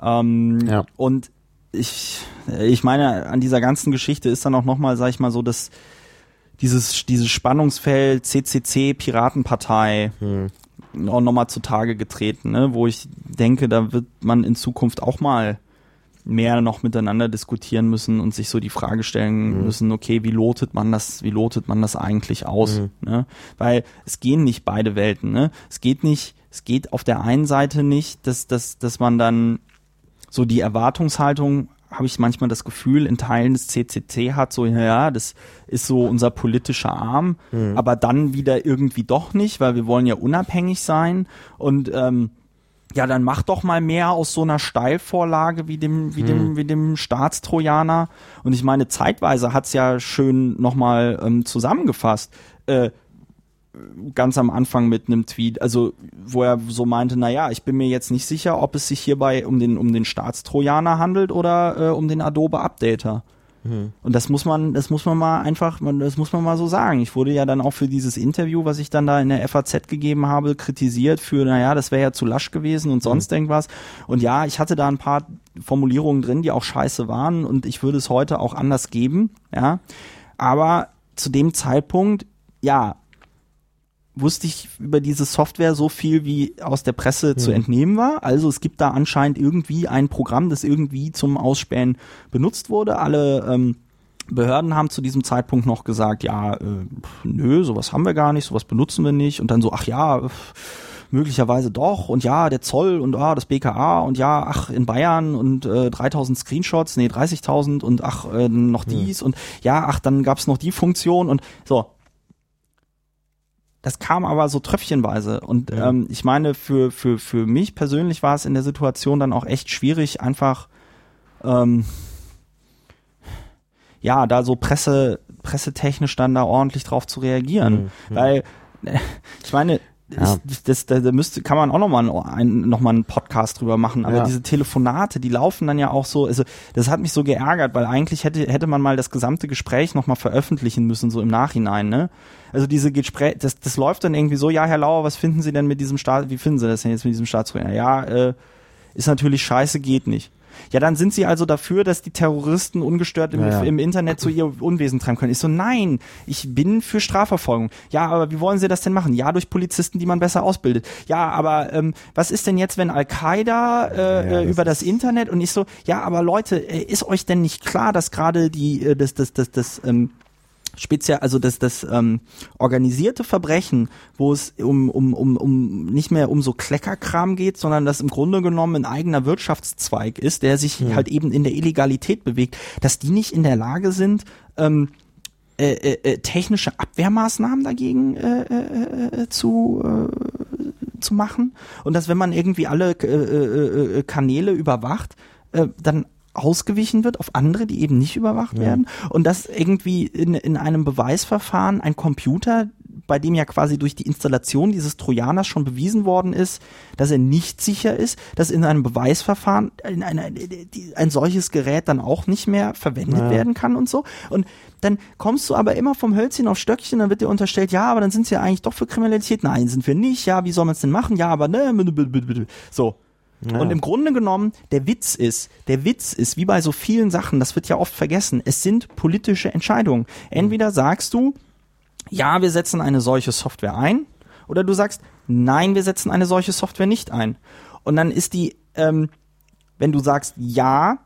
Ähm, Ja. Und ich, ich meine, an dieser ganzen Geschichte ist dann auch nochmal, sag ich mal, so, dass dieses, dieses Spannungsfeld CCC, Piratenpartei, Mhm. auch nochmal zutage getreten, ne? wo ich denke, da wird man in Zukunft auch mal mehr noch miteinander diskutieren müssen und sich so die Frage stellen müssen, okay, wie lotet man das, wie lotet man das eigentlich aus? Ne? Weil es gehen nicht beide Welten, ne? Es geht nicht, es geht auf der einen Seite nicht, dass, dass, dass man dann so die Erwartungshaltung habe ich manchmal das Gefühl, in Teilen des CCC hat, so, ja, das ist so unser politischer Arm, mhm. aber dann wieder irgendwie doch nicht, weil wir wollen ja unabhängig sein und ähm, ja, dann mach doch mal mehr aus so einer Steilvorlage wie dem, wie hm. dem, wie dem Staatstrojaner. Und ich meine, zeitweise hat's ja schön nochmal ähm, zusammengefasst. Äh, ganz am Anfang mit einem Tweet, also wo er so meinte, na ja, ich bin mir jetzt nicht sicher, ob es sich hierbei um den um den Staatstrojaner handelt oder äh, um den Adobe Updater. Mhm. Und das muss man, das muss man mal einfach, das muss man mal so sagen. Ich wurde ja dann auch für dieses Interview, was ich dann da in der FAZ gegeben habe, kritisiert für, naja, das wäre ja zu lasch gewesen und sonst mhm. irgendwas. Und ja, ich hatte da ein paar Formulierungen drin, die auch scheiße waren und ich würde es heute auch anders geben, ja. Aber zu dem Zeitpunkt, ja, wusste ich über diese Software so viel, wie aus der Presse mhm. zu entnehmen war. Also es gibt da anscheinend irgendwie ein Programm, das irgendwie zum Ausspähen benutzt wurde. Alle ähm, Behörden haben zu diesem Zeitpunkt noch gesagt, ja, äh, nö, sowas haben wir gar nicht, sowas benutzen wir nicht. Und dann so, ach ja, möglicherweise doch und ja, der Zoll und ah, das BKA und ja, ach, in Bayern und äh, 3000 Screenshots, nee, 30.000 und ach, äh, noch dies hm. und ja, ach, dann gab's noch die Funktion und so. Das kam aber so tröpfchenweise. Und ja. ähm, ich meine, für, für, für mich persönlich war es in der Situation dann auch echt schwierig, einfach ähm, ja, da so Presse, pressetechnisch dann da ordentlich drauf zu reagieren. Mhm. Weil, ich meine, ja. Ich, das, da, da müsste, kann man auch nochmal einen, noch mal einen Podcast drüber machen. Aber ja. diese Telefonate, die laufen dann ja auch so, also das hat mich so geärgert, weil eigentlich hätte, hätte man mal das gesamte Gespräch nochmal veröffentlichen müssen, so im Nachhinein, ne? Also diese Gespräche, das, das läuft dann irgendwie so, ja, Herr Lauer, was finden Sie denn mit diesem Staat, wie finden Sie das denn jetzt mit diesem Staatstrojaner? Ja, äh, ist natürlich scheiße, geht nicht. Ja, dann sind sie also dafür, dass die Terroristen ungestört im, ja, im Internet so ihr Unwesen treiben können. Ich so, nein, ich bin für Strafverfolgung. Ja, aber wie wollen sie das denn machen? Ja, durch Polizisten, die man besser ausbildet. Ja, aber ähm, was ist denn jetzt, wenn Al-Qaida äh, ja, äh, über das Internet und ich so, ja, aber Leute, äh, ist euch denn nicht klar, dass gerade die, äh, das, das, das, das, ähm, speziell, also das, das ähm, organisierte Verbrechen, wo es um, um, um, um nicht mehr um so Kleckerkram geht, sondern das im Grunde genommen ein eigener Wirtschaftszweig ist, der sich ja. halt eben in der Illegalität bewegt, dass die nicht in der Lage sind, ähm, äh, äh, äh technische Abwehrmaßnahmen dagegen äh, äh, äh, zu äh, zu machen und dass wenn man irgendwie alle äh, äh, äh Kanäle überwacht, äh, dann ausgewichen wird auf andere, die eben nicht überwacht ja. werden und dass irgendwie in, in einem Beweisverfahren ein Computer, bei dem ja quasi durch die Installation dieses Trojaners schon bewiesen worden ist, dass er nicht sicher ist, dass in einem Beweisverfahren in einer, ein solches Gerät dann auch nicht mehr verwendet ja. werden kann und so. Und dann kommst du aber immer vom Hölzchen auf Stöckchen, dann wird dir unterstellt, ja, aber dann sind sie ja eigentlich doch für Kriminalität. Nein, sind wir nicht. Ja, wie soll man es denn machen? Ja, aber ne, so. Ja. Und im Grunde genommen, der Witz ist, der Witz ist, wie bei so vielen Sachen, das wird ja oft vergessen, es sind politische Entscheidungen. Entweder sagst du, ja, wir setzen eine solche Software ein, oder du sagst, nein, wir setzen eine solche Software nicht ein. Und dann ist die, ähm, wenn du sagst, ja,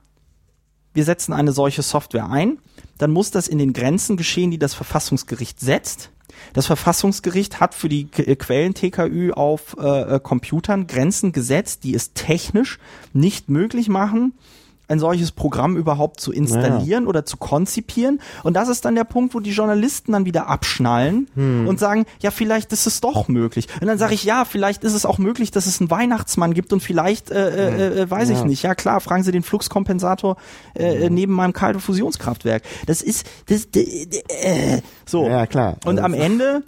wir setzen eine solche Software ein, dann muss das in den Grenzen geschehen, die das Verfassungsgericht setzt. Das Verfassungsgericht hat für die äh, Quellen TKÜ auf äh, äh, Computern Grenzen gesetzt, die es technisch nicht möglich machen, ein solches Programm überhaupt zu installieren naja. oder zu konzipieren. Und das ist dann der Punkt, wo die Journalisten dann wieder abschnallen hm. und sagen, ja, vielleicht ist es doch möglich. Und dann sage ich, ja, vielleicht ist es auch möglich, dass es einen Weihnachtsmann gibt und vielleicht, äh, äh, äh weiß ja. ich nicht. Ja, klar, fragen Sie den Fluxkompensator äh, neben meinem kalte Fusionskraftwerk. Das ist, das, äh, so. Ja, klar. Und am Ende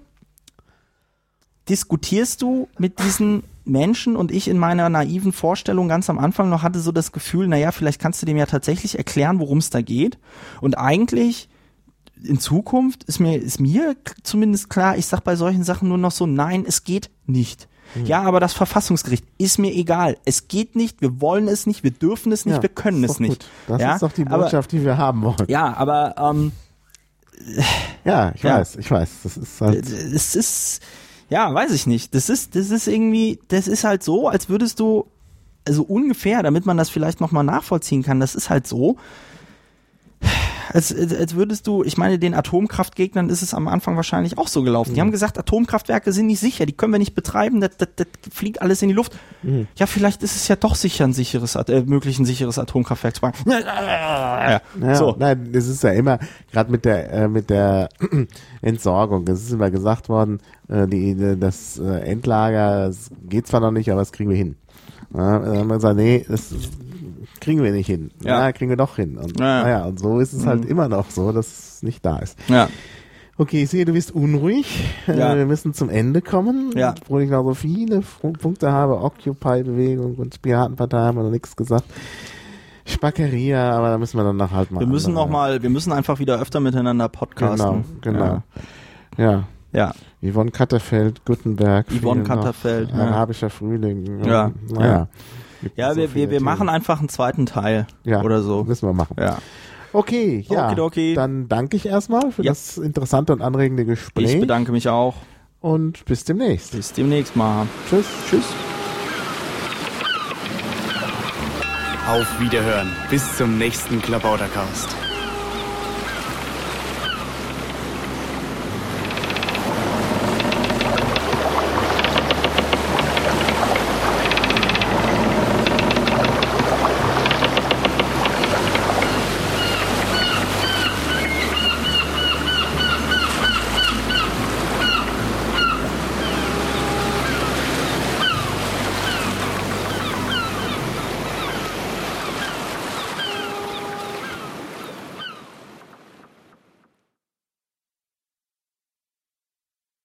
diskutierst du mit diesen Menschen und ich in meiner naiven Vorstellung ganz am Anfang noch hatte so das Gefühl, naja, vielleicht kannst du dem ja tatsächlich erklären, worum es da geht. Und eigentlich in Zukunft ist mir, ist mir zumindest klar, ich sag bei solchen Sachen nur noch so, nein, es geht nicht. Hm. Ja, aber das Verfassungsgericht ist mir egal. Es geht nicht, wir wollen es nicht, wir dürfen es nicht, ja, wir können es nicht. Gut. Das ja? ist doch die Botschaft, aber, die wir haben wollen. Ja, aber ähm, ja, ich ja, weiß, ich weiß. Das ist halt. Es ist ja, weiß ich nicht. Das ist, das ist irgendwie, das ist halt so, als würdest du, also ungefähr, damit man das vielleicht nochmal nachvollziehen kann, das ist halt so, als, als würdest du, ich meine, den Atomkraftgegnern ist es am Anfang wahrscheinlich auch so gelaufen. Die haben gesagt, Atomkraftwerke sind nicht sicher, die können wir nicht betreiben, das, das, das fliegt alles in die Luft. Ja, vielleicht ist es ja doch sicher, ein sicheres, äh, möglich ein sicheres Atomkraftwerk zu bauen. Ja, so. nein, es ist ja immer, gerade mit der, äh, mit der Entsorgung, es ist immer gesagt worden, äh, die, das äh, Endlager das geht zwar noch nicht, aber das kriegen wir hin. Ja, dann haben wir gesagt, nee, das kriegen wir nicht hin. Ja. Ja, kriegen wir doch hin. Und, Ja, ja. naja, und so ist es halt Mhm. immer noch so, dass es nicht da ist. Ja. Okay, ich sehe, du bist unruhig. Ja. Äh, Wir müssen zum Ende kommen. Ja. Obwohl ich noch so viele Punkte habe. Occupy-Bewegung und Piratenpartei haben wir noch nichts gesagt. Spackeria, aber da müssen wir dann noch halt mal. Wir müssen andere- noch mal, wir müssen einfach wieder öfter miteinander podcasten. Genau, genau. Ja. Ja. Yvonne Katterfeld, Gutenberg. Yvonne viele noch. Katterfeld, ja. Arabischer Frühling. Ja, Naja. Ja, so wir, wir, wir machen einfach einen zweiten Teil ja, oder so. Müssen wir machen. Ja. Okay, ja. Okidoki. Dann danke ich erstmal für Ja. das interessante und anregende Gespräch. Ich bedanke mich auch. und bis demnächst. Bis demnächst mal. Tschüss. Tschüss. Auf Wiederhören. Bis zum nächsten Klabautercast.